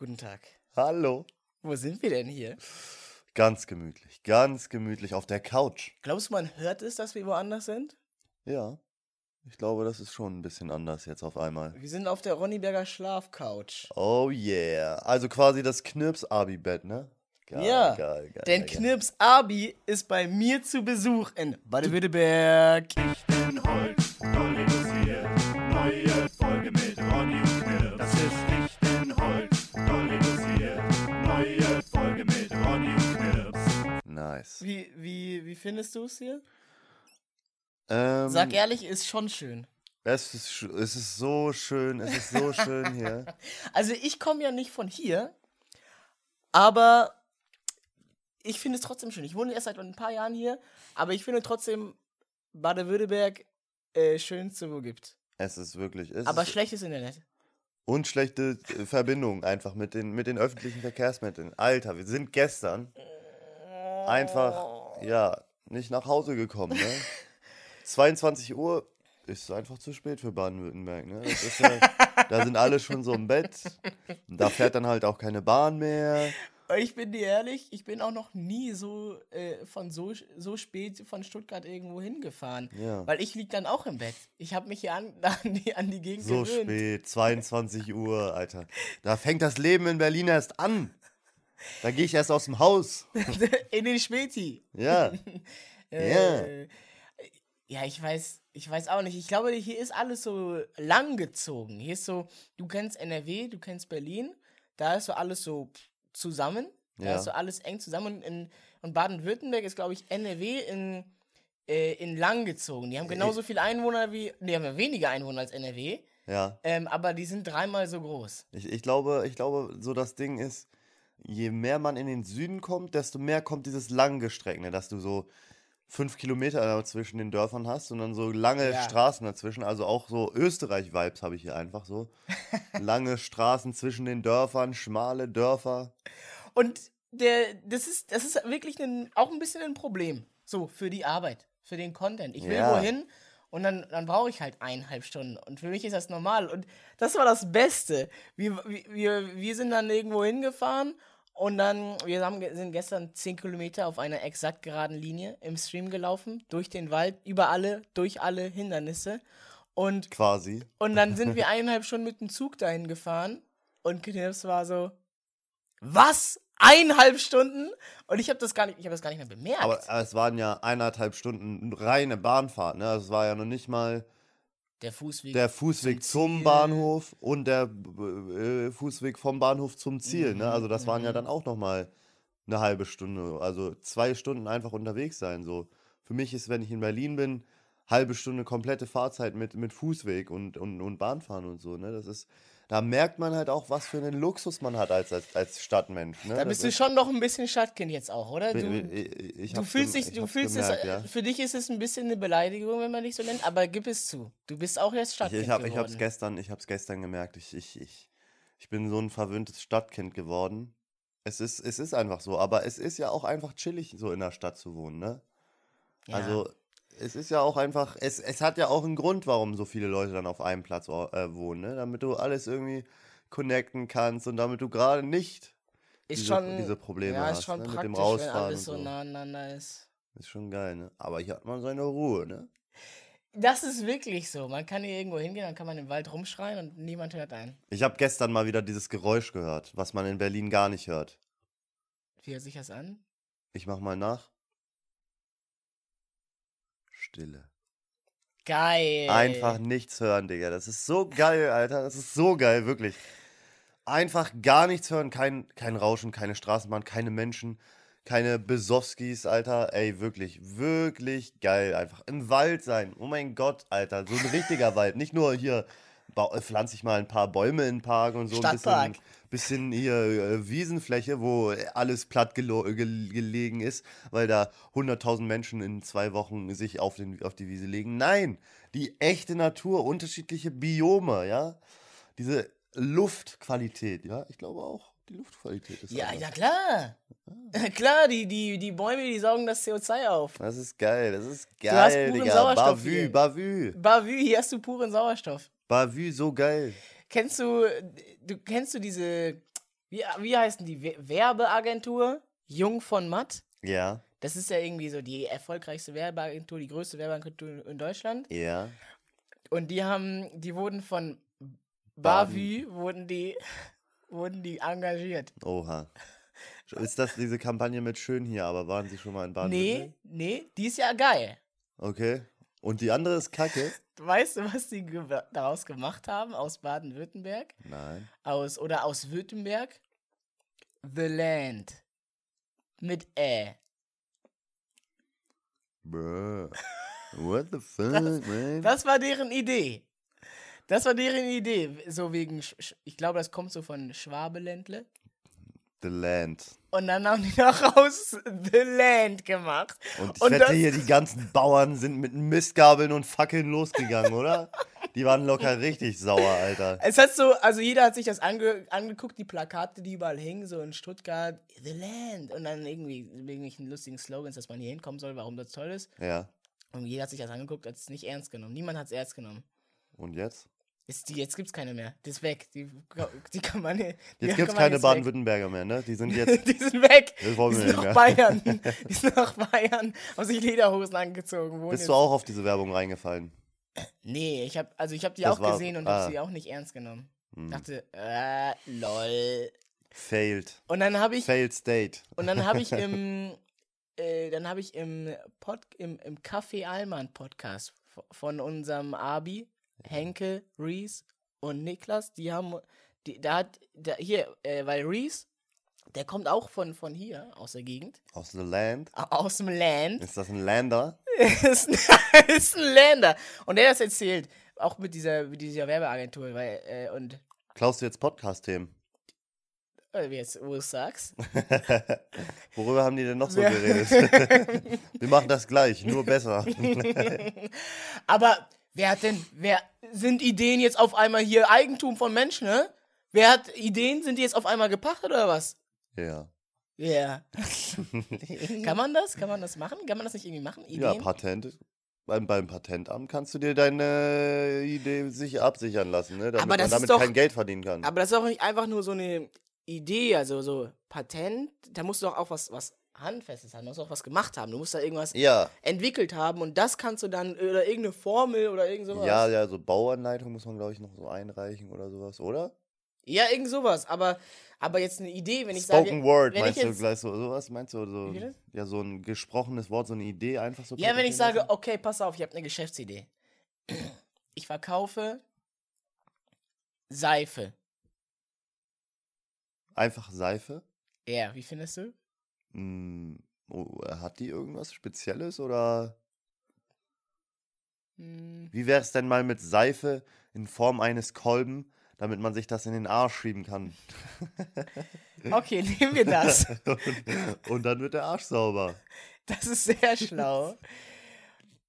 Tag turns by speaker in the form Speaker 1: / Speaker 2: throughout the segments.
Speaker 1: Guten Tag.
Speaker 2: Hallo.
Speaker 1: Wo sind wir denn hier?
Speaker 2: Ganz gemütlich, ganz gemütlich auf der Couch.
Speaker 1: Glaubst du, man hört es, dass wir woanders sind?
Speaker 2: Ja. Ich glaube, das ist schon ein bisschen anders jetzt auf einmal.
Speaker 1: Wir sind auf der Ronnyberger Schlafcouch.
Speaker 2: Oh yeah. Also quasi das Knirps-Abi-Bett, ne? Geil,
Speaker 1: ja,
Speaker 2: geil, geil.
Speaker 1: denn
Speaker 2: geil.
Speaker 1: Knirps Abi ist bei mir zu Besuch in Baden-Württemberg.
Speaker 3: in Holz, voll
Speaker 2: Nice.
Speaker 1: Wie, wie, wie findest du es hier?
Speaker 2: Ähm,
Speaker 1: Sag ehrlich, ist schon schön.
Speaker 2: es ist, es ist so schön, es ist so schön hier.
Speaker 1: Also ich komme ja nicht von hier, aber ich finde es trotzdem schön. Ich wohne erst seit ein paar Jahren hier, aber ich finde trotzdem Baden-Württemberg äh, schönste, wo gibt.
Speaker 2: Es ist wirklich. Es
Speaker 1: Aber
Speaker 2: ist
Speaker 1: schlechtes Internet.
Speaker 2: und schlechte äh, Verbindung einfach mit den, mit den öffentlichen Verkehrsmitteln. Alter, wir sind gestern einfach, ja, nicht nach Hause gekommen, ne? 22 Uhr ist einfach zu spät für Baden-Württemberg, ne? Ja, da sind alle schon so im Bett. Da fährt dann halt auch keine Bahn mehr.
Speaker 1: Ich bin dir ehrlich, ich bin auch noch nie so äh, von so, so spät von Stuttgart irgendwo hingefahren.
Speaker 2: Ja.
Speaker 1: Weil ich lieg dann auch im Bett. Ich habe mich hier an, an, die, an die Gegend
Speaker 2: So
Speaker 1: gewöhnt.
Speaker 2: spät, 22 Uhr, Alter. Da fängt das Leben in Berlin erst an. Da gehe ich erst aus dem Haus.
Speaker 1: In den Späti.
Speaker 2: Ja.
Speaker 1: Äh, ja, ich weiß, ich weiß auch nicht. Ich glaube, hier ist alles so langgezogen. Hier ist so, du kennst NRW, du kennst Berlin, da ist so alles so zusammen. Da
Speaker 2: Ja.
Speaker 1: ist so alles eng zusammen. Und, in, und Baden-Württemberg ist, glaube ich, NRW in, äh, in lang gezogen. Die haben genauso viele Einwohner wie, die haben ja weniger Einwohner als NRW,
Speaker 2: Ja.
Speaker 1: ähm, aber die sind dreimal so groß.
Speaker 2: Ich, ich, glaube, ich glaube, so das Ding ist, je mehr man in den Süden kommt, desto mehr kommt dieses langgestreckte, dass du so fünf Kilometer zwischen den Dörfern hast und dann so lange
Speaker 1: Ja.
Speaker 2: Straßen dazwischen. Also auch so Österreich-Vibes habe ich hier einfach so. lange Straßen zwischen den Dörfern, schmale Dörfer.
Speaker 1: Und der, das ist, das ist wirklich ein, auch ein bisschen ein Problem. So, für die Arbeit, für den Content. Ich will
Speaker 2: Ja.
Speaker 1: wohin und dann, dann brauche ich halt eineinhalb Stunden. Und für mich ist das normal. Und das war das Beste. Wir, wir, wir, wir sind dann irgendwo hingefahren und dann, wir haben, sind gestern 10 Kilometer auf einer exakt geraden Linie im Stream gelaufen, durch den Wald, über alle, durch alle Hindernisse. Und
Speaker 2: Quasi.
Speaker 1: und dann sind wir eineinhalb Stunden mit dem Zug dahin gefahren und Knirps war so, was? Eineinhalb Stunden? Und ich habe das gar nicht, ich habe das gar nicht mehr bemerkt.
Speaker 2: Aber äh, es waren ja eineinhalb Stunden reine Bahnfahrt, ne? Es war ja noch nicht mal
Speaker 1: der Fußweg.
Speaker 2: der Fußweg
Speaker 1: zum
Speaker 2: zum. Bahnhof und der äh, Fußweg vom Bahnhof zum Ziel.
Speaker 1: Mhm,
Speaker 2: Ne? Also das waren ja
Speaker 1: mhm.
Speaker 2: dann auch noch mal eine halbe Stunde. Also zwei Stunden einfach unterwegs sein. So für mich ist, wenn ich in Berlin bin, halbe Stunde komplette Fahrzeit mit, mit Fußweg und, und, und Bahnfahren und so. Ne? Das ist, da merkt man halt auch, was für einen Luxus man hat als, als, als Stadtmensch. Ne?
Speaker 1: da
Speaker 2: Das
Speaker 1: bist du
Speaker 2: ist-
Speaker 1: schon noch ein bisschen Stadtkind jetzt auch, oder? Du,
Speaker 2: ich
Speaker 1: du
Speaker 2: hab's
Speaker 1: fühlst dich,
Speaker 2: ich
Speaker 1: du fühlst
Speaker 2: gemerkt,
Speaker 1: es,
Speaker 2: ja.
Speaker 1: für dich ist es ein bisschen eine Beleidigung, wenn man dich so nennt, aber gib es zu. Du bist auch jetzt Stadtkind
Speaker 2: ich, hab, ich
Speaker 1: geworden.
Speaker 2: hab's gestern, ich hab's gestern gemerkt. Ich, ich, ich, ich bin so ein verwöhntes Stadtkind geworden. Es ist, es ist einfach so, aber es ist ja auch einfach chillig, so in der Stadt zu wohnen, ne?
Speaker 1: Ja.
Speaker 2: Also, es ist ja auch einfach, es, es hat ja auch einen Grund, warum so viele Leute dann auf einem Platz äh, wohnen, ne? Damit du alles irgendwie connecten kannst und damit du gerade nicht
Speaker 1: ist
Speaker 2: diese,
Speaker 1: schon,
Speaker 2: diese Probleme
Speaker 1: ja,
Speaker 2: hast,
Speaker 1: ist schon
Speaker 2: ne? Mit dem
Speaker 1: wenn
Speaker 2: Rausfahren
Speaker 1: alles so
Speaker 2: und so.
Speaker 1: nah aneinander ist.
Speaker 2: Ist schon geil, ne? Aber hier hat man seine Ruhe, ne?
Speaker 1: Das ist wirklich so. Man kann hier irgendwo hingehen, dann kann man im Wald rumschreien und niemand hört einen.
Speaker 2: Ich habe gestern mal wieder dieses Geräusch gehört, was man in Berlin gar nicht hört.
Speaker 1: Wie hört sich das an?
Speaker 2: Ich mach mal nach. Stille.
Speaker 1: Geil.
Speaker 2: Einfach nichts hören, Digga. Das ist so geil, Alter. Das ist so geil, wirklich. Einfach gar nichts hören. Kein, kein Rauschen, keine Straßenbahn, keine Menschen, keine Besowskis, Alter. Ey, wirklich, wirklich geil. Einfach im Wald sein. Oh mein Gott, Alter. So ein richtiger Wald. Nicht nur hier äh, pflanze ich mal ein paar Bäume in den Park und so ein
Speaker 1: Stadtpark.
Speaker 2: bisschen, bisschen hier äh, Wiesenfläche, wo alles platt gel gelegen ist, weil da 100.000 Menschen in zwei Wochen sich auf, den, auf die Wiese legen. Nein, die echte Natur, unterschiedliche Biome, ja. Diese Luftqualität, ja. Ich glaube auch, die Luftqualität ist
Speaker 1: Ja,
Speaker 2: anders.
Speaker 1: ja klar. klar, die, die, die Bäume, die saugen das CO2 auf.
Speaker 2: Das ist geil, das ist
Speaker 1: Du hast
Speaker 2: geil,
Speaker 1: puren
Speaker 2: Digga.
Speaker 1: Sauerstoff
Speaker 2: Bavü,
Speaker 1: hier.
Speaker 2: Bavü.
Speaker 1: Bavü, hier hast du puren Sauerstoff.
Speaker 2: Bavü, so geil.
Speaker 1: Kennst du, du kennst du diese, wie, wie heißen die? We- Werbeagentur Jung von Matt.
Speaker 2: Ja,
Speaker 1: Das ist ja irgendwie so die erfolgreichste Werbeagentur, die größte Werbeagentur in Deutschland.
Speaker 2: ja.
Speaker 1: Und die haben, die wurden von. Bavü, wurden die, wurden die engagiert.
Speaker 2: Oha. Ist das diese Kampagne mit Schön hier, aber waren Sie schon mal in baden
Speaker 1: Nee, nee, die ist ja geil.
Speaker 2: Okay. Und die andere ist Kacke?
Speaker 1: Weißt du, was die ge daraus gemacht haben aus Baden-Württemberg?
Speaker 2: Nein.
Speaker 1: Aus oder aus Württemberg? The Land. Mit Ä.
Speaker 2: Bruh. What the fuck, man?
Speaker 1: Das war deren Idee. Das war deren Idee. So wegen, ich glaube, das kommt so von Schwabeländle.
Speaker 2: The Land.
Speaker 1: Und dann haben die noch aus The Land gemacht.
Speaker 2: Und ich
Speaker 1: Und
Speaker 2: wette hier, die ganzen Bauern sind mit Mistgabeln und Fackeln losgegangen, oder? Die waren locker richtig sauer, Alter.
Speaker 1: Es hat so, also jeder hat sich das ange angeguckt, die Plakate, die überall hingen, so in Stuttgart, The Land. Und dann irgendwie irgendwelchen lustigen Slogans, dass man hier hinkommen soll, warum das toll ist.
Speaker 2: Ja.
Speaker 1: Und jeder hat sich das angeguckt, hat es nicht ernst genommen. Niemand hat es ernst genommen.
Speaker 2: Und jetzt?
Speaker 1: Ist die, jetzt gibt's keine mehr. Die ist weg. Die, die kann man die
Speaker 2: Jetzt gibt's
Speaker 1: man
Speaker 2: keine. Baden-Württemberger mehr, ne? Die sind jetzt.
Speaker 1: Die sind weg.
Speaker 2: Das wollen
Speaker 1: die sind nach
Speaker 2: mehr.
Speaker 1: Bayern. Die sind nach Bayern. Haben sich Lederhosen angezogen. wohnen
Speaker 2: Bist du auch auf diese Werbung reingefallen?
Speaker 1: Nee, ich hab, also ich habe die
Speaker 2: Das
Speaker 1: auch
Speaker 2: war-
Speaker 1: gesehen und
Speaker 2: ah.
Speaker 1: habe sie auch nicht ernst genommen.
Speaker 2: Hm.
Speaker 1: Dachte, äh, lol.
Speaker 2: Failed.
Speaker 1: Und dann habe ich,
Speaker 2: Failed State.
Speaker 1: und dann habe ich im, äh, dann habe ich im Pod, im, im Café Allmann Podcast von unserem Abi, Henke, Reese und Niklas, die haben, die, da hat, da, hier, äh, weil Reese, der kommt auch von, von hier, aus der Gegend,
Speaker 2: Aus The Land.
Speaker 1: aus dem Land.
Speaker 2: Ist das ein Lander?
Speaker 1: ist, ein, ist ein Länder. Und der hat das erzählt, auch mit dieser, mit dieser Werbeagentur, weil, äh, und,
Speaker 2: Klaust du jetzt Podcast-Themen?
Speaker 1: äh, wie jetzt, wo du es sagst.
Speaker 2: Worüber haben die denn noch so geredet? Wir machen das gleich, nur besser.
Speaker 1: Aber wer hat denn, wer, sind Ideen jetzt auf einmal hier Eigentum von Menschen, ne? Wer hat Ideen, sind die jetzt auf einmal gepachtet oder was?
Speaker 2: Ja.
Speaker 1: Ja. Kann man das? Kann man das machen? Kann man das nicht irgendwie machen?
Speaker 2: Ja,
Speaker 1: Ideen?
Speaker 2: Patent. Beim, beim Patentamt kannst du dir deine Idee sicher absichern lassen, ne? damit
Speaker 1: Aber das
Speaker 2: man
Speaker 1: ist
Speaker 2: damit
Speaker 1: doch-
Speaker 2: kein Geld verdienen kann.
Speaker 1: Aber das ist auch nicht einfach nur so eine Idee, also so Patent, da musst du doch auch was, was Handfestes haben, du musst auch was gemacht haben, du musst da irgendwas
Speaker 2: ja,
Speaker 1: entwickelt haben und das kannst du dann, oder irgendeine Formel oder irgend sowas.
Speaker 2: ja, ja, so Bauanleitung muss man, glaube ich, noch so einreichen oder sowas, oder?
Speaker 1: Ja, irgend sowas, aber, aber jetzt eine Idee, wenn ich
Speaker 2: Spoken
Speaker 1: sage.
Speaker 2: Word,
Speaker 1: wenn
Speaker 2: meinst
Speaker 1: ich
Speaker 2: du
Speaker 1: jetzt-
Speaker 2: gleich so, sowas? Meinst du so, ja, so ein gesprochenes Wort, so eine Idee einfach so?
Speaker 1: Ja, wenn ich sage,
Speaker 2: lassen?
Speaker 1: okay, pass auf, ich habe eine Geschäftsidee. Ich verkaufe Seife.
Speaker 2: Einfach Seife?
Speaker 1: Ja, wie findest du?
Speaker 2: Hm, oh, hat die irgendwas Spezielles oder
Speaker 1: Hm,
Speaker 2: wie wäre es denn mal mit Seife in Form eines Kolben, damit man sich das in den Arsch schieben kann?
Speaker 1: Okay, nehmen wir das.
Speaker 2: und, und dann wird der Arsch sauber.
Speaker 1: Das ist sehr schlau.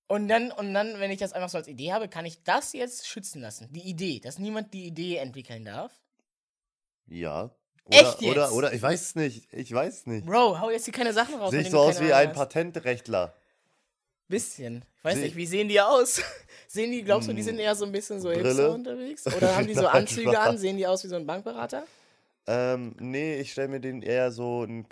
Speaker 1: Und dann, und dann, wenn ich das einfach so als Idee habe, kann ich das jetzt schützen lassen. Die Idee, dass niemand die Idee entwickeln darf.
Speaker 2: Ja.
Speaker 1: Echt
Speaker 2: Oder, oder,
Speaker 1: jetzt?
Speaker 2: oder, ich weiß es nicht. Ich weiß es nicht.
Speaker 1: Bro, hau jetzt hier keine Sachen raus.
Speaker 2: Sehe ich so aus wie ein. Patentrechtler.
Speaker 1: Bisschen. Ich weiß
Speaker 2: Seh-
Speaker 1: nicht, wie sehen die aus? sehen die, glaubst du, die sind eher so ein bisschen so
Speaker 2: Brille?
Speaker 1: hipster unterwegs? Oder haben die so Anzüge an? Sehen die aus wie so ein Bankberater?
Speaker 2: Ähm, nee, ich stelle mir den eher so ein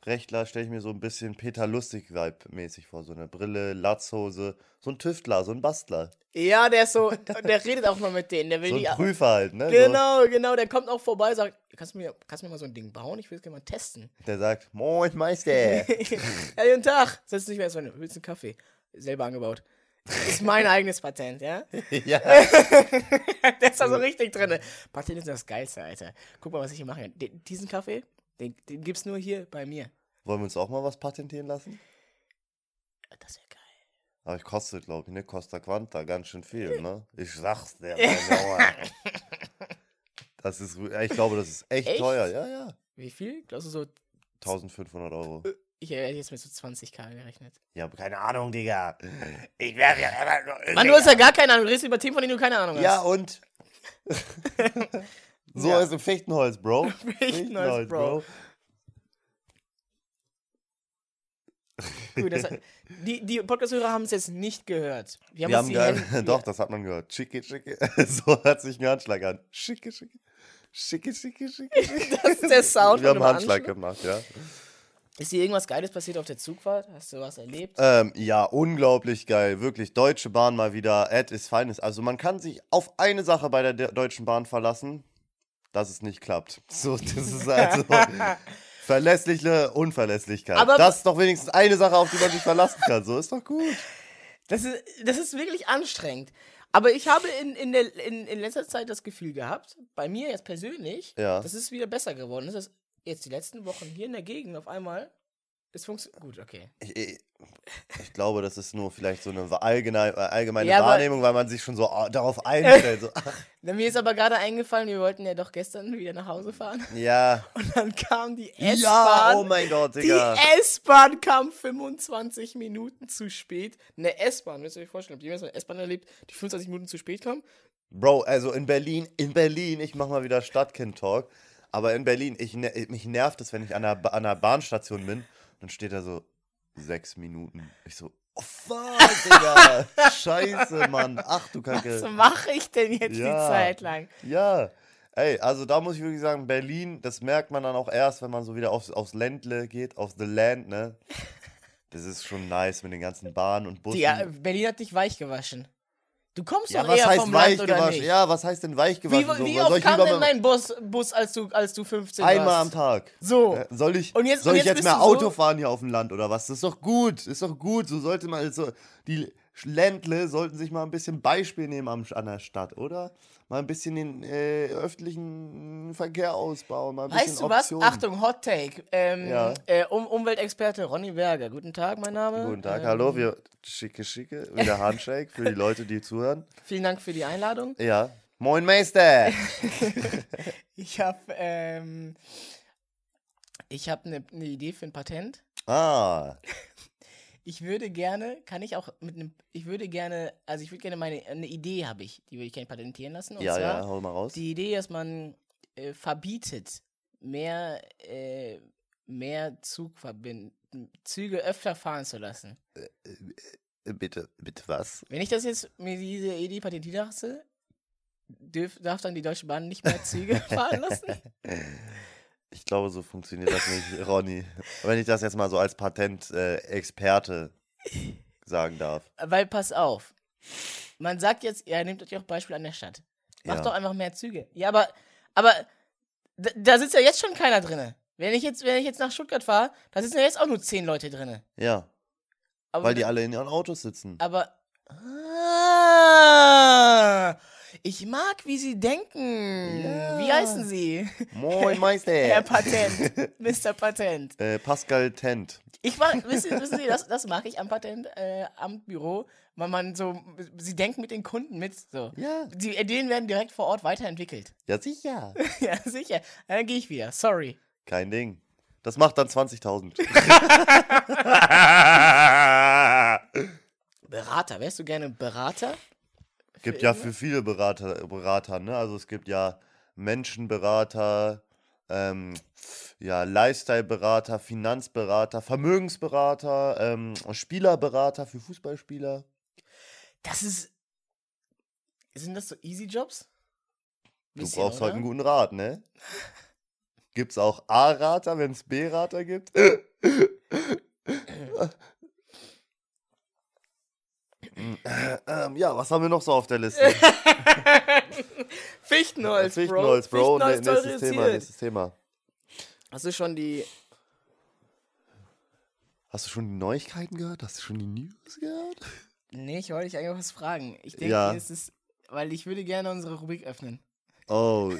Speaker 2: Patentrechtler, stelle ich mir so ein bisschen Peter Lustig-Vibe-mäßig vor. So eine Brille, Latzhose, so ein Tüftler, so ein Bastler.
Speaker 1: Ja, der ist so, der redet auch mal mit denen. Der will
Speaker 2: So ein
Speaker 1: die.
Speaker 2: Prüfer halt, ne?
Speaker 1: Genau, genau, der kommt auch vorbei, sagt, kannst du mir, kannst du mir mal so ein Ding bauen? Ich will es gerne mal testen.
Speaker 2: So, der sagt, Moin Meister.
Speaker 1: ja, guten Tag. Setz dich mal erst mal, willst du einen Kaffee? Selber angebaut. Ist mein eigenes Patent, ja?
Speaker 2: ja.
Speaker 1: Der ist da so richtig drin. Patent ist das Geilste, Alter. Guck mal, was ich hier mache. Den, diesen Kaffee, den, den gibt's nur hier bei mir.
Speaker 2: Wollen wir uns auch mal was patentieren lassen?
Speaker 1: Das wäre geil.
Speaker 2: Aber ich kostet, glaube ich, ne? Costa Quanta, ganz schön viel, ne? Ich sag's dir. Das ist, ich glaube, das ist echt,
Speaker 1: Echt?
Speaker 2: teuer. Ja, ja.
Speaker 1: Wie viel? Glaubst du so,
Speaker 2: 1500 Euro.
Speaker 1: ich hätte jetzt mit so 20k gerechnet.
Speaker 2: Ich habe keine Ahnung, Digga. Ich werfe ja.
Speaker 1: Mann, du hast ja gar keine Ahnung. Du redest über Themen, von denen du keine Ahnung hast.
Speaker 2: Ja, und? so
Speaker 1: Ja.
Speaker 2: ist im Fichtenholz, Bro.
Speaker 1: Fichtenholz, Bro. Gut, das, die die Podcast-Hörer haben es jetzt nicht gehört. Wir haben,
Speaker 2: haben gehört, doch, das hat man gehört. Schicke, schicke. So hört sich ein Handschlag an. Schicke, schicke. Schicke, schicke, schicke, schicke.
Speaker 1: Das ist der Sound
Speaker 2: Wir haben
Speaker 1: von einem
Speaker 2: Handschlag gemacht, ja.
Speaker 1: Ist dir irgendwas Geiles passiert auf der Zugfahrt? Hast du was erlebt?
Speaker 2: Ähm, ja, unglaublich geil. Wirklich, Deutsche Bahn mal wieder at is feines. Also man kann sich auf eine Sache bei der De Deutschen Bahn verlassen, dass es nicht klappt. So, das ist also verlässliche Unverlässlichkeit.
Speaker 1: Aber-
Speaker 2: das ist doch wenigstens eine Sache, auf die man sich verlassen kann. So ist doch gut.
Speaker 1: Das ist, das ist wirklich anstrengend. Aber ich habe in, in, der, in, in letzter Zeit das Gefühl gehabt, bei mir jetzt persönlich,
Speaker 2: Ja.
Speaker 1: dass es wieder besser geworden ist. Dass jetzt die letzten Wochen hier in der Gegend auf einmal, es funktioniert. Gut, okay.
Speaker 2: Ich, ich, ich glaube, das ist nur vielleicht so eine allgemeine, allgemeine
Speaker 1: Ja,
Speaker 2: Wahrnehmung, weil man sich schon so ah, darauf einstellt. So,
Speaker 1: Mir ist aber gerade eingefallen, wir wollten ja doch gestern wieder nach Hause fahren.
Speaker 2: ja.
Speaker 1: Und dann kam die S-Bahn.
Speaker 2: Ja, oh mein Gott,
Speaker 1: Die
Speaker 2: Digga.
Speaker 1: S-Bahn kam 25 Minuten zu spät. Eine S-Bahn, müsst ihr euch vorstellen, habt ihr jemals eine S-Bahn erlebt, die 25 Minuten zu spät kam?
Speaker 2: Bro, also in Berlin, in Berlin, ich mach mal wieder Stadtkind-Talk, aber in Berlin, ich, ner- mich nervt es, wenn ich an der, an der Bahnstation bin, dann steht da so sechs Minuten. Ich so, oh fuck, Digga, scheiße, Mann, ach du
Speaker 1: Was
Speaker 2: Kacke.
Speaker 1: mache ich denn jetzt
Speaker 2: Ja.
Speaker 1: die Zeit lang?
Speaker 2: Ja, ey, also da muss ich wirklich sagen, Berlin, das merkt man dann auch erst, wenn man so wieder aufs, aufs Ländle geht, aufs The Land, ne? Das ist schon nice mit den ganzen Bahnen und Bussen.
Speaker 1: Die, ja, Berlin hat dich weich gewaschen. Du kommst
Speaker 2: Ja,
Speaker 1: doch
Speaker 2: was
Speaker 1: eher
Speaker 2: heißt
Speaker 1: vom Land
Speaker 2: weich
Speaker 1: oder nicht?
Speaker 2: Ja, was heißt denn weich
Speaker 1: Wie,
Speaker 2: gewaschen? so?
Speaker 1: wie
Speaker 2: Soll
Speaker 1: oft
Speaker 2: ich
Speaker 1: kam denn mein Bus, Bus als, du, als du 15
Speaker 2: Einmal
Speaker 1: warst?
Speaker 2: am Tag.
Speaker 1: So.
Speaker 2: Äh, Soll ich,
Speaker 1: Und jetzt-
Speaker 2: soll
Speaker 1: und
Speaker 2: ich
Speaker 1: jetzt
Speaker 2: jetzt
Speaker 1: bist
Speaker 2: mehr
Speaker 1: du so-
Speaker 2: Auto fahren hier auf dem Land oder was? Das ist doch gut. Ist doch gut. So sollte man so die Ländle sollten sich mal ein bisschen Beispiel nehmen an der Stadt, oder? Mal ein bisschen den äh, öffentlichen Verkehr ausbauen, mal ein
Speaker 1: Weißt
Speaker 2: bisschen
Speaker 1: du was?
Speaker 2: Optionen.
Speaker 1: Achtung, Hot Take. Ähm,
Speaker 2: Ja.
Speaker 1: äh, um Umweltexperte Ronny Berger. Guten Tag, mein Name.
Speaker 2: Guten Tag,
Speaker 1: Ähm,
Speaker 2: hallo, wir schicke schicke, wieder Handshake für die Leute, die zuhören.
Speaker 1: Vielen Dank für die Einladung.
Speaker 2: Ja. Moin Meister.
Speaker 1: Ich habe ähm, ich habe eine ne Idee für ein Patent.
Speaker 2: Ah,
Speaker 1: Ich würde gerne, kann ich auch mit einem, ich würde gerne, also ich würde gerne meine, eine Idee habe ich, die würde ich gerne patentieren lassen. Und
Speaker 2: ja,
Speaker 1: zwar
Speaker 2: ja, hol mal raus.
Speaker 1: die Idee, dass man äh, verbietet, mehr, äh, mehr Zugverbinden, Züge öfter fahren zu lassen.
Speaker 2: Äh, Bitte, bitte was?
Speaker 1: Wenn ich das jetzt mir diese Idee patentieren lasse, darf dann die Deutsche Bahn nicht mehr Züge fahren lassen?
Speaker 2: Ich glaube, so funktioniert das nicht, Ronny. Wenn ich das jetzt mal so als Patentexperte sagen darf.
Speaker 1: Weil pass auf, man sagt jetzt, ja, nehmt euch auch Beispiel an der Stadt. Macht
Speaker 2: Ja.
Speaker 1: doch einfach mehr Züge. Ja, aber, aber da, da sitzt ja jetzt schon keiner drinne. Wenn ich jetzt, wenn ich jetzt nach Stuttgart fahre, da sitzen ja jetzt auch nur zehn Leute drinne.
Speaker 2: Ja,
Speaker 1: Aber,
Speaker 2: weil die alle in ihren Autos sitzen.
Speaker 1: aber ah, ich mag, wie sie denken.
Speaker 2: Ja.
Speaker 1: Wie heißen sie?
Speaker 2: Moin Meister.
Speaker 1: Herr Patent, Mr. Patent.
Speaker 2: äh, Pascal Tent.
Speaker 1: Ich war, wissen, wissen Sie, das, das mag ich am Patentamt äh, Amtbüro, weil man so, sie denken mit den Kunden mit, so.
Speaker 2: Ja,
Speaker 1: Die Ideen werden direkt vor Ort weiterentwickelt.
Speaker 2: ja sicher.
Speaker 1: ja, sicher. Dann gehe ich wieder. Sorry.
Speaker 2: Kein Ding. Das macht dann 20.000.
Speaker 1: Berater, wärst du gerne Berater?
Speaker 2: Gibt ja für viele Berater, Berater, ne? Also es gibt ja Menschenberater, ähm, ja, Lifestyle-Berater, Finanzberater, Vermögensberater, ähm, Spielerberater für Fußballspieler.
Speaker 1: Das ist. Sind das so Easy Jobs?
Speaker 2: Du
Speaker 1: Bisschen,
Speaker 2: brauchst halt
Speaker 1: oder?
Speaker 2: einen guten Rat, ne? Gibt's auch A-Rater, wenn es B-Rater gibt? ähm, ja, was haben wir noch so auf der Liste?
Speaker 1: Fichtenholz, Bro.
Speaker 2: Fichtenholz, Bro.
Speaker 1: Fichtenholz
Speaker 2: nächstes
Speaker 1: toleriert.
Speaker 2: Thema, nächstes Thema.
Speaker 1: Hast du schon die.
Speaker 2: Hast du schon die Neuigkeiten gehört? Hast du schon die News gehört?
Speaker 1: Nee, ich wollte dich eigentlich was fragen. Ich denke,
Speaker 2: Ja.
Speaker 1: es ist. Weil ich würde gerne unsere Rubrik öffnen.
Speaker 2: Oh,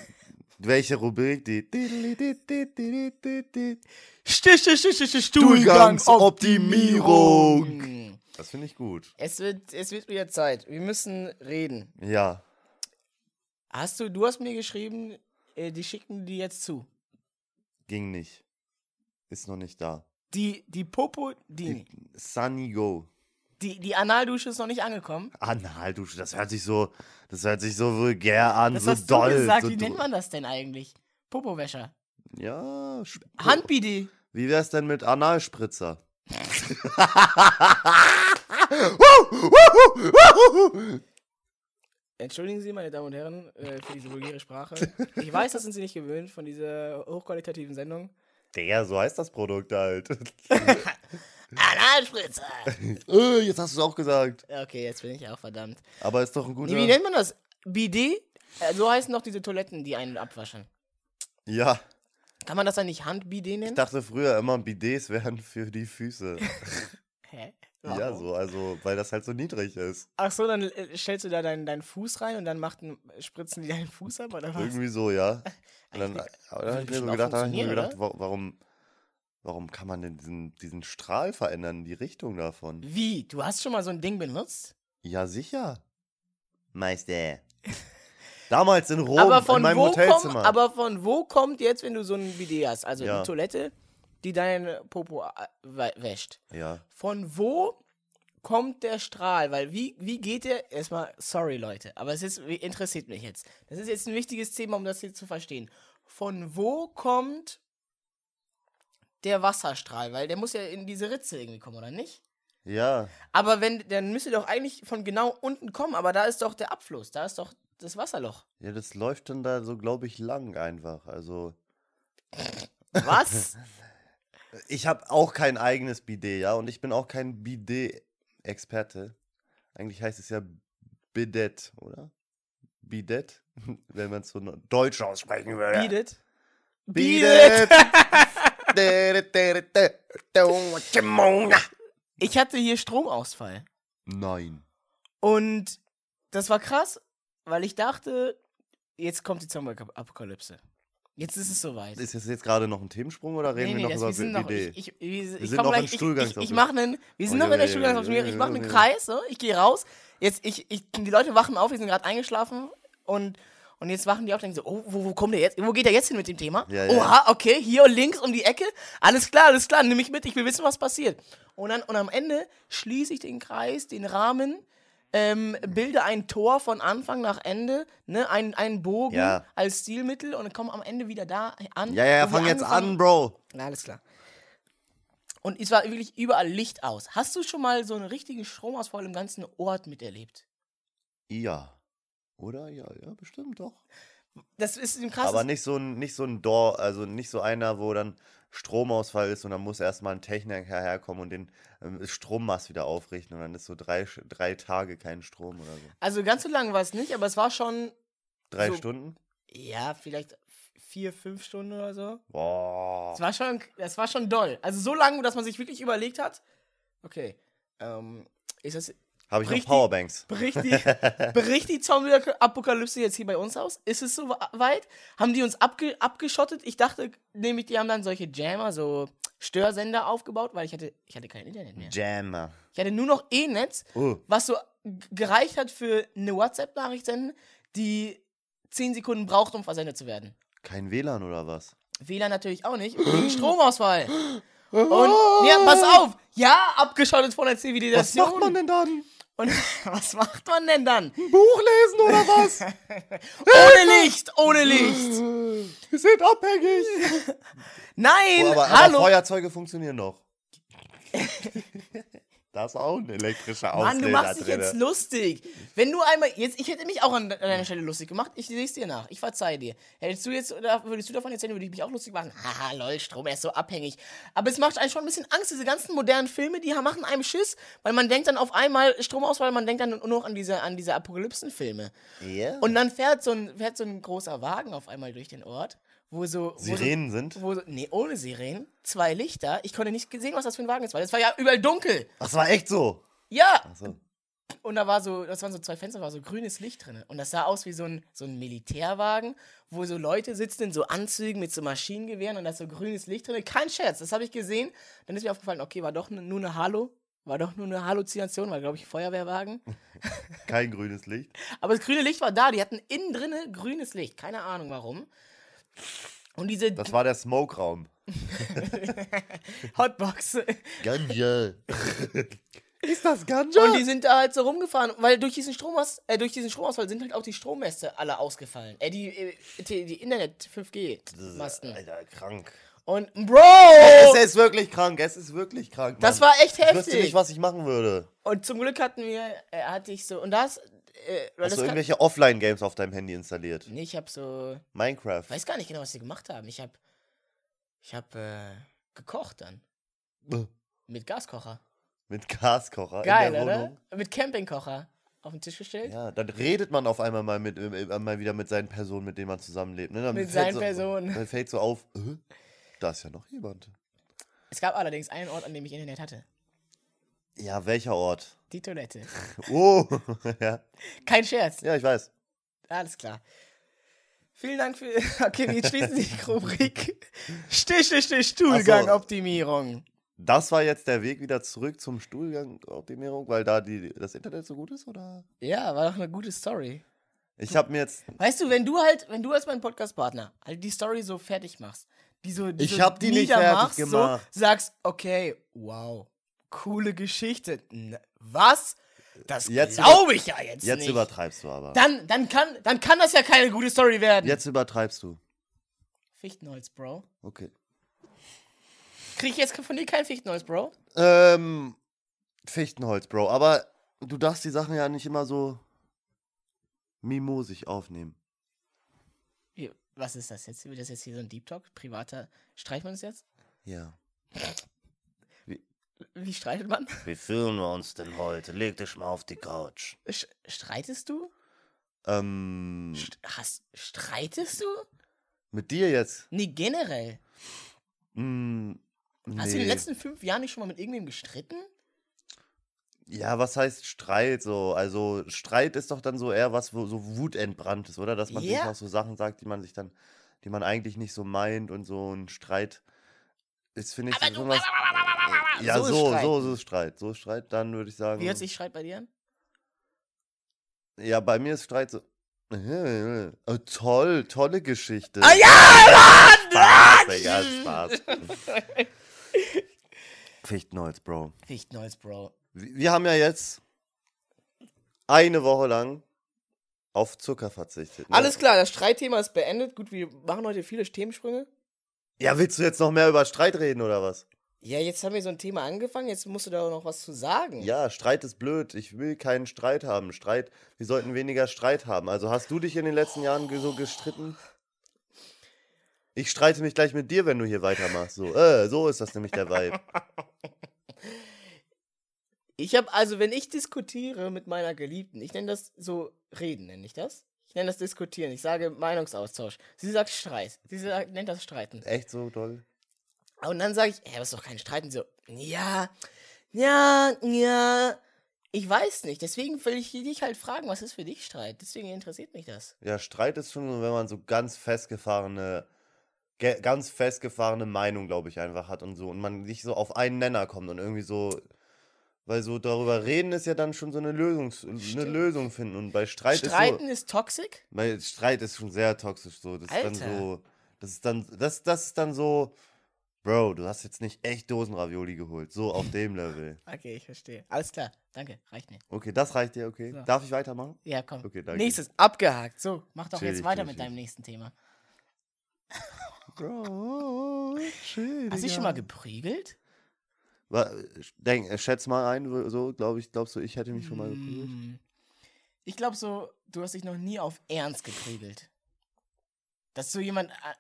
Speaker 2: welche Rubrik? Die Stuhlgangsoptimierung. Das finde ich gut.
Speaker 1: Es wird, es wird wieder Zeit. Wir müssen reden.
Speaker 2: Ja,
Speaker 1: Hast du, du hast mir geschrieben, äh, die schicken die jetzt zu.
Speaker 2: ging nicht. Ist noch nicht da.
Speaker 1: Die, die Popo, die,
Speaker 2: Sunny Go.
Speaker 1: die, die Analdusche ist noch nicht angekommen.
Speaker 2: Analdusche, das hört sich so, das hört sich so vulgär an,
Speaker 1: Das
Speaker 2: so
Speaker 1: hast
Speaker 2: doll.
Speaker 1: du gesagt.
Speaker 2: so
Speaker 1: Wie nennt man das denn eigentlich? Popowäscher.
Speaker 2: Ja,
Speaker 1: Handbidi.
Speaker 2: Wie wär's denn mit Analspritzer?
Speaker 1: Entschuldigen Sie, meine Damen und Herren, äh, für diese vulgäre Sprache. Ich weiß, das sind Sie nicht gewöhnt von dieser hochqualitativen Sendung.
Speaker 2: Digga, so heißt das Produkt halt.
Speaker 1: Analspritzer!
Speaker 2: äh, jetzt hast du es auch gesagt.
Speaker 1: Okay, jetzt bin ich auch verdammt.
Speaker 2: Aber ist doch ein guter.
Speaker 1: Wie nennt man das? Bidet? Äh, so heißen doch diese Toiletten, die einen abwaschen.
Speaker 2: ja,
Speaker 1: Kann man das dann nicht Handbidet
Speaker 2: ich
Speaker 1: nennen?
Speaker 2: dachte früher immer, Bidets wären für die Füße.
Speaker 1: Hä?
Speaker 2: Ja,
Speaker 1: Warum?
Speaker 2: so, also, weil das halt so niedrig ist.
Speaker 1: Ach so, dann äh, stellst du da deinen, deinen Fuß rein und dann macht ein, spritzen die deinen Fuß ab oder was?
Speaker 2: Irgendwie so, ja. Und dann, aber dann habe ich mir so gedacht, ich mir gedacht wa- warum, warum kann man denn diesen, diesen Strahl verändern, die Richtung davon?
Speaker 1: Wie? Du hast schon mal so ein Ding benutzt?
Speaker 2: Ja, sicher. Meister. Damals in Rom,
Speaker 1: aber
Speaker 2: in
Speaker 1: von
Speaker 2: meinem
Speaker 1: wo
Speaker 2: Hotelzimmer.
Speaker 1: kommt, aber von wo kommt jetzt, wenn du so ein Bidet hast, also
Speaker 2: Ja.
Speaker 1: eine Toilette, die deinen Popo äh, wä- wäscht?
Speaker 2: ja,
Speaker 1: Von wo kommt der Strahl? Weil wie, wie geht der? Erstmal, sorry Leute, aber es ist, interessiert mich jetzt. Das ist jetzt ein wichtiges Thema, um das hier zu verstehen. Von wo kommt der Wasserstrahl? Weil der muss ja in diese Ritze irgendwie kommen, oder nicht?
Speaker 2: ja.
Speaker 1: Aber wenn, dann müsste doch eigentlich von genau unten kommen, aber da ist doch der Abfluss, da ist doch das Wasserloch.
Speaker 2: Ja, das läuft dann da so, glaube ich, lang einfach. Also,
Speaker 1: Was?
Speaker 2: ich habe auch kein eigenes Bidet, ja, und ich bin auch kein Bidet-Experte. Eigentlich heißt es ja Bidet, oder? Bidet, wenn man es so deutsch aussprechen würde.
Speaker 1: Bietet.
Speaker 2: Bidet.
Speaker 1: Ich hatte hier Stromausfall.
Speaker 2: Nein.
Speaker 1: Und das war krass, weil ich dachte, jetzt kommt die Zombie-Apokalypse. Jetzt ist es soweit.
Speaker 2: Ist das jetzt gerade noch ein Themensprung oder reden wir noch
Speaker 1: das-
Speaker 2: über
Speaker 1: wir noch,
Speaker 2: Bidet?
Speaker 1: ich, ich, ich, ich
Speaker 2: sind noch
Speaker 1: gleich,
Speaker 2: in
Speaker 1: ich, ich, ich mache einen, wir sind
Speaker 2: Oh,
Speaker 1: noch in der
Speaker 2: ja,
Speaker 1: ich mache einen. Kreis, so, ich gehe raus, jetzt, ich, die Leute wachen auf, die sind gerade eingeschlafen und, und jetzt wachen die auf und denken so, oh, wo, wo kommt der jetzt, wo geht der jetzt hin mit dem Thema?
Speaker 2: Ja, ja.
Speaker 1: Oha, okay, hier links um die Ecke, alles klar, alles klar, nimm mich mit, ich will wissen, was passiert. Und dann, und am Ende schließe ich den Kreis, den Rahmen, ähm, bilde ein Tor von Anfang nach Ende, ne, ein, einen Bogen
Speaker 2: Ja.
Speaker 1: als Stilmittel und komme am Ende wieder da an.
Speaker 2: Ja, ja,
Speaker 1: wir
Speaker 2: fang jetzt an, Bro.
Speaker 1: na, alles klar. Und es war wirklich überall Licht aus. Hast du schon mal so einen richtigen Stromausfall im ganzen Ort miterlebt?
Speaker 2: Ja. Oder? Ja, ja, bestimmt doch.
Speaker 1: Das ist ein krasses.
Speaker 2: Aber nicht so ein, nicht so ein Door, also nicht so einer, wo dann Stromausfall ist und dann muss erstmal ein Techniker herkommen und den ähm, Strommast wieder aufrichten und dann ist so drei, drei Tage kein Strom oder so.
Speaker 1: also ganz so lang war es nicht, aber es war schon,
Speaker 2: Drei
Speaker 1: So-
Speaker 2: Stunden?
Speaker 1: ja, vielleicht vier, fünf Stunden oder so.
Speaker 2: Boah.
Speaker 1: Es war schon, das war schon doll. Also so lange, dass man sich wirklich überlegt hat, okay, ähm, ist das,
Speaker 2: Habe ich noch
Speaker 1: richtig-
Speaker 2: Powerbanks?
Speaker 1: bricht die, bricht die Zombie-Apokalypse jetzt hier bei uns aus? Ist es so weit? Haben die uns abge abgeschottet? Ich dachte nämlich, die haben dann solche Jammer, so Störsender aufgebaut, weil ich hatte, ich hatte kein Internet mehr.
Speaker 2: Jammer.
Speaker 1: Ich hatte nur noch E-Netz,
Speaker 2: Oh.
Speaker 1: was so gereicht hat für eine WhatsApp-Nachricht senden, die 10 Sekunden braucht, um versendet zu werden.
Speaker 2: Kein WLAN oder was?
Speaker 1: WLAN natürlich auch nicht, wegen Stromausfall. Und, ja, pass auf, ja, abgeschottet von der
Speaker 2: Was
Speaker 1: Zivilisation.
Speaker 2: macht man denn dann?
Speaker 1: Und was macht man denn dann?
Speaker 2: Ein Buch lesen oder was?
Speaker 1: Ohne Licht, ohne Licht.
Speaker 2: Wir sind abhängig.
Speaker 1: Nein,
Speaker 2: Oh, aber, aber
Speaker 1: hallo.
Speaker 2: Feuerzeuge funktionieren noch. da ist auch ein elektrischer Auslöser
Speaker 1: Mann, du machst dich jetzt lustig. Wenn du einmal, jetzt, ich hätte mich auch an, deiner Stelle lustig gemacht. Ich sehe es dir nach. Ich verzeih dir. Hättest du jetzt, oder würdest du davon erzählen, würde ich mich auch lustig machen. Haha, lol, Strom, er ist so abhängig. Aber es macht einem schon ein bisschen Angst, diese ganzen modernen Filme, die machen einem Schiss, weil man denkt dann auf einmal Stromausfall, man denkt dann nur noch an diese, an diese Apokalypsenfilme.
Speaker 2: Ja.
Speaker 1: Und dann fährt so, ein, fährt so ein großer Wagen auf einmal durch den Ort, wo so. Wo so
Speaker 2: Sirenen sind?
Speaker 1: wo so, nee, ohne Sirenen. Zwei Lichter. Ich konnte nicht sehen, was das für ein Wagen ist, weil es war ja überall dunkel.
Speaker 2: Das war echt so.
Speaker 1: Ja!
Speaker 2: Achso.
Speaker 1: Und da war so, das waren so zwei Fenster, war so grünes Licht drin. Und das sah aus wie so ein, so ein Militärwagen, wo so Leute sitzen in so Anzügen mit so Maschinengewehren und da ist so grünes Licht drin. Kein Scherz, das habe ich gesehen. Dann ist mir aufgefallen, okay, war doch nur eine Halo. War doch nur eine Halluzination, war, glaube ich, ein Feuerwehrwagen.
Speaker 2: Kein grünes Licht.
Speaker 1: Aber das grüne Licht war da, die hatten innen drinne grünes Licht. Keine Ahnung warum. Und diese
Speaker 2: Das war der Smoke-Raum.
Speaker 1: Hotbox.
Speaker 2: Ganja. ist das Ganja?
Speaker 1: Und die sind da halt so rumgefahren, weil durch diesen, Stromaus äh, durch diesen Stromausfall sind halt auch die Strommäste alle ausgefallen. Äh, die, äh, die, die Internet-5G-Masten.
Speaker 2: Alter, krank.
Speaker 1: Und, Bro!
Speaker 2: Es ist wirklich krank, es ist wirklich krank.
Speaker 1: Das
Speaker 2: Mann.
Speaker 1: war echt
Speaker 2: Ich wüsste
Speaker 1: heftig.
Speaker 2: nicht, was ich machen würde.
Speaker 1: Und zum Glück hatten wir, äh, hatte ich so, und das, äh,
Speaker 2: Hast du
Speaker 1: kann,
Speaker 2: irgendwelche Offline-Games auf deinem Handy installiert?
Speaker 1: Nee, ich hab so.
Speaker 2: Minecraft.
Speaker 1: Ich weiß gar nicht genau, was sie gemacht haben. Ich hab. Ich hab äh, gekocht dann.
Speaker 2: Äh,
Speaker 1: Mit Gaskocher.
Speaker 2: Mit Gaskocher
Speaker 1: Geil,
Speaker 2: in der
Speaker 1: oder?
Speaker 2: Wohnung.
Speaker 1: Mit Campingkocher auf den Tisch gestellt.
Speaker 2: Ja, dann redet man auf einmal mal, mit, äh, mal wieder mit seinen Personen, mit denen man zusammenlebt. Ne? Dann
Speaker 1: Mit seinen
Speaker 2: so,
Speaker 1: Personen.
Speaker 2: Dann fällt so auf, äh, da ist ja noch jemand.
Speaker 1: Es gab allerdings einen Ort, an dem ich Internet hatte.
Speaker 2: Ja, welcher Ort?
Speaker 1: Die Toilette.
Speaker 2: Oh, ja.
Speaker 1: Kein Scherz.
Speaker 2: ja, ich weiß.
Speaker 1: Alles klar. Vielen Dank für. Okay, wir schließen die Rubrik. Stich, Stich, Stich, Stuhlgangoptimierung.
Speaker 2: Das war jetzt der Weg wieder zurück zum Stuhlgang-Optimierung, weil da die, das Internet so gut ist, oder?
Speaker 1: Ja, war doch eine gute Story.
Speaker 2: Ich habe mir jetzt,
Speaker 1: Weißt du, wenn du halt, wenn du als mein Podcast-Partner halt die Story so fertig machst, die so, die
Speaker 2: Ich
Speaker 1: so
Speaker 2: hab die nicht fertig gemacht.
Speaker 1: So, sagst, okay, wow, coole Geschichte. Was? Das
Speaker 2: Jetzt
Speaker 1: glaube ich ja jetzt,
Speaker 2: jetzt
Speaker 1: nicht.
Speaker 2: übertreibst du aber.
Speaker 1: dann, dann, kann, dann kann das ja keine gute Story werden.
Speaker 2: Jetzt übertreibst du.
Speaker 1: Fichtenholz, Bro.
Speaker 2: Okay.
Speaker 1: Krieg ich jetzt von dir kein Fichtenholz, Bro?
Speaker 2: Ähm, Fichtenholz, Bro. Aber du darfst die Sachen ja nicht immer so mimosig aufnehmen.
Speaker 1: Wie, was ist das jetzt? Wird das jetzt hier so ein Deep Talk? Privater? Streitet man es jetzt?
Speaker 2: Ja.
Speaker 1: Wie streitet man?
Speaker 2: Wie fühlen wir uns denn heute? Leg dich mal auf die Couch.
Speaker 1: Sch streitest du?
Speaker 2: Ähm,
Speaker 1: St hast, streitest du?
Speaker 2: mit dir jetzt?
Speaker 1: Nee, generell.
Speaker 2: Mm,
Speaker 1: Hast du in den
Speaker 2: nee.
Speaker 1: letzten fünf Jahren nicht schon mal mit irgendwem gestritten?
Speaker 2: Ja, was heißt Streit so? Also Streit ist doch dann so eher was, wo so wutentbrannt ist, oder? Dass man sich
Speaker 1: Ja.
Speaker 2: noch so Sachen sagt, die man sich dann, die man eigentlich nicht so meint und so ein Streit ist, finde ich,
Speaker 1: Aber
Speaker 2: so
Speaker 1: du-
Speaker 2: was. Ja,
Speaker 1: So ist
Speaker 2: so,
Speaker 1: Streit.
Speaker 2: so, so ist Streit. So ist Streit, dann würde ich sagen.
Speaker 1: Wie hört sich Streit bei dir an?
Speaker 2: Ja, bei mir ist Streit so. Äh, toll, tolle Geschichte.
Speaker 1: Ah ja,
Speaker 2: Spaß,
Speaker 1: Mann!
Speaker 2: Digga, Spaß. Fichtenholz, Bro.
Speaker 1: Fichtenholz, Bro.
Speaker 2: Wir wir haben ja jetzt eine Woche lang auf Zucker verzichtet. Ne?
Speaker 1: Alles klar, das Streitthema ist beendet. Gut, wir machen heute viele Themensprünge.
Speaker 2: Ja, willst du jetzt noch mehr über Streit reden oder was?
Speaker 1: Ja, jetzt haben wir so ein Thema angefangen, jetzt musst du da noch was zu sagen.
Speaker 2: Ja, Streit ist blöd. Ich will keinen Streit haben. Streit, wir sollten weniger Streit haben. Also hast du dich in den letzten Jahren so gestritten? Ich streite mich gleich mit dir, wenn du hier weitermachst. So, äh, so ist das nämlich der Vibe.
Speaker 1: Ich habe also, wenn ich diskutiere mit meiner Geliebten, ich nenne das so reden, nenne ich das? Ich nenne das diskutieren. Ich sage Meinungsaustausch. Sie sagt Streit. Sie sagt, nennt das Streiten.
Speaker 2: Echt so toll?
Speaker 1: Und dann sage ich, ja, das ist doch kein Streiten. Sie So, ja, ja, ja. Ich weiß nicht. Deswegen will ich dich halt fragen, was ist für dich Streit? Deswegen interessiert mich das.
Speaker 2: Ja, Streit ist schon, wenn man so ganz festgefahrene, ge- ganz festgefahrene Meinung, glaube ich, einfach hat und so. Und man nicht so auf einen Nenner kommt und irgendwie so. Weil so darüber reden ist ja dann schon so eine, Lösungs eine. Lösung finden. Und bei Streit
Speaker 1: Streiten
Speaker 2: ist
Speaker 1: ist toxic?
Speaker 2: so. Weil Streit ist schon sehr toxisch so. Das ist dann
Speaker 1: Alter.
Speaker 2: so. Das ist dann. Das, das ist dann so. Bro, du hast jetzt nicht echt Dosenravioli geholt. So auf dem Level.
Speaker 1: Okay, ich verstehe. Alles klar. Danke. Reicht mir.
Speaker 2: Okay, das reicht dir, okay.
Speaker 1: So.
Speaker 2: Darf ich weitermachen?
Speaker 1: Ja, komm.
Speaker 2: Okay, danke.
Speaker 1: Nächstes. Abgehakt. So, mach doch
Speaker 2: Chillig,
Speaker 1: jetzt weiter
Speaker 2: chillig,
Speaker 1: mit deinem nächsten Thema.
Speaker 2: Bro, chill,
Speaker 1: Hast du dich schon mal geprügelt?
Speaker 2: Denk, äh, schätz mal ein, so, glaube ich, glaubst du, ich hätte mich schon mal geprügelt?
Speaker 1: Mm. Ich glaube so, du hast dich noch nie auf Ernst geprügelt. Dass so jemand. äh,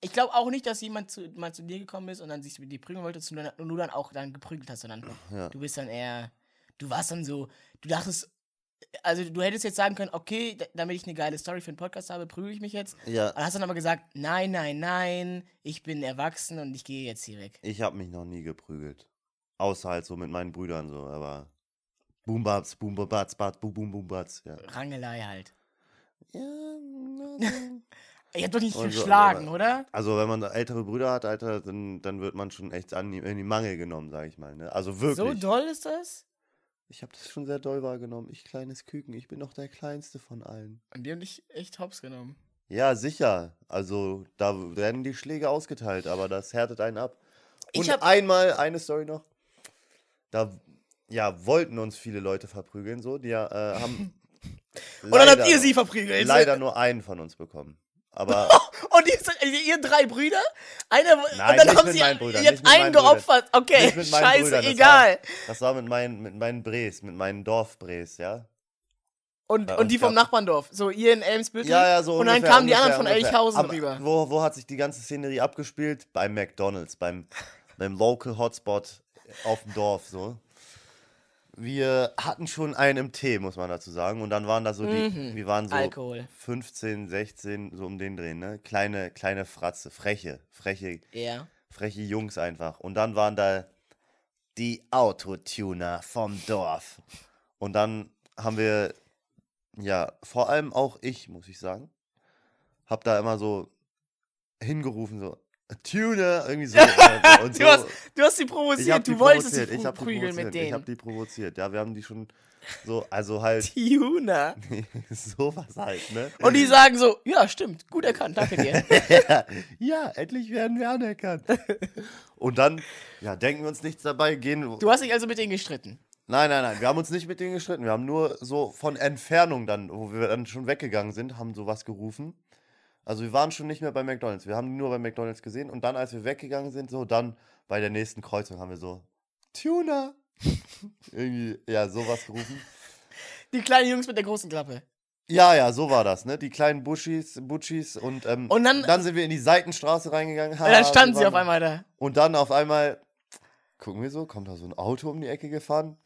Speaker 1: Ich glaube auch nicht, dass jemand zu, mal zu dir gekommen ist und dann sich mit dir prügeln wollte und du dann- und du dann auch dann geprügelt hast, sondern
Speaker 2: Ja.
Speaker 1: du bist dann eher. Du warst dann so. Du dachtest. Also du hättest jetzt sagen können, okay, da- damit ich eine geile Story für den Podcast habe, prügel ich mich jetzt.
Speaker 2: Ja,
Speaker 1: Und hast dann aber gesagt, nein, nein, nein, ich bin erwachsen und ich gehe jetzt hier weg.
Speaker 2: ich habe mich noch nie geprügelt. Außer halt so mit meinen Brüdern so, aber. Boom Babs, Boom Babs, Bad, Boom Boom Boom Bats, ja.
Speaker 1: Rangelei halt.
Speaker 2: Ja, so.
Speaker 1: Ihr habt doch nicht
Speaker 2: Und so,
Speaker 1: geschlagen,
Speaker 2: aber-
Speaker 1: oder?
Speaker 2: Also, wenn man ältere Brüder hat, Alter, dann, dann wird man schon echt an die, in die Mangel genommen, sag ich mal. Ne? Also wirklich.
Speaker 1: So doll ist das?
Speaker 2: Ich habe das schon sehr doll wahrgenommen. Ich kleines Küken, ich bin doch der kleinste von allen.
Speaker 1: Und die haben dich echt hops genommen.
Speaker 2: Ja, sicher. Also, da werden die Schläge ausgeteilt, aber das härtet einen ab.
Speaker 1: Ich
Speaker 2: Und
Speaker 1: hab-
Speaker 2: einmal, eine Story noch. Da, ja, wollten uns viele Leute verprügeln, so. Die äh, haben.
Speaker 1: Und dann habt ihr sie verprügelt.
Speaker 2: Leider nur einen von uns bekommen. Aber
Speaker 1: Und ihr, seid- ihr drei Brüder? Einer,
Speaker 2: Nein,
Speaker 1: und dann haben sie
Speaker 2: Brüdern, mit
Speaker 1: einen
Speaker 2: Brüdern.
Speaker 1: geopfert. Okay, scheiße,
Speaker 2: Brüdern, das
Speaker 1: egal.
Speaker 2: das war mit meinen, mit meinen Bres, mit meinen Dorfbres, ja.
Speaker 1: Und, und die vom Nachbarndorf. So, ihr in Elmsbüttel.
Speaker 2: Ja, ja, so
Speaker 1: Und dann
Speaker 2: ungefähr,
Speaker 1: kamen die anderen von
Speaker 2: ungefähr.
Speaker 1: Elchhausen
Speaker 2: Aber
Speaker 1: rüber.
Speaker 2: Wo, wo hat sich die ganze Szenerie abgespielt? Beim McDonalds, beim, beim Local Hotspot auf dem Dorf, so. Wir hatten schon einen im Tee, muss man dazu sagen. Und dann waren da so die,
Speaker 1: Mhm.
Speaker 2: wir waren so
Speaker 1: Alkohol.
Speaker 2: 15, 16, so um den Drehen, ne? Kleine, kleine Fratze, freche, freche,
Speaker 1: Ja.
Speaker 2: freche Jungs einfach. Und dann waren da die Autotuner vom Dorf. Und dann haben wir, ja, vor allem auch ich, muss ich sagen, hab da immer so hingerufen, so, Tuner, irgendwie so. äh, und
Speaker 1: Du,
Speaker 2: so.
Speaker 1: hast, du hast sie
Speaker 2: Ich
Speaker 1: provoziert.
Speaker 2: die
Speaker 1: Du wolltest sie
Speaker 2: provoziert, ich hab die
Speaker 1: prügeln mit
Speaker 2: provoziert, Ich hab
Speaker 1: denen.
Speaker 2: die provoziert, ja, wir haben die schon so, also halt,
Speaker 1: Tuna.
Speaker 2: sowas halt, ne?
Speaker 1: Und die sagen so, ja, stimmt, gut erkannt, danke dir.
Speaker 2: ja, ja, endlich werden wir anerkannt. Und dann, ja, denken wir uns nichts dabei, gehen.
Speaker 1: Du hast dich also mit denen gestritten.
Speaker 2: Nein, nein, nein, wir haben uns nicht mit denen gestritten. Wir haben nur so von Entfernung dann, wo wir dann schon weggegangen sind, haben sowas gerufen. Also wir waren schon nicht mehr bei McDonalds. Wir haben nur bei McDonalds gesehen. Und dann, als wir weggegangen sind, so dann bei der nächsten Kreuzung haben wir so, Tuna. Irgendwie, ja, sowas gerufen.
Speaker 1: Die kleinen Jungs mit der großen Klappe.
Speaker 2: Ja, ja, so war das, ne? Die kleinen Buschis, Butchis und, ähm,
Speaker 1: Und dann-
Speaker 2: sind wir in die Seitenstraße reingegangen.
Speaker 1: Und dann
Speaker 2: Ha,
Speaker 1: standen sie auf einmal da.
Speaker 2: Und dann auf einmal gucken wir so, kommt da so ein Auto um die Ecke gefahren.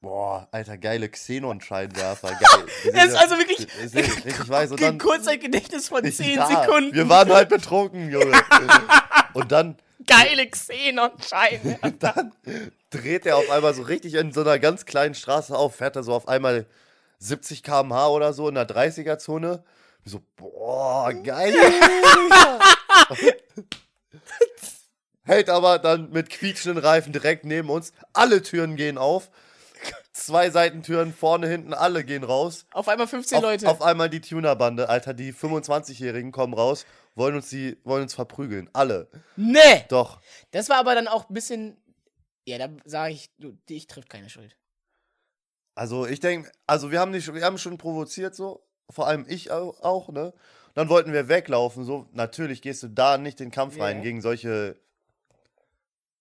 Speaker 2: Boah, alter, geile Xenon-Scheinwerfer. Geil. Sind
Speaker 1: ist also wirklich
Speaker 2: wir sind richtig weiß. Und
Speaker 1: Ein
Speaker 2: dann,
Speaker 1: Kurzzeitgedächtnis von 10
Speaker 2: Ja,
Speaker 1: Sekunden.
Speaker 2: Wir waren halt betrunken, Junge. Und dann,
Speaker 1: Geile Xenon-Scheine.
Speaker 2: dann dreht er auf einmal so richtig in so einer ganz kleinen Straße auf, fährt er so auf einmal 70 km/h oder so in der 30er-Zone. Wir So, boah, geil. Hält aber dann mit quietschenden Reifen direkt neben uns. Alle Türen gehen auf. Zwei Seitentüren, vorne, hinten, alle gehen raus.
Speaker 1: Auf einmal 15
Speaker 2: Auf,
Speaker 1: Leute.
Speaker 2: auf einmal die Tunerbande, Alter, die 25-Jährigen kommen raus, wollen uns, die, wollen uns verprügeln. Alle.
Speaker 1: nee!
Speaker 2: Doch.
Speaker 1: Das war aber dann auch ein bisschen. Ja, da sage ich, du, dich trifft keine Schuld.
Speaker 2: Also ich denke, also wir haben, nicht, wir haben schon provoziert so, vor allem ich auch, ne? Dann wollten wir weglaufen, so. Natürlich gehst du da nicht den Kampf rein
Speaker 1: Ja.
Speaker 2: gegen solche,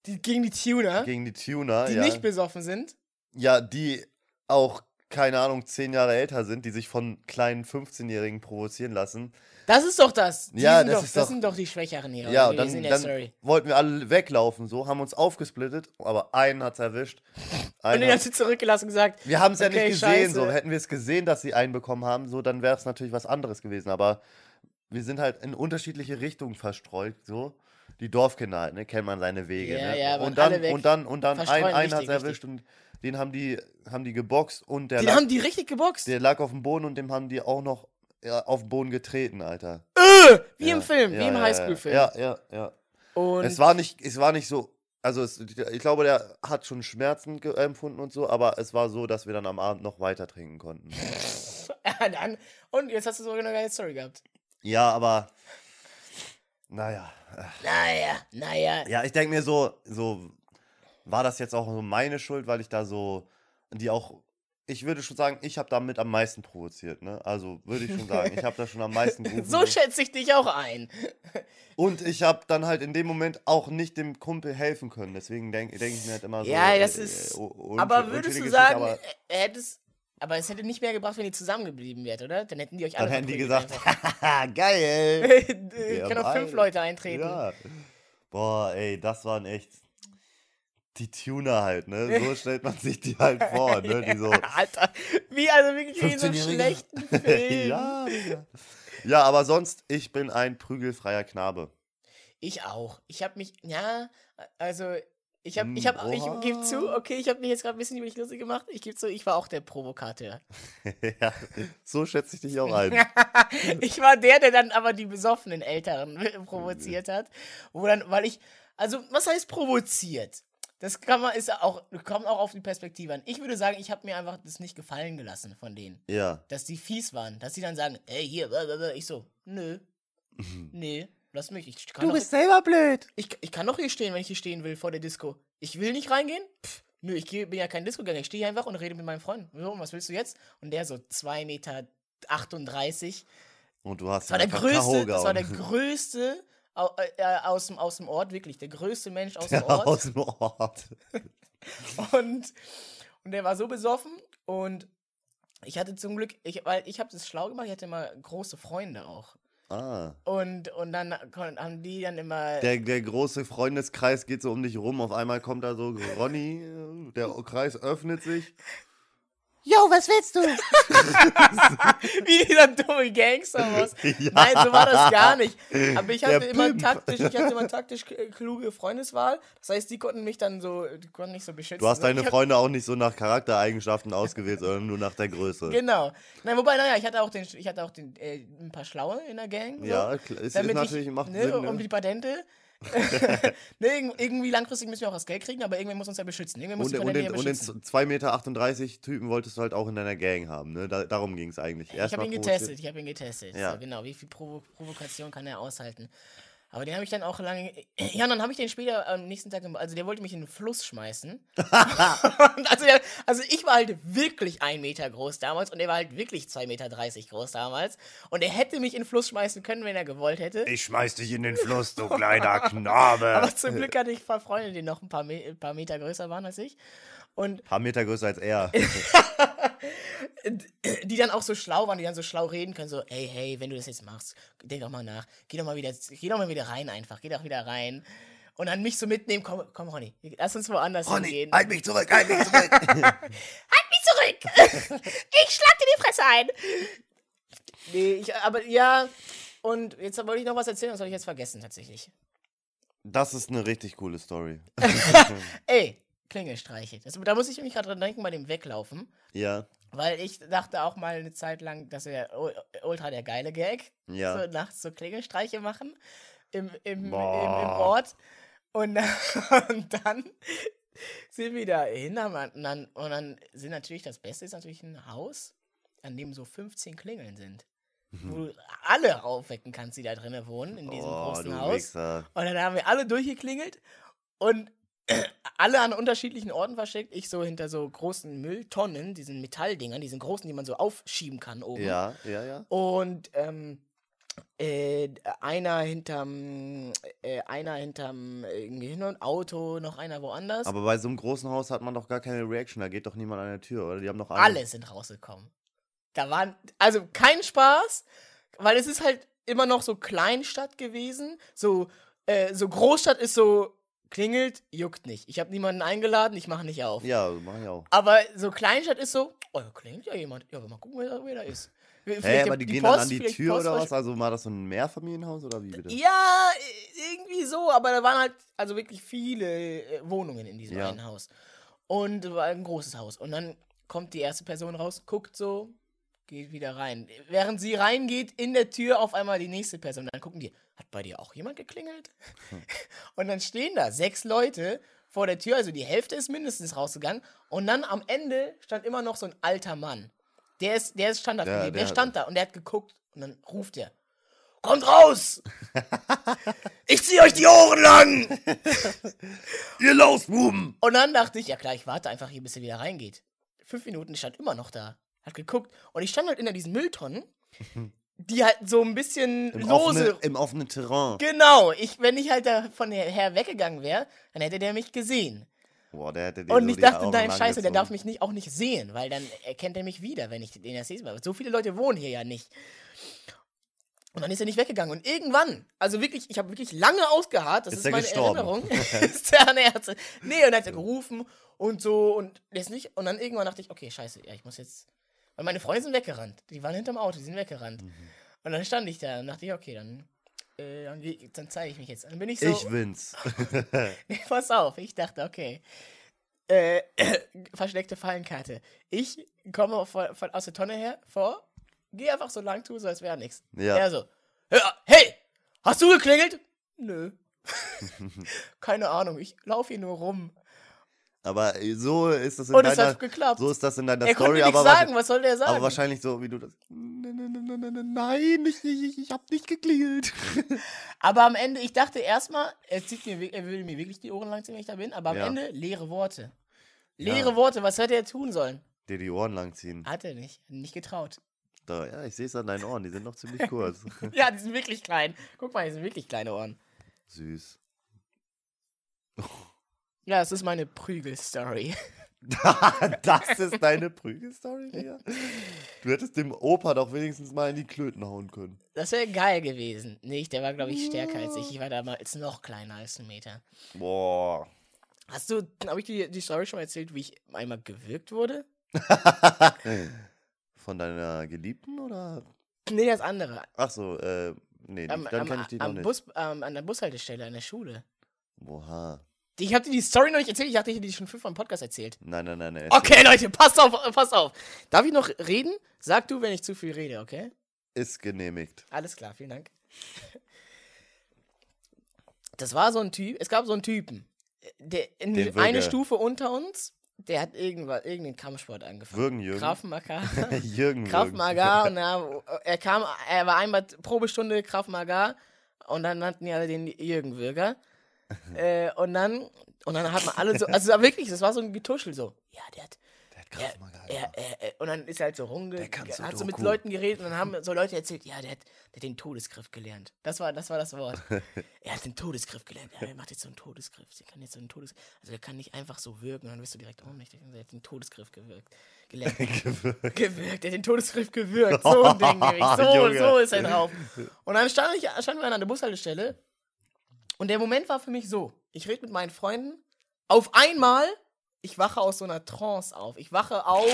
Speaker 1: Die, gegen die Tuner,
Speaker 2: gegen die Tuner,
Speaker 1: die
Speaker 2: ja.
Speaker 1: nicht besoffen sind.
Speaker 2: Ja, die auch, keine Ahnung, zehn Jahre älter sind, die sich von kleinen 15-Jährigen provozieren lassen.
Speaker 1: Das ist doch das. Die
Speaker 2: Ja, das
Speaker 1: doch,
Speaker 2: ist
Speaker 1: das
Speaker 2: doch-
Speaker 1: sind doch die Schwächeren hier.
Speaker 2: Ja, und dann,
Speaker 1: sind der
Speaker 2: dann
Speaker 1: Story.
Speaker 2: wollten wir alle weglaufen, so, haben uns aufgesplittet, aber einen hat's erwischt.
Speaker 1: Und
Speaker 2: Einen
Speaker 1: den
Speaker 2: hat-
Speaker 1: hat sie zurückgelassen und gesagt,
Speaker 2: Wir haben es ja
Speaker 1: Okay,
Speaker 2: nicht gesehen,
Speaker 1: scheiße.
Speaker 2: so. Hätten wir es gesehen, dass sie einen bekommen haben, so, dann wäre es natürlich was anderes gewesen. Aber wir sind halt in unterschiedliche Richtungen verstreut, so. Die Dorfkinder halt, ne, kennt man seine Wege,
Speaker 1: Ja,
Speaker 2: ne?
Speaker 1: ja,
Speaker 2: und dann, und dann, und dann, ein,
Speaker 1: Verstreuen,
Speaker 2: einen hat
Speaker 1: richtig,
Speaker 2: erwischt und den haben die, haben die geboxt und der
Speaker 1: den
Speaker 2: lag,
Speaker 1: haben die richtig geboxt.
Speaker 2: der lag auf dem Boden und dem haben die auch noch ja, auf den Boden getreten, Alter.
Speaker 1: Äh, wie
Speaker 2: Ja,
Speaker 1: im Film,
Speaker 2: ja,
Speaker 1: wie im Highschool-Film.
Speaker 2: Ja, ja, ja.
Speaker 1: Und
Speaker 2: Es war nicht, es war nicht so, also es, ich glaube, der hat schon Schmerzen ge- empfunden und so, aber es war so, dass wir dann am Abend noch weiter trinken konnten.
Speaker 1: Ja, dann, und jetzt hast du sogar eine geile Story gehabt.
Speaker 2: Ja, aber naja.
Speaker 1: Naja, naja.
Speaker 2: Ja, ich denke mir so, so war das jetzt auch so meine Schuld, weil ich da so die auch ich würde schon sagen, ich habe damit am meisten provoziert, ne? Also würde ich schon sagen, ich habe da schon am meisten gerufen.
Speaker 1: So schätze ich dich auch ein.
Speaker 2: Und ich habe dann halt in dem Moment auch nicht dem Kumpel helfen können. Deswegen denke denk ich mir halt immer so.
Speaker 1: Ja, das
Speaker 2: äh,
Speaker 1: ist-
Speaker 2: äh,
Speaker 1: Aber würdest du
Speaker 2: nicht,
Speaker 1: sagen,
Speaker 2: aber
Speaker 1: er hätte es. Aber es hätte nicht mehr gebracht, wenn ihr zusammengeblieben wärt, oder? Dann hätten die euch
Speaker 2: dann
Speaker 1: alle
Speaker 2: hätten die gesagt, geil.
Speaker 1: Ich kann auch fünf Leute eintreten.
Speaker 2: Ja. Boah, ey, das waren echt die Tuner halt, ne? So stellt man sich die halt vor, ne? Die so
Speaker 1: Alter, wie also wirklich wie in so einem
Speaker 2: 15-Jährige.
Speaker 1: schlechten Film.
Speaker 2: ja, ja, aber sonst, ich bin ein prügelfreier Knabe.
Speaker 1: Ich auch. Ich habe mich, ja, also ich habe, ich
Speaker 2: Hm,
Speaker 1: habe, ich gebe zu, okay, ich habe mich jetzt gerade ein bisschen über mich lustig gemacht. Ich gebe zu, ich war auch der Provokateur.
Speaker 2: ja, so schätze ich dich auch ein.
Speaker 1: ich war der, der dann aber die besoffenen Älteren provoziert hat. Wo dann, weil ich, also was heißt provoziert? Das kann man, ist auch, kommt auch auf die Perspektive an. Ich würde sagen, ich habe mir einfach das nicht gefallen gelassen von denen.
Speaker 2: Ja.
Speaker 1: Dass die fies waren. Dass die dann sagen, ey, hier, blablabla. ich so, nö, nee, lass mich. Ich kann, doch,
Speaker 2: selber blöd.
Speaker 1: ich, ich kann doch hier stehen, wenn ich hier stehen will, vor der Disco. Ich will nicht reingehen? Pff, nö, ich geh, bin ja kein Disco-Gänger. Ich stehe hier einfach und rede mit meinem Freund. So, was willst du jetzt? Und der so 2,38 Meter. 38.
Speaker 2: Und du hast
Speaker 1: Das war der größte, das war der größte au, äh, aus, dem, aus dem Ort, wirklich, der größte Mensch aus dem Ort.
Speaker 2: aus dem Ort.
Speaker 1: Und, und der war so besoffen und ich hatte zum Glück, ich, weil ich habe das schlau gemacht, ich hatte immer große Freunde auch.
Speaker 2: Ah.
Speaker 1: Und, und dann haben die dann immer.
Speaker 2: Der, der große Freundeskreis geht so um dich rum. Auf einmal kommt da so Ronny, äh, der Kreis öffnet sich.
Speaker 1: Yo, was willst du? Wie dieser dumme Gangster aus.
Speaker 2: Ja.
Speaker 1: Nein, so war das gar nicht. Aber ich
Speaker 2: Der
Speaker 1: hatte immer
Speaker 2: Pimp.
Speaker 1: taktisch, ich hatte immer taktisch kluge Freundeswahl. Das heißt, die konnten mich dann so, die konnten mich so beschützen.
Speaker 2: Du hast deine
Speaker 1: Ich hab-
Speaker 2: Freunde auch nicht so nach Charaktereigenschaften ausgewählt, sondern nur nach der Größe.
Speaker 1: Genau. Nein, wobei, naja, ich hatte auch den, ich hatte auch den, äh, ein paar Schlaue in der Gang. So,
Speaker 2: Ja, klar, ist, ist
Speaker 1: damit
Speaker 2: natürlich,
Speaker 1: ich,
Speaker 2: macht
Speaker 1: ne,
Speaker 2: Sinn.
Speaker 1: um
Speaker 2: Ne?
Speaker 1: die Patente. ne, irg- irgendwie langfristig müssen wir auch das Geld kriegen, aber irgendwer muss uns ja beschützen. Irgendwer muss
Speaker 2: Und, den,
Speaker 1: ja
Speaker 2: und den
Speaker 1: beschützen.
Speaker 2: 2,38 Meter Typen wolltest du halt auch in deiner Gang haben, ne? Da, darum ging es eigentlich.
Speaker 1: Ich habe ihn getestet, ich habe ihn getestet.
Speaker 2: Ja.
Speaker 1: So, genau, wie viel Provo Provokation kann er aushalten? Aber den habe ich dann auch lange. Ja, dann habe ich den später am nächsten Tag. Also, der wollte mich in den Fluss schmeißen. Also, der, also, ich war halt wirklich ein Meter groß damals und er war halt wirklich 2,30 Meter groß damals. Und er hätte mich in den Fluss schmeißen können, wenn er gewollt hätte.
Speaker 2: Ich schmeiß dich in den Fluss, du kleiner Knabe.
Speaker 1: Aber zum Glück hatte ich ein paar Freunde, die noch ein paar, Me ein paar Meter größer waren als ich. Und
Speaker 2: paar Meter größer als er.
Speaker 1: die dann auch so schlau waren, die dann so schlau reden können, so, hey, hey, wenn du das jetzt machst, denk doch mal nach, geh doch mal wieder, geh doch mal wieder rein einfach, geh doch wieder rein. Und dann mich so mitnehmen, komm, komm, Ronny, lass uns woanders hingehen.
Speaker 2: halt mich zurück, halt mich zurück.
Speaker 1: Halt mich zurück! ich schlag dir die Fresse ein! Nee, ich, aber ja, und jetzt wollte ich noch was erzählen, das habe ich jetzt vergessen tatsächlich.
Speaker 2: das ist eine richtig coole Story.
Speaker 1: Ey, Klingelstreiche. Das, da muss ich mich gerade dran denken bei dem Weglaufen.
Speaker 2: Ja,
Speaker 1: Weil ich dachte auch mal eine Zeit lang, dass er ul- ultra der geile Gag.
Speaker 2: ja.
Speaker 1: So nachts so Klingelstreiche machen im, im, im, im. Ort. Und, und dann sind wir da hin und dann, und dann sind natürlich, das Beste ist natürlich ein Haus, an dem so 15 Klingeln sind. Wo du alle aufwecken kannst, die da drinnen wohnen, in diesem
Speaker 2: Mhm. Oh,
Speaker 1: großen Haus.
Speaker 2: Wichser.
Speaker 1: Und dann haben wir alle durchgeklingelt und alle an unterschiedlichen Orten versteckt. Ich so hinter so großen Mülltonnen, diesen Metalldingern, diesen großen, die man so aufschieben kann oben.
Speaker 2: Ja, ja, ja.
Speaker 1: Und ähm, äh, einer hinterm, äh, einer hinterm äh, Auto, noch einer woanders.
Speaker 2: Aber bei so einem großen Haus hat man doch gar keine Reaction. Da geht doch niemand an der Tür, oder? Die haben doch alle.
Speaker 1: alle sind rausgekommen. Da waren, also kein Spaß, weil es ist halt immer noch so Kleinstadt gewesen. So, äh, so Großstadt ist so, klingelt, juckt nicht. Ich habe niemanden eingeladen, ich mache nicht auf.
Speaker 2: Ja, mach ich auch.
Speaker 1: Aber so Kleinstadt ist so, oh, da klingelt ja jemand. Ja, mal gucken, wer, wer da ist.
Speaker 2: Hä,
Speaker 1: Vielleicht
Speaker 2: aber
Speaker 1: die
Speaker 2: die, gehen
Speaker 1: Post,
Speaker 2: dann an die Tür oder
Speaker 1: Post-
Speaker 2: was? Also war das so ein Mehrfamilienhaus oder wie bitte?
Speaker 1: Ja, irgendwie so, aber da waren halt also wirklich viele äh, Wohnungen in diesem
Speaker 2: Ja.
Speaker 1: einen Haus. Und war ein großes Haus. Und dann kommt die erste Person raus, guckt so, geht wieder rein. Während sie reingeht, in der Tür auf einmal die nächste Person. Dann gucken die, hat bei dir auch jemand geklingelt? Und dann stehen da sechs Leute vor der Tür, also die Hälfte ist mindestens rausgegangen. Und dann am Ende stand immer noch so ein alter Mann. Der ist, der ist stand da,
Speaker 2: Der-
Speaker 1: der,
Speaker 2: der-
Speaker 1: stand da und der hat geguckt und dann ruft er. Kommt raus! Ich zieh euch die Ohren lang!
Speaker 2: Ihr Lausbuben!
Speaker 1: Und dann dachte ich, ja klar, ich warte einfach hier, bis er wieder reingeht. Fünf Minuten, stand immer noch da. Hat geguckt. Und ich stand halt in diesen Mülltonnen, die halt so ein bisschen
Speaker 2: Im,
Speaker 1: lose.
Speaker 2: offenen, Im offenen Terrain.
Speaker 1: Genau, ich, wenn ich halt da von her weggegangen wäre, dann hätte der mich gesehen.
Speaker 2: Boah, der hätte dir
Speaker 1: Und
Speaker 2: so
Speaker 1: ich dachte,
Speaker 2: Augen
Speaker 1: nein, scheiße, der darf mich nicht, auch nicht sehen, weil dann erkennt er mich wieder, wenn ich den das Mal. So viele Leute wohnen hier ja nicht. Und dann ist er nicht weggegangen. Und irgendwann, also wirklich, ich habe wirklich lange ausgeharrt, das
Speaker 2: Ist
Speaker 1: ist, meine
Speaker 2: gestorben?
Speaker 1: Erinnerung. ist der an der. Nee, und dann hat er gerufen und so und ist nicht. Und dann irgendwann dachte ich, okay, scheiße, ja, ich muss jetzt. Weil meine Freunde sind weggerannt. Die waren hinterm Auto, die sind weggerannt.
Speaker 2: Mhm.
Speaker 1: Und dann stand ich da und dachte ich, okay, dann. Äh, dann, dann zeige ich mich jetzt. Dann bin ich so.
Speaker 2: Ich bin's.
Speaker 1: Nee, pass auf, ich dachte, okay. Äh, versteckte Fallenkarte. Ich komme von, von, aus der Tonne her vor, gehe einfach so lang zu, so als wäre nichts.
Speaker 2: Ja.
Speaker 1: Er so, "Ja, hey, hast du geklingelt? Nö. Keine Ahnung, ich laufe hier nur rum.
Speaker 2: Aber so ist das in
Speaker 1: Und es
Speaker 2: deiner,
Speaker 1: hat geklappt.
Speaker 2: so ist das in deiner
Speaker 1: er konnte
Speaker 2: Story,
Speaker 1: nichts
Speaker 2: aber,
Speaker 1: sagen, was soll der sagen?
Speaker 2: aber wahrscheinlich so, wie du das. Nein, ich, ich, ich hab nicht geklingelt.
Speaker 1: Aber am Ende, ich dachte erstmal, er, zieht mir, er würde mir wirklich die Ohren lang ziehen, wenn ich da bin, aber am
Speaker 2: Ja.
Speaker 1: Ende leere Worte. Leere
Speaker 2: Ja.
Speaker 1: Worte, was hätte er tun sollen?
Speaker 2: Dir die Ohren lang ziehen.
Speaker 1: Hat er nicht, nicht getraut.
Speaker 2: Da, ja, ich sehe es an deinen Ohren, die sind noch ziemlich kurz.
Speaker 1: Ja, die sind wirklich klein. Guck mal, die sind wirklich kleine Ohren.
Speaker 2: Süß.
Speaker 1: Ja, das ist meine Prügelstory.
Speaker 2: das ist deine Prügelstory, Digga? Du hättest dem Opa doch wenigstens mal in die Klöten hauen können.
Speaker 1: Das wäre geil gewesen. Nicht, der war, glaube ich, stärker als ich. Ich war damals noch kleiner als ein Meter.
Speaker 2: Boah.
Speaker 1: Hast du, habe ich dir die Story schon mal erzählt, wie ich einmal gewürgt wurde?
Speaker 2: Von deiner Geliebten oder?
Speaker 1: Nee, das andere.
Speaker 2: Ach so, äh, nee,
Speaker 1: Am,
Speaker 2: dann kenne ich die noch nicht.
Speaker 1: Bus, ähm, an der Bushaltestelle, an der Schule.
Speaker 2: Oha.
Speaker 1: Ich habe dir die Story noch nicht erzählt. Ich dachte, ich hätte die schon fünfmal im Podcast erzählt.
Speaker 2: Nein, nein, nein, nein.
Speaker 1: Okay, Leute, passt auf, passt auf. Darf ich noch reden? Sag du, wenn ich zu viel rede, okay?
Speaker 2: Ist genehmigt.
Speaker 1: Alles klar, vielen Dank. Das war so ein Typ, es gab so einen Typen, der eine
Speaker 2: Würger.
Speaker 1: Stufe unter uns, der hat irgendwas, irgendeinen Kampfsport angefangen.
Speaker 2: Würgen, Jürgen.
Speaker 1: Krav Maga.
Speaker 2: Jürgen.
Speaker 1: Maga und er, er kam, er war einmal Probestunde Krav Maga und dann nannten die alle den Jürgen Würger. Äh, und dann, und dann hat man alle so, also es war wirklich, das war so ein Getuschel so. Ja, der hat,
Speaker 2: Der hat Krav Maga.
Speaker 1: er, er, er, und dann ist er halt so rumge...
Speaker 2: Der kann
Speaker 1: hat so mit. Leuten geredet und dann haben so Leute erzählt, ja, der hat, der hat den Todesgriff gelernt. Das war, das war das Wort. er hat den Todesgriff gelernt. Ja, er macht jetzt so einen Todesgriff. Der kann jetzt so einen Todesgriff... Also er kann nicht einfach so wirken und dann wirst du direkt ohnmächtig. Er hat den Todesgriff gewirkt. Gelernt.
Speaker 2: Gewürgt.
Speaker 1: gewirkt. Er hat den Todesgriff gewirkt. So ein Ding nämlich. So, so ist er drauf. Und dann stand ich, standen wir an der Bushaltestelle und der Moment war für mich so. Ich rede mit meinen Freunden. Auf einmal, ich wache aus so einer Trance auf. Ich wache auf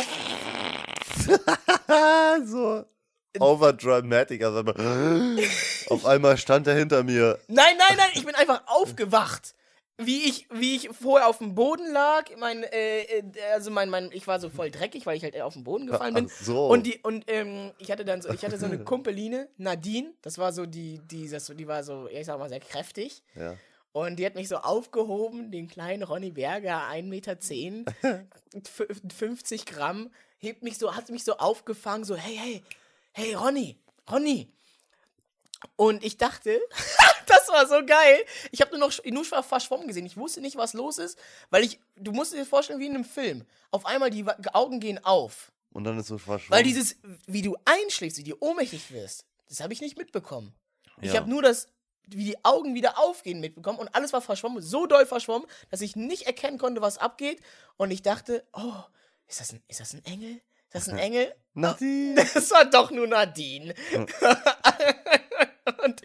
Speaker 2: so overdramatic. Also auf einmal stand er hinter mir.
Speaker 1: Nein, nein, nein, ich bin einfach aufgewacht. Wie ich, wie ich vorher auf dem Boden lag, mein, äh, äh, also mein, mein, ich war so voll dreckig, weil ich halt auf den Boden gefallen bin.
Speaker 2: Ach so.
Speaker 1: Und die, und ähm, ich hatte dann so, ich hatte so eine Kumpeline, Nadine, das war so die, die, das, die war so, ich sag mal, sehr kräftig.
Speaker 2: Ja.
Speaker 1: Und die hat mich so aufgehoben, den kleinen Ronny Berger, 1,10 Meter, 50 Gramm, hebt mich so, hat mich so aufgefangen, so, hey, hey, hey, Ronny, Ronny. Und ich dachte, das war so geil. Ich habe nur noch nur schwa- verschwommen gesehen. Ich wusste nicht, was los ist, weil ich, du musst dir vorstellen, wie in einem Film. Auf einmal die Augen gehen auf.
Speaker 2: Und dann ist so verschwommen.
Speaker 1: Weil dieses, wie du einschläfst, wie du ohnmächtig wirst, das habe ich nicht mitbekommen. Ich
Speaker 2: Ja.
Speaker 1: habe nur das, wie die Augen wieder aufgehen, mitbekommen und alles war verschwommen, so doll verschwommen, dass ich nicht erkennen konnte, was abgeht. Und ich dachte, oh, ist das ein, ist das ein Engel? Ist das ein Engel?
Speaker 2: Nadine.
Speaker 1: Das war doch nur Nadine. und,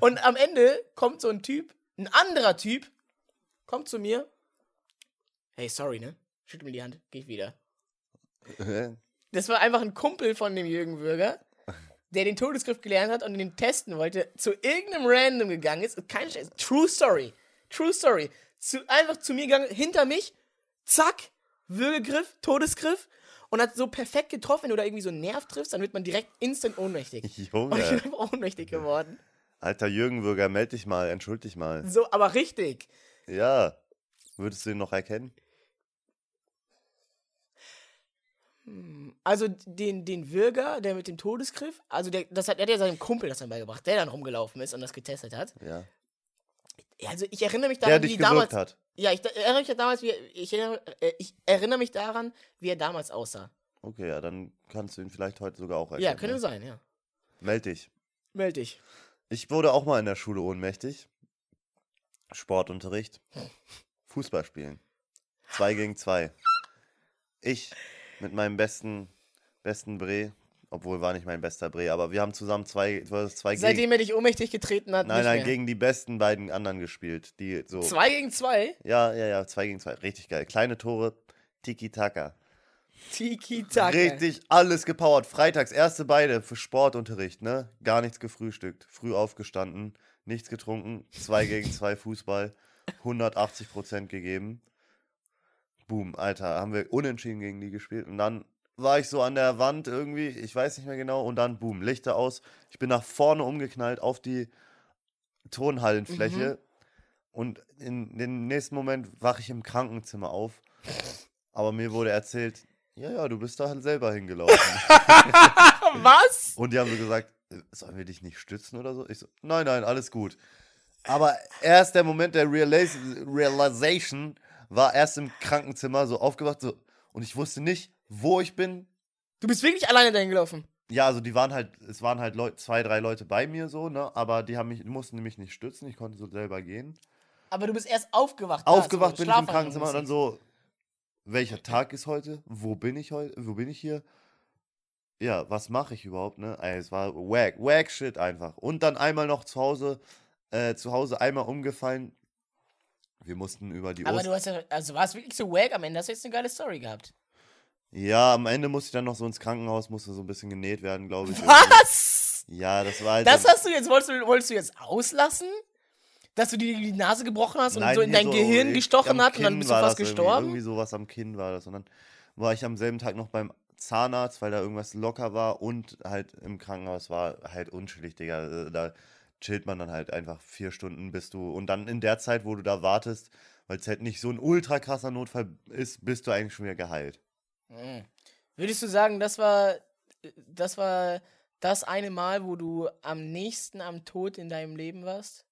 Speaker 1: und am Ende kommt so ein Typ, ein anderer Typ, kommt zu mir. Hey, sorry, ne? Schüttelt mir die Hand, geh ich wieder. Das war einfach ein Kumpel von dem Jürgen Würger, der den Todesgriff gelernt hat und den testen wollte, zu irgendeinem Random gegangen ist. Keine Scheiße. True Story. True Story. Zu, einfach zu mir gegangen, hinter mich, zack, Würgegriff, Todesgriff und hat so perfekt getroffen, wenn du da irgendwie so einen Nerv triffst, dann wird man direkt instant ohnmächtig. Und ich bin
Speaker 2: Junge.
Speaker 1: einfach ohnmächtig geworden.
Speaker 2: Alter Jürgen Würger, meld dich mal, entschuld dich mal.
Speaker 1: So, aber richtig.
Speaker 2: Ja. Würdest du ihn noch erkennen?
Speaker 1: Also den, den Würger, der mit dem Todesgriff, also der, das hat, der hat ja seinem Kumpel das dann beigebracht, der dann rumgelaufen ist und das getestet hat.
Speaker 2: Ja.
Speaker 1: Ja, Also ich erinnere mich daran, wie damals.
Speaker 2: hat.
Speaker 1: Ja, ich erinnere mich damals, wie ich erinnere, äh, ich erinnere mich daran, wie er damals aussah.
Speaker 2: Okay, ja, dann kannst du ihn vielleicht heute sogar auch erkennen.
Speaker 1: Ja, könnte
Speaker 2: ne?
Speaker 1: sein, ja.
Speaker 2: Meld dich.
Speaker 1: Meld dich.
Speaker 2: Ich wurde auch mal in der Schule ohnmächtig. Sportunterricht. Fußball spielen. Zwei gegen zwei. Ich mit meinem besten, besten Bre, obwohl war nicht mein bester Bre, aber wir haben zusammen zwei, zwei gegen,
Speaker 1: Seitdem er dich ohnmächtig getreten hat,
Speaker 2: nein, nein,
Speaker 1: mehr.
Speaker 2: gegen die besten beiden anderen gespielt, die so,
Speaker 1: Zwei gegen zwei?
Speaker 2: ja, ja, ja, zwei gegen zwei, richtig geil. Kleine Tore, Tiki-Taka.
Speaker 1: Tiki-Taka.
Speaker 2: Richtig alles gepowert. Freitags, erste beide für Sportunterricht, ne? Gar nichts gefrühstückt. Früh aufgestanden, nichts getrunken. Zwei gegen zwei Fußball. 180 Prozent gegeben. Boom, Alter, haben wir unentschieden gegen die gespielt. Und dann war ich so an der Wand irgendwie, ich weiß nicht mehr genau. Und dann, boom, Lichter aus. Ich bin nach vorne umgeknallt auf die Turnhallenfläche. Und in dem nächsten Moment wache ich im Krankenzimmer auf. Aber mir wurde erzählt, ja, ja, du bist da halt selber hingelaufen.
Speaker 1: Was?
Speaker 2: Und die haben so gesagt, äh, sollen wir dich nicht stützen oder so? Ich so, nein, nein, alles gut. Aber erst der Moment der Realis Realization war erst im Krankenzimmer so aufgewacht so, und ich wusste nicht, wo ich bin.
Speaker 1: Du bist wirklich alleine dahin gelaufen.
Speaker 2: Ja, also die waren halt, es waren halt Leu zwei, drei Leute bei mir so, ne? Aber die haben mich, mussten mich nicht stützen, ich konnte so selber gehen.
Speaker 1: Aber du bist erst aufgewacht.
Speaker 2: Aufgewacht bin ich im Krankenzimmer und dann so, welcher Tag ist heute? Wo bin ich heute? Wo bin ich hier? Ja, was mache ich überhaupt, ne? Ey, es war wack, wack shit einfach. Und dann einmal noch zu Hause, äh, zu Hause einmal umgefallen. Wir mussten über die
Speaker 1: Aber
Speaker 2: Ost
Speaker 1: du hast ja, also war es wirklich so wack am Ende, hast du jetzt eine geile Story gehabt.
Speaker 2: Ja, am Ende musste ich dann noch so ins Krankenhaus, musste so ein bisschen genäht werden, glaube ich.
Speaker 1: Was?
Speaker 2: Ja, das war halt
Speaker 1: Das hast du jetzt, wolltest du, wolltest du jetzt auslassen? Dass du dir die Nase gebrochen hast und
Speaker 2: Nein,
Speaker 1: so in dein
Speaker 2: so
Speaker 1: Gehirn
Speaker 2: ich-
Speaker 1: gestochen hat und dann bist du fast
Speaker 2: das irgendwie,
Speaker 1: gestorben?
Speaker 2: Irgendwie sowas am Kinn war das. Und dann war ich am selben Tag noch beim Zahnarzt, weil da irgendwas locker war und halt im Krankenhaus war halt unschuldig, Digga. Äh, Da chillt man dann halt einfach vier Stunden, bis du. Und dann in der Zeit, wo du da wartest, weil es halt nicht so ein ultra krasser Notfall ist, bist du eigentlich schon wieder geheilt.
Speaker 1: Mhm. Würdest du sagen, das war, das war das eine Mal, wo du am nächsten am Tod in deinem Leben warst?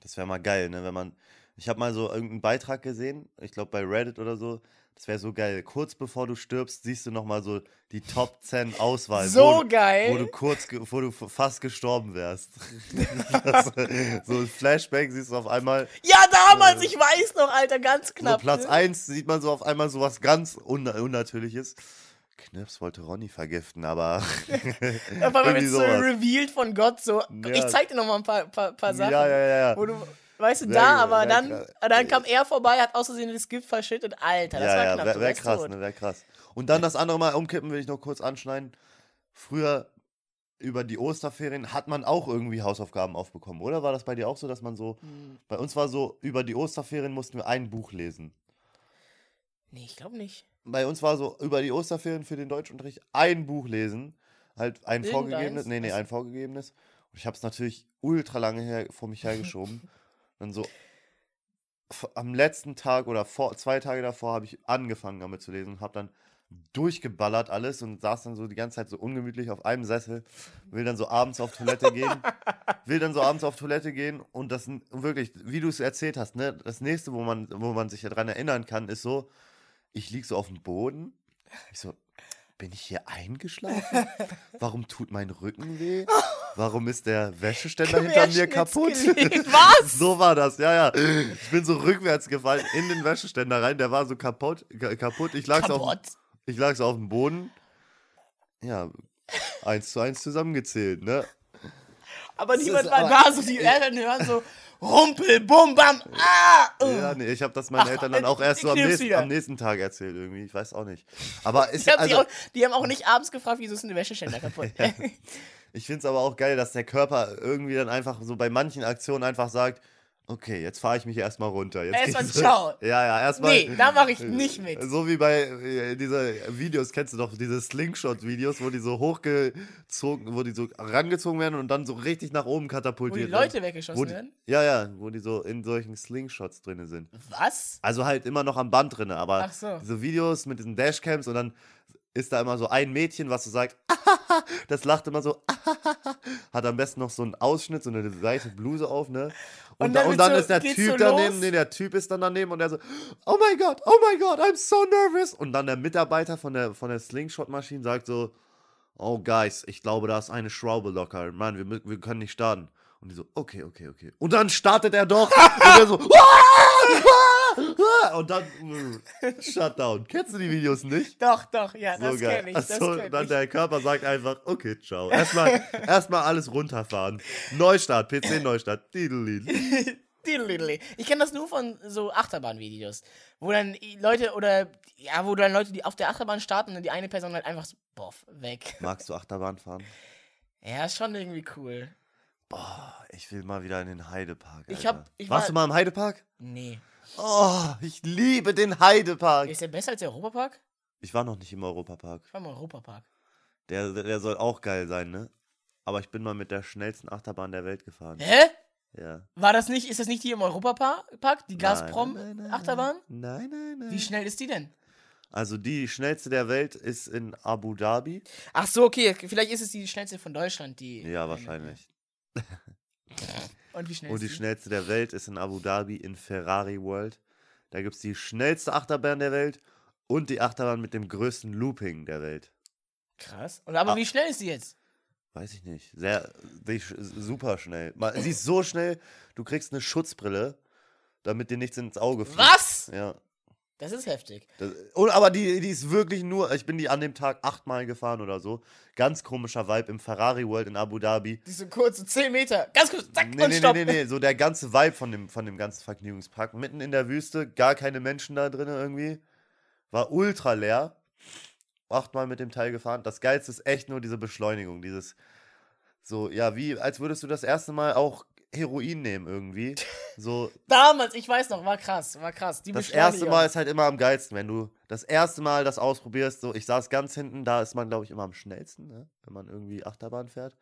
Speaker 2: Das wäre mal geil, ne? Wenn man. Ich habe mal so irgendeinen Beitrag gesehen, ich glaube bei Reddit oder so. Das wäre so geil. Kurz bevor du stirbst, siehst du nochmal so die Top 10 Auswahl.
Speaker 1: So
Speaker 2: wo,
Speaker 1: geil.
Speaker 2: Wo du kurz, wo du fast gestorben wärst. Das, so ein Flashback siehst du auf einmal.
Speaker 1: Ja, damals, ich weiß noch, Alter, ganz knapp.
Speaker 2: so Platz
Speaker 1: ne?
Speaker 2: 1 sieht man so auf einmal so was ganz un Unnatürliches. Knips wollte Ronny vergiften, aber.
Speaker 1: Auf einmal wird so revealed von Gott so. Ich
Speaker 2: Ja.
Speaker 1: zeig dir noch mal ein paar, paar, paar Sachen.
Speaker 2: Ja, ja, ja, ja.
Speaker 1: Wo du, weißt du,
Speaker 2: Wär
Speaker 1: da,
Speaker 2: geil,
Speaker 1: aber dann,
Speaker 2: krass.
Speaker 1: dann kam er vorbei, hat aus Versehen das Gift verschüttet. Alter, das
Speaker 2: ja,
Speaker 1: war
Speaker 2: ja,
Speaker 1: knapp.
Speaker 2: wäre wär krass,
Speaker 1: tot.
Speaker 2: ne, wäre krass. Und dann das andere Mal umkippen will ich noch kurz anschneiden. Früher über die Osterferien hat man auch irgendwie Hausaufgaben aufbekommen, oder? War das bei dir auch so, dass man so,
Speaker 1: Hm,
Speaker 2: bei uns war so, über die Osterferien mussten wir ein Buch lesen.
Speaker 1: Nee, ich glaube nicht.
Speaker 2: Bei uns war so, über die Osterferien für den Deutschunterricht ein Buch lesen. Halt ein
Speaker 1: Irgendeins?
Speaker 2: vorgegebenes, nee, nee, ein vorgegebenes. Und ich habe es natürlich ultra lange her, vor mich hergeschoben. dann so, am letzten Tag oder vor, zwei Tage davor habe ich angefangen damit zu lesen und habe dann durchgeballert alles und saß dann so die ganze Zeit so ungemütlich auf einem Sessel, will dann so abends auf Toilette gehen, will dann so abends auf Toilette gehen und das wirklich, wie du es erzählt hast, ne, das nächste, wo man, wo man sich daran erinnern kann, ist so, ich lieg so auf dem Boden, ich so, bin ich hier eingeschlafen? Warum tut mein Rücken weh? Warum ist der Wäscheständer hinter mir kaputt?
Speaker 1: Was?
Speaker 2: So war das, ja, ja. Ich bin so rückwärts gefallen in den Wäscheständer rein, der war so kaputt. ka- kaputt. Ich lag so auf,
Speaker 1: Kaputt.
Speaker 2: ich lag so auf dem Boden. Ja, eins zu eins zusammengezählt, ne?
Speaker 1: Aber
Speaker 2: Das
Speaker 1: niemand war da, so die Eltern hören so Rumpel, Bum, Bam, ah! uh.
Speaker 2: Ja, nee, ich habe das meinen
Speaker 1: Ach,
Speaker 2: Eltern dann auch erst so am nächsten, am nächsten Tag erzählt irgendwie. Ich weiß auch nicht. Aber ist, also,
Speaker 1: auch, die haben auch nicht abends gefragt, wieso ist denn der Wäscheständer kaputt?
Speaker 2: ich finde es aber auch geil, dass der Körper irgendwie dann einfach so bei manchen Aktionen einfach sagt, okay, jetzt fahre ich mich erstmal runter. Jetzt
Speaker 1: Erstmal ciao.
Speaker 2: Ja, ja, erstmal.
Speaker 1: nee, da mache ich nicht mit.
Speaker 2: So wie bei äh, diese Videos, kennst du doch, diese Slingshot-Videos, wo die so hochgezogen, wo die so rangezogen werden und dann so richtig nach oben
Speaker 1: Wo die
Speaker 2: katapultiert
Speaker 1: Leute
Speaker 2: werden.
Speaker 1: weggeschossen
Speaker 2: Wo die,
Speaker 1: werden?
Speaker 2: ja, ja, wo die so in solchen Slingshots drin sind.
Speaker 1: Was?
Speaker 2: Also halt immer noch am Band drin, aber
Speaker 1: Ach so.
Speaker 2: diese Videos mit diesen Dashcams und dann ist da immer so ein Mädchen, was so sagt, das lacht immer so, hat am besten noch so einen Ausschnitt, so eine weite Bluse auf, ne? Und,
Speaker 1: Und
Speaker 2: da,
Speaker 1: dann
Speaker 2: und
Speaker 1: wird
Speaker 2: dann
Speaker 1: so-
Speaker 2: ist der Typ
Speaker 1: so
Speaker 2: daneben, nee, der Typ ist dann daneben und der so, oh mein Gott, oh mein Gott, I'm so nervous. Und dann der Mitarbeiter von der, von der Slingshot-Maschine sagt so, oh Guys, ich glaube, da ist eine Schraube locker. Mann, wir, wir können nicht starten. Und die so, okay, okay, okay. Und dann startet er doch. und er so, "Ah! und dann äh, Shutdown. Kennst du die Videos nicht?
Speaker 1: Doch, doch, ja,
Speaker 2: So
Speaker 1: das kenne ich. Das
Speaker 2: Achso,
Speaker 1: kenn
Speaker 2: dann
Speaker 1: ich.
Speaker 2: der Körper sagt einfach, okay, ciao. Erstmal, erstmal alles runterfahren. Neustart, PC Neustart. Diddle-diddle.
Speaker 1: Diddle-diddle. Ich kenne das nur von so Achterbahnvideos, wo dann Leute oder ja, wo dann Leute, die auf der Achterbahn starten und die eine Person halt einfach so, boff, weg.
Speaker 2: Magst du Achterbahn fahren?
Speaker 1: Ja, ist schon irgendwie cool.
Speaker 2: Boah, ich will mal wieder in den Heidepark.
Speaker 1: Ich
Speaker 2: Alter.
Speaker 1: hab- ich
Speaker 2: Warst
Speaker 1: war-
Speaker 2: du mal im Heidepark?
Speaker 1: Nee.
Speaker 2: Oh, ich liebe den Heidepark.
Speaker 1: Ist der besser als der Europapark?
Speaker 2: Ich war noch nicht im Europapark.
Speaker 1: Ich war im Europapark.
Speaker 2: Der, der soll auch geil sein, ne? Aber ich bin mal mit der schnellsten Achterbahn der Welt gefahren.
Speaker 1: Hä?
Speaker 2: Ja.
Speaker 1: War das nicht, ist das nicht die im Europapark? Die
Speaker 2: Nein, nein,
Speaker 1: Gazprom-Achterbahn?
Speaker 2: Nein, nein, nein.
Speaker 1: Wie schnell ist die denn?
Speaker 2: Also die schnellste der Welt ist in Abu Dhabi.
Speaker 1: Ach so, okay, vielleicht ist es die schnellste von Deutschland, die.
Speaker 2: Ja, wahrscheinlich.
Speaker 1: Und wie schnell
Speaker 2: Und die schnellste der Welt ist in Abu Dhabi in Ferrari World. Da gibt es die schnellste Achterbahn der Welt und die Achterbahn mit dem größten Looping der Welt.
Speaker 1: Krass. Und aber
Speaker 2: Ah.
Speaker 1: wie schnell ist die jetzt?
Speaker 2: Weiß ich nicht. Sehr, super schnell. Sie ist so schnell, du kriegst eine Schutzbrille, damit dir nichts ins Auge fliegt.
Speaker 1: Was?
Speaker 2: Ja.
Speaker 1: Das ist heftig.
Speaker 2: Das, und, aber die, die ist wirklich nur, ich bin die an dem Tag achtmal gefahren oder so. Ganz komischer Vibe im Ferrari World in Abu Dhabi.
Speaker 1: Diese kurze 10 Meter. Ganz kurz, zack,
Speaker 2: Nee,
Speaker 1: und
Speaker 2: nee,
Speaker 1: stopp.
Speaker 2: nee, nee, nee, so der ganze Vibe von dem, von dem ganzen Vergnügungspark. Mitten in der Wüste, gar keine Menschen da drin irgendwie. War ultra leer. Achtmal mit dem Teil gefahren. Das Geilste ist echt nur diese Beschleunigung. Dieses, so, ja, wie, als würdest du das erste Mal auch Heroin nehmen irgendwie. So,
Speaker 1: Damals, ich weiß noch, war krass, war krass. Die
Speaker 2: das erste. Mal ist halt immer am geilsten, wenn du das erste Mal das ausprobierst. So, ich saß ganz hinten, da ist man, glaube ich, immer am schnellsten, ne? wenn man irgendwie Achterbahn fährt.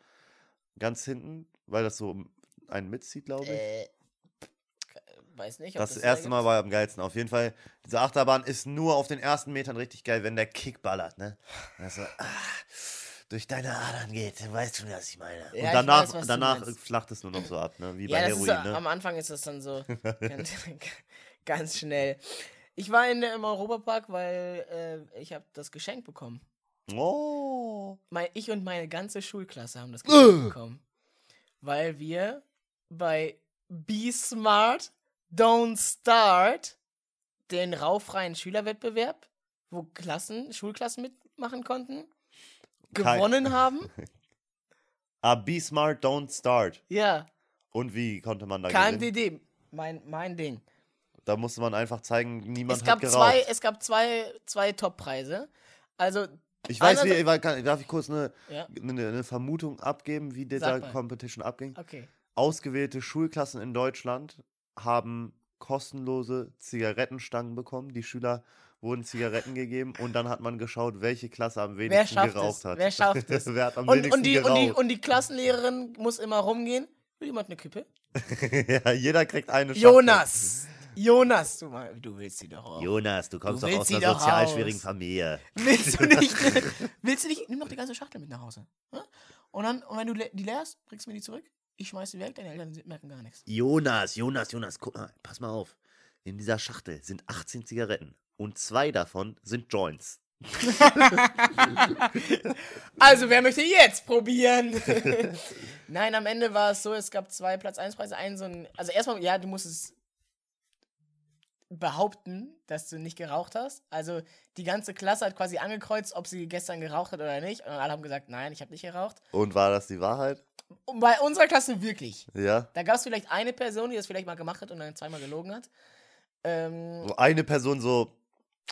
Speaker 2: Ganz hinten, weil das so einen mitzieht, glaube ich.
Speaker 1: Äh, weiß nicht.
Speaker 2: Das,
Speaker 1: Sinn
Speaker 2: erste Mal war am geilsten. Auf jeden Fall, diese Achterbahn ist nur auf den ersten Metern richtig geil, wenn der Kick ballert, ne? Also, ah, durch deine Adern geht. Du weißt schon, was ich meine.
Speaker 1: Ja,
Speaker 2: Und danach,
Speaker 1: weiß, du
Speaker 2: danach flacht es nur noch so ab, ne? Wie
Speaker 1: Ja,
Speaker 2: bei
Speaker 1: ist,
Speaker 2: Heroin,
Speaker 1: äh,
Speaker 2: ne?
Speaker 1: am Anfang ist das dann so ganz, ganz schnell. Ich war in der, im Europapark, weil äh, ich habe das Geschenk bekommen.
Speaker 2: Oh.
Speaker 1: Mein, ich und meine ganze Schulklasse haben das. Geschenk bekommen. Weil wir bei Be Smart, Don't Start den rauffreien Schülerwettbewerb, wo Klassen, Schulklassen mitmachen konnten,
Speaker 2: Kein-
Speaker 1: gewonnen haben.
Speaker 2: Ah, be smart, don't start.
Speaker 1: Ja,
Speaker 2: Und wie konnte man da gewinnen?
Speaker 1: KMDD, mein, mein Ding.
Speaker 2: Da musste man einfach zeigen, niemand
Speaker 1: Es
Speaker 2: hat
Speaker 1: gab
Speaker 2: geraucht.
Speaker 1: zwei, es gab zwei, zwei Top-Preise. Also,
Speaker 2: ich weiß, wie, darf ich kurz eine,
Speaker 1: ja,
Speaker 2: eine, eine Vermutung abgeben, wie dieser. Competition abging?
Speaker 1: okay.
Speaker 2: Ausgewählte Schulklassen in Deutschland haben kostenlose Zigarettenstangen bekommen. Die Schüler wurden Zigaretten gegeben und dann hat man geschaut, welche Klasse am wenigsten geraucht
Speaker 1: es?
Speaker 2: hat.
Speaker 1: Wer schafft es?
Speaker 2: Wer hat am
Speaker 1: Und,
Speaker 2: wenigsten
Speaker 1: und, die, und, die,
Speaker 2: geraucht?
Speaker 1: und die Klassenlehrerin muss immer rumgehen. Will jemand eine Kippe?
Speaker 2: ja, jeder kriegt eine Schachtel.
Speaker 1: Jonas! Jonas, du, mal, du willst sie doch auch.
Speaker 2: Jonas, du kommst
Speaker 1: Du
Speaker 2: doch aus einer sozial
Speaker 1: raus.
Speaker 2: schwierigen Familie.
Speaker 1: Willst du nicht? willst du nicht? Nimm doch die ganze Schachtel mit nach Hause. Und dann, und wenn du die leerst, bringst du mir die zurück. Ich schmeiß sie weg, deine Eltern merken gar nichts.
Speaker 2: Jonas, Jonas, Jonas, guck mal, pass mal auf. In dieser Schachtel sind 18 Zigaretten und zwei davon sind Joints.
Speaker 1: Also, wer möchte jetzt probieren? Nein, am Ende war es so, es gab zwei Platz 1 Preise, einen so ein, also erstmal, ja, du musstest behaupten, dass du nicht geraucht hast. Also, die ganze Klasse hat quasi angekreuzt, ob sie gestern geraucht hat oder nicht. Und alle haben gesagt, nein, ich habe nicht geraucht.
Speaker 2: Und war das die Wahrheit?
Speaker 1: Und bei unserer Klasse wirklich.
Speaker 2: Ja.
Speaker 1: Da gab es vielleicht eine Person, die das vielleicht mal gemacht hat und dann zweimal gelogen hat. Ähm,
Speaker 2: eine Person so,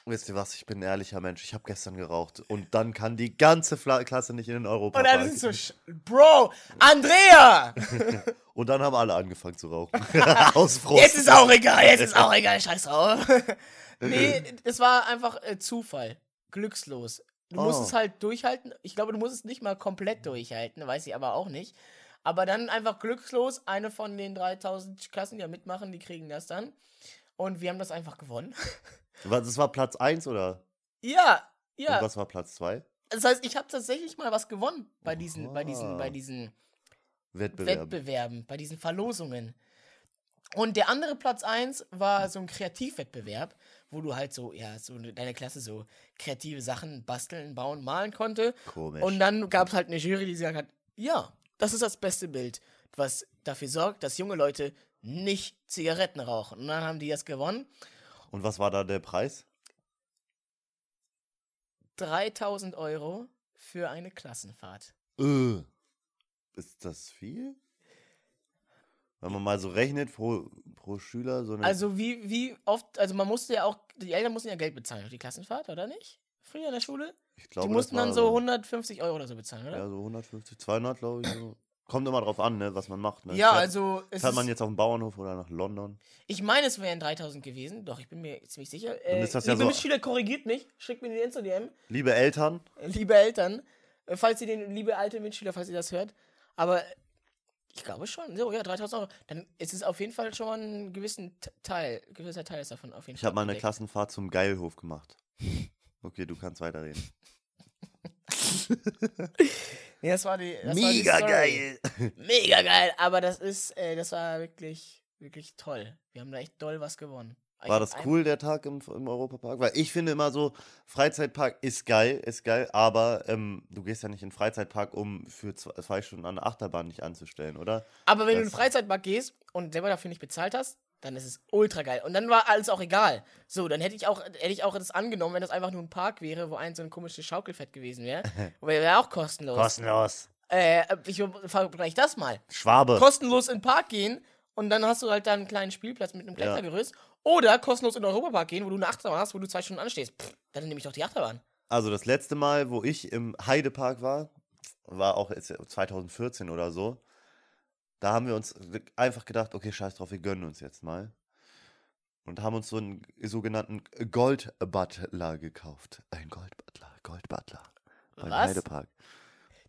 Speaker 2: wisst ihr was, ich bin ein ehrlicher Mensch, ich habe gestern geraucht. Und dann kann die ganze Fla Klasse nicht in den Europa.
Speaker 1: und dann es so, sch- Bro, Andrea!
Speaker 2: Und dann haben alle angefangen zu rauchen. Aus Frust.
Speaker 1: Jetzt ist auch egal, jetzt ist auch egal, scheiß drauf. nee, es war einfach äh, Zufall. Glückslos. Du musst
Speaker 2: Oh.
Speaker 1: es halt durchhalten. Ich glaube, du musst es nicht mal komplett durchhalten, weiß ich aber auch nicht. Aber dann einfach glückslos, eine von den 3000 Klassen, die da mitmachen, die kriegen das dann. Und wir haben das einfach gewonnen.
Speaker 2: Was, Das war Platz 1 oder?
Speaker 1: ja,
Speaker 2: Und
Speaker 1: ja.
Speaker 2: was war Platz 2?
Speaker 1: Das heißt, ich habe tatsächlich mal was gewonnen bei diesen, bei diesen, bei diesen
Speaker 2: Wettbewerb.
Speaker 1: Wettbewerben, bei diesen Verlosungen. Und der andere Platz 1 war so ein Kreativwettbewerb, wo du halt so, ja, so ne- deine Klasse so kreative Sachen basteln, bauen, malen konnte.
Speaker 2: Komisch.
Speaker 1: Und dann gab es halt eine Jury, die gesagt hat, ja, das ist das beste Bild, was dafür sorgt, dass junge Leute nicht Zigaretten rauchen. Und dann haben die das gewonnen.
Speaker 2: Und was war da der Preis?
Speaker 1: 3000 Euro für eine Klassenfahrt.
Speaker 2: Äh, ist das viel? Wenn man mal so rechnet pro, pro Schüler, so eine.
Speaker 1: Also wie, wie oft, also man musste ja auch, die Eltern mussten ja Geld bezahlen für die Klassenfahrt, oder nicht? Früher in der Schule?
Speaker 2: ich glaube,
Speaker 1: die mussten dann so 150 Euro oder so bezahlen, oder?
Speaker 2: Ja, so 150, 200, glaube ich. So. Kommt immer drauf an, ne, was man macht. Ne?
Speaker 1: Ja,
Speaker 2: Fährt-
Speaker 1: also
Speaker 2: Fährt man jetzt auf den Bauernhof oder nach London?
Speaker 1: ich meine, es wären 3000 gewesen, doch, ich bin mir ziemlich sicher. Äh,
Speaker 2: ist das ja
Speaker 1: liebe
Speaker 2: so-
Speaker 1: Mitschüler, korrigiert mich, schickt mir die Insta-DM.
Speaker 2: Liebe Eltern,
Speaker 1: Äh, Liebe Eltern, äh, falls ihr den, liebe alte Mitschüler, falls ihr das hört, aber ich glaube schon, so, ja, 3000 Euro, dann ist es auf jeden Fall schon mal ein gewissen Teil, gewisser Teil ist davon auf jeden
Speaker 2: ich
Speaker 1: Fall.
Speaker 2: habe mal eine. Klassenfahrt zum Geilhof gemacht. Okay, du kannst weiterreden.
Speaker 1: Ja, das war die, das war die Story. Mega geil, aber das ist, äh, das war wirklich, wirklich toll. Wir haben da echt doll was gewonnen.
Speaker 2: War das cool, der Tag im, im Europapark? Weil ich finde immer so, Freizeitpark ist geil, ist geil, aber ähm, du gehst ja nicht in den Freizeitpark, um für zwei, zwei Stunden an der Achterbahn dich anzustellen, oder?
Speaker 1: Aber wenn du in den
Speaker 2: Das-
Speaker 1: Freizeitpark gehst und selber dafür nicht bezahlt hast, dann ist es ultra geil. Und dann war alles auch egal. So, dann hätte ich auch, hätte ich auch das angenommen, wenn das einfach nur ein Park wäre, wo ein so ein komisches Schaukelfett gewesen wäre. wäre auch kostenlos.
Speaker 2: Kostenlos.
Speaker 1: äh, ich vergleiche das mal.
Speaker 2: Schwabe.
Speaker 1: Kostenlos in den Park gehen und dann hast du halt da einen kleinen Spielplatz mit einem
Speaker 2: Ja.
Speaker 1: Klettergerüst. Oder kostenlos in den Europapark gehen, wo du eine Achterbahn hast, wo du zwei Stunden anstehst. Pff, dann nehme ich doch die Achterbahn.
Speaker 2: Also das letzte Mal, wo ich im Heidepark war, war auch jetzt 2014 oder so. Da haben wir uns einfach gedacht, okay, scheiß drauf, wir gönnen uns jetzt mal. Und haben uns so einen sogenannten Goldbutler gekauft. Ein Goldbutler, Goldbutler. Beim
Speaker 1: Was?
Speaker 2: Heidepark.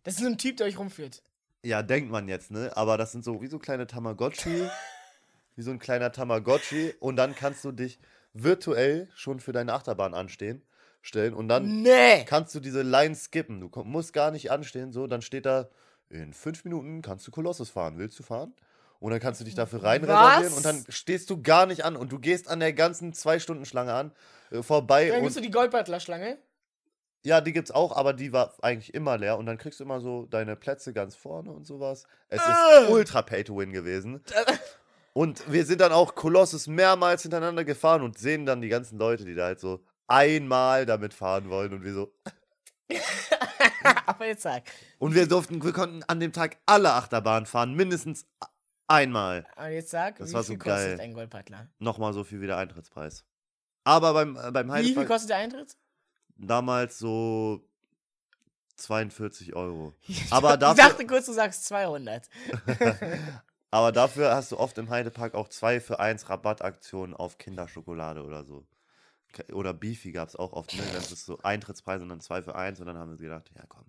Speaker 1: Das ist so ein Typ, der euch rumführt.
Speaker 2: Ja, denkt man jetzt, ne? Aber das sind so wie so kleine Tamagotchi. wie so ein kleiner Tamagotchi. Und dann kannst du dich virtuell schon für deine Achterbahn anstehen, stellen. Und dann
Speaker 1: Nee!
Speaker 2: kannst du diese Line skippen. Du musst gar nicht anstehen, so, dann steht da, in fünf Minuten kannst du Kolossus fahren. Willst du fahren? Und dann kannst du dich dafür rein reservieren
Speaker 1: Was?
Speaker 2: und dann stehst du gar nicht an und du gehst an der ganzen zwei Stunden Schlange an, äh, vorbei
Speaker 1: Dann gibst du die Goldbutler-Schlange.
Speaker 2: ja, die gibt's auch, aber die war eigentlich immer leer und dann kriegst du immer so deine Plätze ganz vorne und sowas. Es
Speaker 1: Äh.
Speaker 2: ist ultra pay to win gewesen. Und wir sind dann auch Kolossus mehrmals hintereinander gefahren und sehen dann die ganzen Leute, die da halt so einmal damit fahren wollen und wir so
Speaker 1: Aber jetzt sag.
Speaker 2: Und wir durften, wir konnten an dem Tag alle Achterbahnen fahren, mindestens einmal.
Speaker 1: Aber jetzt sag,
Speaker 2: Das
Speaker 1: wie
Speaker 2: war so
Speaker 1: viel kostet
Speaker 2: geil.
Speaker 1: ein Goldbutler?
Speaker 2: Nochmal so viel wie der Eintrittspreis. Aber beim, äh, beim
Speaker 1: Wie viel
Speaker 2: Heidepark
Speaker 1: kostet der Eintritt?
Speaker 2: damals so 42 Euro. Aber
Speaker 1: ich
Speaker 2: dafür,
Speaker 1: dachte kurz, du sagst 200.
Speaker 2: aber dafür hast du oft im Heidepark auch 2 für 1 Rabattaktionen auf Kinderschokolade oder so. Oder Beefy gab es auch oft, ne? Das ist so Eintrittspreis und dann 2 für 1 und dann haben wir gedacht, ja komm.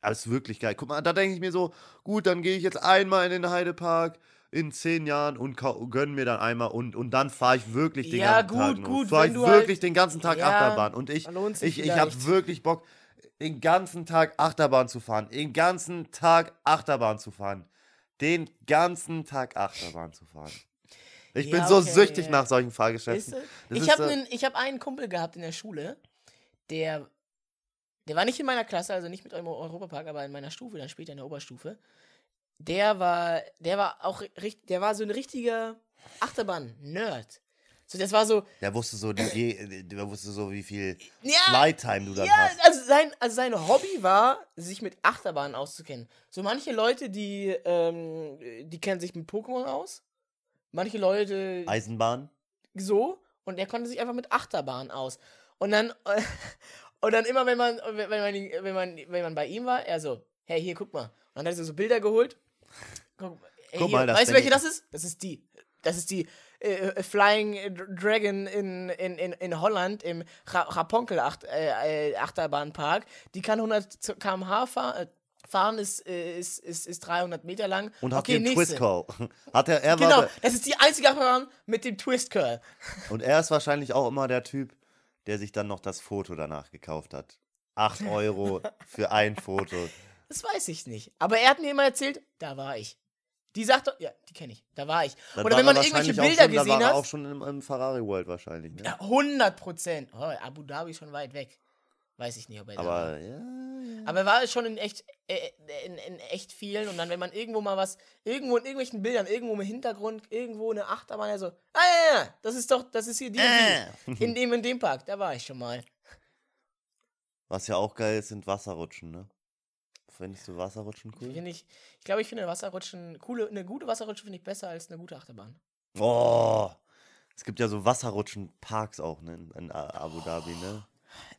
Speaker 2: Aber es ist wirklich geil. Guck mal, da denke ich mir so, gut, dann gehe ich jetzt einmal in den Heidepark in zehn Jahren und kau- gönn mir dann einmal und, und dann fahre ich wirklich den
Speaker 1: Ja,
Speaker 2: ganzen
Speaker 1: gut,
Speaker 2: Tag. nur.
Speaker 1: gut,
Speaker 2: Fahr
Speaker 1: wenn
Speaker 2: ich wirklich
Speaker 1: halt-
Speaker 2: den ganzen Tag
Speaker 1: Ja,
Speaker 2: Achterbahn. Und ich,
Speaker 1: dann
Speaker 2: ich, ich habe wirklich Bock, den ganzen Tag Achterbahn zu fahren. Den ganzen Tag Achterbahn zu fahren. Den ganzen Tag Achterbahn zu fahren. Ich bin
Speaker 1: Ja,
Speaker 2: so
Speaker 1: okay,
Speaker 2: süchtig
Speaker 1: ja.
Speaker 2: nach solchen Fahrgeschäften.
Speaker 1: Ich habe einen hab einen Kumpel gehabt in der Schule, der, der war nicht in meiner Klasse, also nicht mit eurem Europapark, aber in meiner Stufe, dann später in der Oberstufe. Der war, der war auch, richt- der war so ein richtiger Achterbahn-Nerd. So, das war so,
Speaker 2: Der wusste so, die, der wusste so, wie viel
Speaker 1: ja,
Speaker 2: Flytime du dann
Speaker 1: ja,
Speaker 2: hast.
Speaker 1: also sein, also sein Hobby war, sich mit Achterbahnen auszukennen. So manche Leute, die, ähm, die kennen sich mit Pokémon aus. Manche Leute
Speaker 2: Eisenbahn.
Speaker 1: so und er konnte sich einfach mit Achterbahn aus. Und dann und dann immer wenn man wenn man wenn man wenn man bei ihm war, er so, hey, hier guck mal. Und dann hat er so Bilder geholt. Guck, ey,
Speaker 2: Guck mal, das
Speaker 1: weißt du, welche das ist? Das ist die. Das ist die äh, Flying Dragon in, in, in, in Holland im Ra Raponkel -Acht, äh, äh, Achterbahnpark. Die kann 100 km/h fahr äh, fahren, ist, äh, ist, ist, ist 300 Meter lang.
Speaker 2: Und hat
Speaker 1: okay,
Speaker 2: den
Speaker 1: nächste.
Speaker 2: Twist Call. Hat er, er
Speaker 1: Genau,
Speaker 2: war,
Speaker 1: das ist die einzige Achterbahn mit dem Twist Curl.
Speaker 2: und er ist wahrscheinlich auch immer der Typ, der sich dann noch das Foto danach gekauft hat. 8 Euro für ein Foto.
Speaker 1: Das weiß ich nicht. Aber er hat mir immer erzählt, da war ich. Die sagt doch, ja, die kenne ich, da war ich.
Speaker 2: Dann
Speaker 1: Oder
Speaker 2: war
Speaker 1: wenn man irgendwelche Bilder
Speaker 2: schon, da
Speaker 1: gesehen
Speaker 2: war er auch
Speaker 1: hat.
Speaker 2: schon im, im Ferrari World wahrscheinlich. Ne?
Speaker 1: Ja, 100 Prozent. Oh, Abu Dhabi ist schon weit weg. Weiß ich nicht, ob er da war.
Speaker 2: Aber ja, ja.
Speaker 1: Aber er war schon in echt, äh, in, in echt vielen. Und dann, wenn man irgendwo mal was, irgendwo in irgendwelchen Bildern, irgendwo im Hintergrund, irgendwo eine Achterbahn, er so, ah ja, ja, das ist doch, das ist hier die, und die. In dem, in dem Park, da war ich schon mal.
Speaker 2: Was ja auch geil ist, sind Wasserrutschen, ne? Findest du Wasserrutschen cool?
Speaker 1: Finde ich, ich glaube, ich finde Wasserrutschen, coole, eine gute Wasserrutsche finde ich besser als eine gute Achterbahn.
Speaker 2: Oh! Es gibt ja so Wasserrutschenparks auch, ne? In, in Abu Dhabi, ne?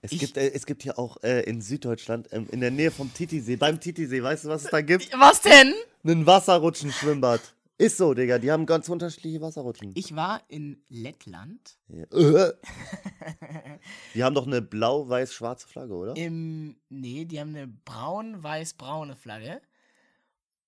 Speaker 2: Es
Speaker 1: Ich-
Speaker 2: gibt, äh, es gibt hier auch äh, in Süddeutschland, ähm, in der Nähe vom Titisee, beim Titisee, weißt du, was es da gibt?
Speaker 1: Was denn?
Speaker 2: Ein Wasserrutschenschwimmbad. Ist so, Digga, die haben ganz unterschiedliche Wasserrutschen.
Speaker 1: Ich war in Lettland.
Speaker 2: Ja. Äh. Die haben doch eine blau-weiß-schwarze Flagge, oder?
Speaker 1: Im, nee, die haben eine braun-weiß-braune Flagge.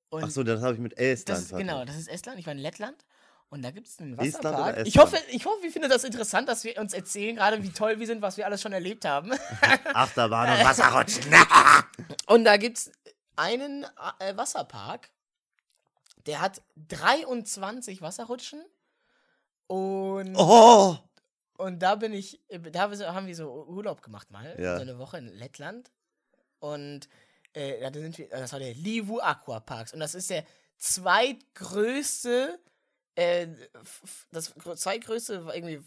Speaker 1: Und
Speaker 2: Achso, das habe ich mit Estland.
Speaker 1: das ist, genau, das ist Estland. Ich war in Lettland. Und da gibt es einen Wasserpark. Ich hoffe, ich hoffe, ihr findet das interessant, dass wir uns erzählen, gerade wie toll wir sind, was wir alles schon erlebt haben.
Speaker 2: Achterbahn und Wasserrutschen.
Speaker 1: Und da gibt es einen äh, Wasserpark, der hat 23 Wasserrutschen. Und,
Speaker 2: Oh!
Speaker 1: und da bin ich, da haben wir so Urlaub gemacht mal,
Speaker 2: Ja.
Speaker 1: so eine Woche in Lettland. Und äh, da sind wir, das war der Livu Aquaparks. Und das ist der zweitgrößte äh, das zweitgrößte war irgendwie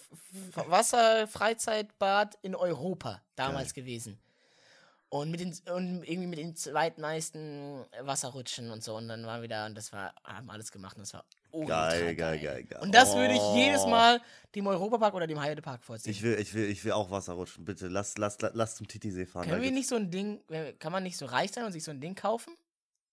Speaker 1: Wasserfreizeitbad in Europa damals gewesen. Und mit den und irgendwie mit den zweitmeisten Wasserrutschen und so. Und dann waren wir da und das war, haben alles gemacht und das war ultra
Speaker 2: Geil, geil, geil, geil.
Speaker 1: Und das würde ich jedes
Speaker 2: Oh.
Speaker 1: Mal dem Europapark oder dem Heidepark vorziehen.
Speaker 2: Ich will, ich will, ich will auch Wasser rutschen. Bitte, lass, lass, lass, zum Titisee fahren.
Speaker 1: Können wir nicht so ein Ding, kann man nicht so reich sein und sich so ein Ding kaufen?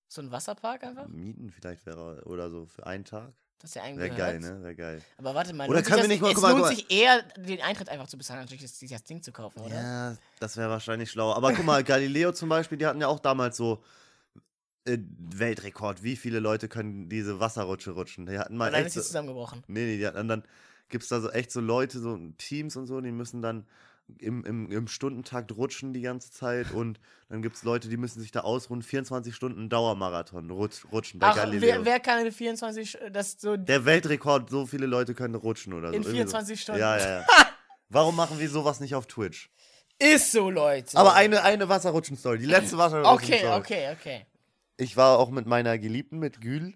Speaker 1: So ein Wasserpark einfach?
Speaker 2: Mieten vielleicht wäre oder so für einen Tag.
Speaker 1: Das ist ja eigentlich
Speaker 2: Wäre geil, ne? Wäre geil.
Speaker 1: Aber warte mal,
Speaker 2: Oder
Speaker 1: lohnt
Speaker 2: können wir nicht mal-
Speaker 1: das,
Speaker 2: guck
Speaker 1: es
Speaker 2: mal,
Speaker 1: lohnt
Speaker 2: guck
Speaker 1: sich eher, den Eintritt einfach zu bezahlen, natürlich das, das Ding zu kaufen, oder?
Speaker 2: Ja, das wäre wahrscheinlich schlauer. Aber guck mal, Galileo zum Beispiel, die hatten ja auch damals so äh, Weltrekord. Wie viele Leute können diese Wasserrutsche rutschen? Die hatten mal
Speaker 1: Und dann
Speaker 2: echt
Speaker 1: ist sie zusammengebrochen.
Speaker 2: Nee, nee, die hatten dann gibt es da so echt so Leute, so Teams und so, die müssen dann im, im, im Stundentakt rutschen die ganze Zeit und dann gibt es Leute, die müssen sich da ausruhen, 24 Stunden Dauermarathon rutsch, rutschen bei
Speaker 1: Ach,
Speaker 2: Galileo.
Speaker 1: wer, wer kann in 24, Sch- das so,
Speaker 2: Der Weltrekord, so viele Leute können rutschen oder so.
Speaker 1: In
Speaker 2: irgendwie
Speaker 1: 24
Speaker 2: so.
Speaker 1: Stunden.
Speaker 2: Ja, ja, ja. Warum machen wir sowas nicht auf Twitch?
Speaker 1: ist so, Leute.
Speaker 2: Aber eine, eine Wasserrutschen-Story, die letzte Wasserrutschen-Story.
Speaker 1: Okay, okay, okay.
Speaker 2: Ich war auch mit meiner Geliebten, mit Gül,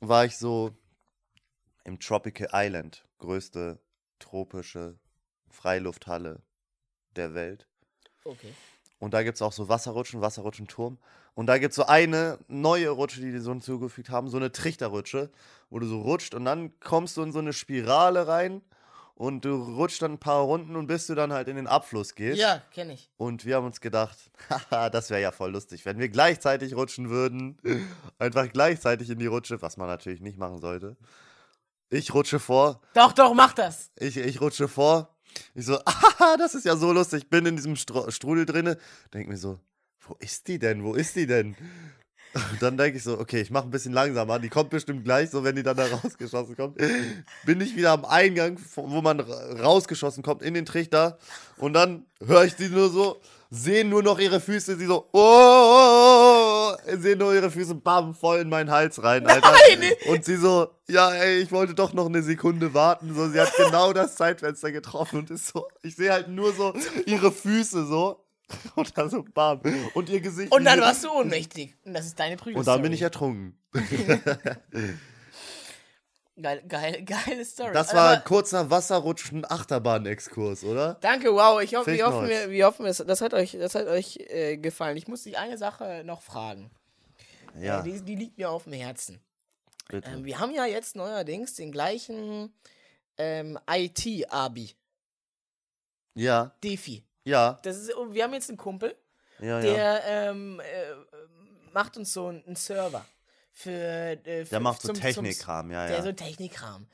Speaker 2: war ich so im Tropical Island, größte tropische Freilufthalle der Welt.
Speaker 1: Okay.
Speaker 2: Und da gibt es auch so Wasserrutschen, Wasserrutschenturm. Und da gibt es so eine neue Rutsche, die die so hinzugefügt haben, so eine Trichterrutsche, wo du so rutscht und dann kommst du in so eine Spirale rein und du rutscht dann ein paar Runden und bis du dann halt in den Abfluss gehst.
Speaker 1: Ja, kenne ich.
Speaker 2: Und wir haben uns gedacht, haha, das wäre ja voll lustig, wenn wir gleichzeitig rutschen würden. Einfach gleichzeitig in die Rutsche, was man natürlich nicht machen sollte. Ich rutsche vor,
Speaker 1: Doch, doch, mach das.
Speaker 2: ich, ich rutsche vor. Ich so, ah, das ist ja so lustig. Bin in diesem Stru Strudel drinne. Denk mir so, wo ist die denn? Wo ist die denn? Und dann denke ich so, okay, ich mache ein bisschen langsamer. Die kommt bestimmt gleich, so wenn die dann da rausgeschossen kommt. Bin ich wieder am Eingang, wo man ra- rausgeschossen kommt, in den Trichter. Und dann höre ich sie nur so, sehe nur noch ihre Füße, sie so, oh, oh, oh, sehe nur ihre Füße, bam, voll in meinen Hals rein, Alter. Und sie so, ja, ey, ich wollte doch noch eine Sekunde warten. So, sie hat genau das Zeitfenster getroffen und ist so, ich sehe halt nur so ihre Füße so. Und dann so, bam. Und ihr Gesicht.
Speaker 1: Und dann warst du ohnmächtig. Und das ist deine Prügel.
Speaker 2: Und dann bin ich ertrunken.
Speaker 1: Geil, geil, geile Story.
Speaker 2: Das war
Speaker 1: Aber
Speaker 2: ein kurzer Wasserrutschen-Achterbahn-Exkurs, oder?
Speaker 1: Danke, wow. Ich hoffe, wir hoffen, wir, wir hoffen es, das hat euch, das hat euch äh, gefallen. Ich muss dich eine Sache noch fragen.
Speaker 2: Ja,
Speaker 1: Äh, die, die liegt mir auf dem Herzen. Ähm, wir haben ja jetzt neuerdings den gleichen ähm, IT-Abi,
Speaker 2: ja,
Speaker 1: Defi.
Speaker 2: ja,
Speaker 1: Das ist, wir haben jetzt einen Kumpel,
Speaker 2: ja, ja.
Speaker 1: der ähm, äh, macht uns so einen Server für, äh, für
Speaker 2: Der macht so Technikkram, ja,
Speaker 1: Der
Speaker 2: ja.
Speaker 1: so Technikkram.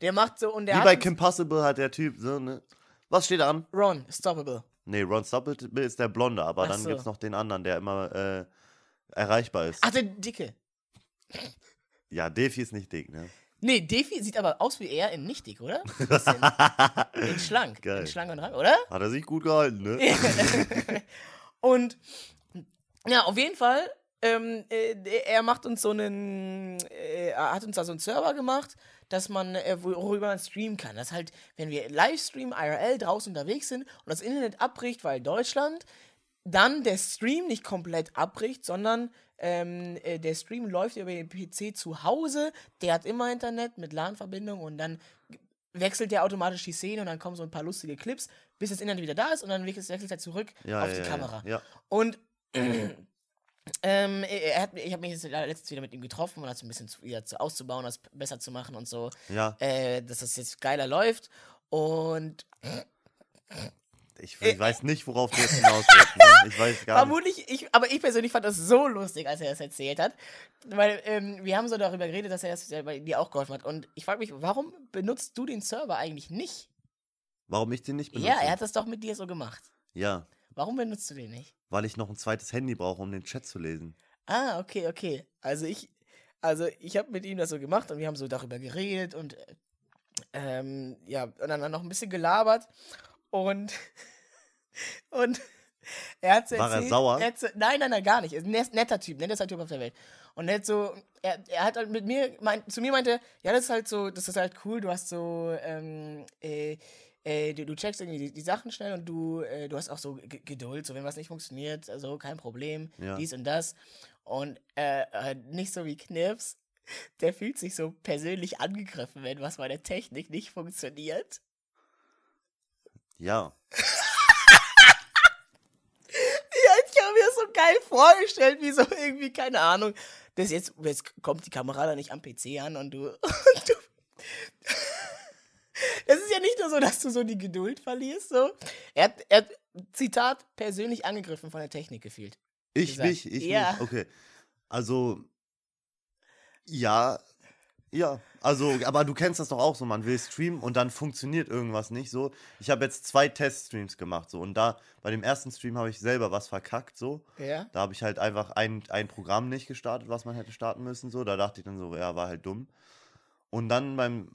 Speaker 1: Der macht so und der
Speaker 2: Wie bei Kim Possible hat der Typ so, ne? Was steht an?
Speaker 1: Ron, Stoppable.
Speaker 2: Nee, Ron Stopple ist der Blonde, aber
Speaker 1: Ach
Speaker 2: dann
Speaker 1: so.
Speaker 2: gibt's noch den anderen, der immer äh, erreichbar ist.
Speaker 1: Ach, der Dicke.
Speaker 2: Ja, Defi ist nicht dick, ne?
Speaker 1: Nee, Defi sieht aber aus wie er in nicht dick, oder? Bisschen in schlank.
Speaker 2: Geil.
Speaker 1: In schlank und rank, oder?
Speaker 2: Hat er sich gut gehalten, ne?
Speaker 1: und ja, auf jeden Fall, ähm, äh, er macht uns so einen, äh, er hat uns da so einen Server gemacht, dass man, äh, worüber man streamen kann. Das halt, wenn wir Livestream IRL draußen unterwegs sind und das Internet abbricht, weil Deutschland, dann der Stream nicht komplett abbricht, sondern ähm, äh, der Stream läuft über den PC zu Hause, der hat immer Internet mit LAN-Verbindung und dann wechselt der automatisch die Szene und dann kommen so ein paar lustige Clips, bis das Internet wieder da ist und dann wechselt er zurück
Speaker 2: Ja,
Speaker 1: auf
Speaker 2: ja,
Speaker 1: die
Speaker 2: ja,
Speaker 1: Kamera. Und ähm, er hat, ich habe mich jetzt letztens wieder mit ihm getroffen, um das ein bisschen zu, wieder zu, auszubauen, das besser zu machen und so,
Speaker 2: Ja,
Speaker 1: äh, dass das jetzt geiler läuft. Und
Speaker 2: ich, ich weiß nicht, worauf du jetzt hinaus willst, ne? Ich weiß gar nicht.
Speaker 1: vermutlich, ich, aber ich persönlich fand das so lustig, als er das erzählt hat. Weil ähm, wir haben so darüber geredet, dass er das ja bei dir auch geholfen hat. Und ich frage mich, warum benutzt du den Server eigentlich nicht?
Speaker 2: Warum ich den nicht benutze?
Speaker 1: Ja, er hat das doch mit dir so gemacht.
Speaker 2: Ja,
Speaker 1: Warum benutzt du den nicht?
Speaker 2: weil ich noch ein zweites Handy brauche, um den Chat zu lesen.
Speaker 1: Ah, okay, okay. Also ich, also ich habe mit ihm das so gemacht und wir haben so darüber geredet und äh, ähm, ja, und dann noch ein bisschen gelabert und und er hat
Speaker 2: War er sauer?
Speaker 1: Er so, nein, nein, nein, gar nicht. Er ist ein net- netter Typ, nettester Typ auf der Welt. Und er hat so, er, er hat halt mit mir, mein, zu mir meinte, ja, das ist halt so, das ist halt cool, du hast so, ähm, äh, äh, du, du checkst irgendwie die, die Sachen schnell und du, äh, du hast auch so G Geduld, so wenn was nicht funktioniert, also kein Problem,
Speaker 2: Ja.
Speaker 1: dies und das. Und äh, äh, nicht so wie Knips. der fühlt sich so persönlich angegriffen, wenn was bei der Technik nicht funktioniert.
Speaker 2: Ja.
Speaker 1: Ja, ich habe mir das so geil vorgestellt, wie so irgendwie, keine Ahnung. Das jetzt, jetzt kommt die Kamera da nicht am PC an und du. Und ja nicht nur so, dass du so die Geduld verlierst. So. Er, hat, er hat, Zitat, persönlich angegriffen von der Technik gefühlt.
Speaker 2: Ich
Speaker 1: gesagt.
Speaker 2: nicht, ich
Speaker 1: Ja.
Speaker 2: nicht. Okay. Also, ja, ja. Also, aber du kennst das doch auch so, man will streamen und dann funktioniert irgendwas nicht so. Ich habe jetzt zwei Teststreams gemacht so und da bei dem ersten Stream habe ich selber was verkackt so.
Speaker 1: Ja.
Speaker 2: Da habe ich halt einfach ein, ein Programm nicht gestartet, was man hätte starten müssen so. Da dachte ich dann so, ja, war halt dumm. Und dann beim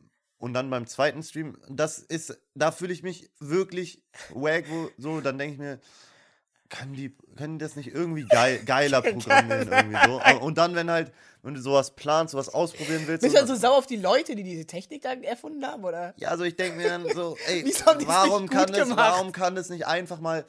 Speaker 2: und dann beim zweiten Stream, das ist, da fühle ich mich wirklich wack, wo, so, dann denke ich mir, können die, können die das nicht irgendwie geil, geiler programmieren irgendwie so? Und dann, wenn halt, wenn du sowas planst, sowas ausprobieren willst.
Speaker 1: Bist du dann so sauer auf die Leute, die diese Technik da erfunden haben, oder?
Speaker 2: ja, also ich denke mir dann so, ey, warum kann
Speaker 1: gemacht?
Speaker 2: warum kann es nicht einfach mal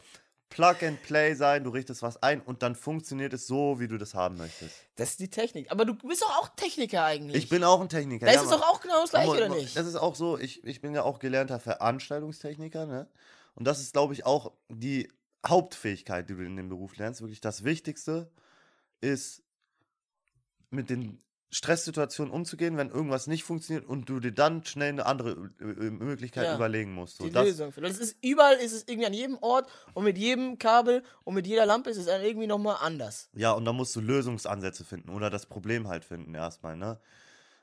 Speaker 2: Plug and Play sein, du richtest was ein und dann funktioniert es so, wie du das haben möchtest.
Speaker 1: Das ist die Technik. Aber du bist doch auch Techniker eigentlich.
Speaker 2: Ich bin auch ein Techniker.
Speaker 1: Da
Speaker 2: ja,
Speaker 1: ist es doch auch genau das gleiche, oder nicht?
Speaker 2: Das ist auch so, ich, ich bin ja auch gelernter Veranstaltungstechniker, ne? Und das ist, glaube ich, auch die Hauptfähigkeit, die du in dem Beruf lernst. Wirklich das Wichtigste ist, mit den Stresssituationen umzugehen, wenn irgendwas nicht funktioniert und du dir dann schnell eine andere äh, äh, Möglichkeit
Speaker 1: Ja.
Speaker 2: überlegen musst. So,
Speaker 1: die
Speaker 2: das,
Speaker 1: Lösung. Das ist überall ist es irgendwie an jedem Ort und mit jedem Kabel und mit jeder Lampe ist es dann irgendwie nochmal anders.
Speaker 2: Ja, und dann musst du Lösungsansätze finden oder das Problem halt finden erstmal, ne?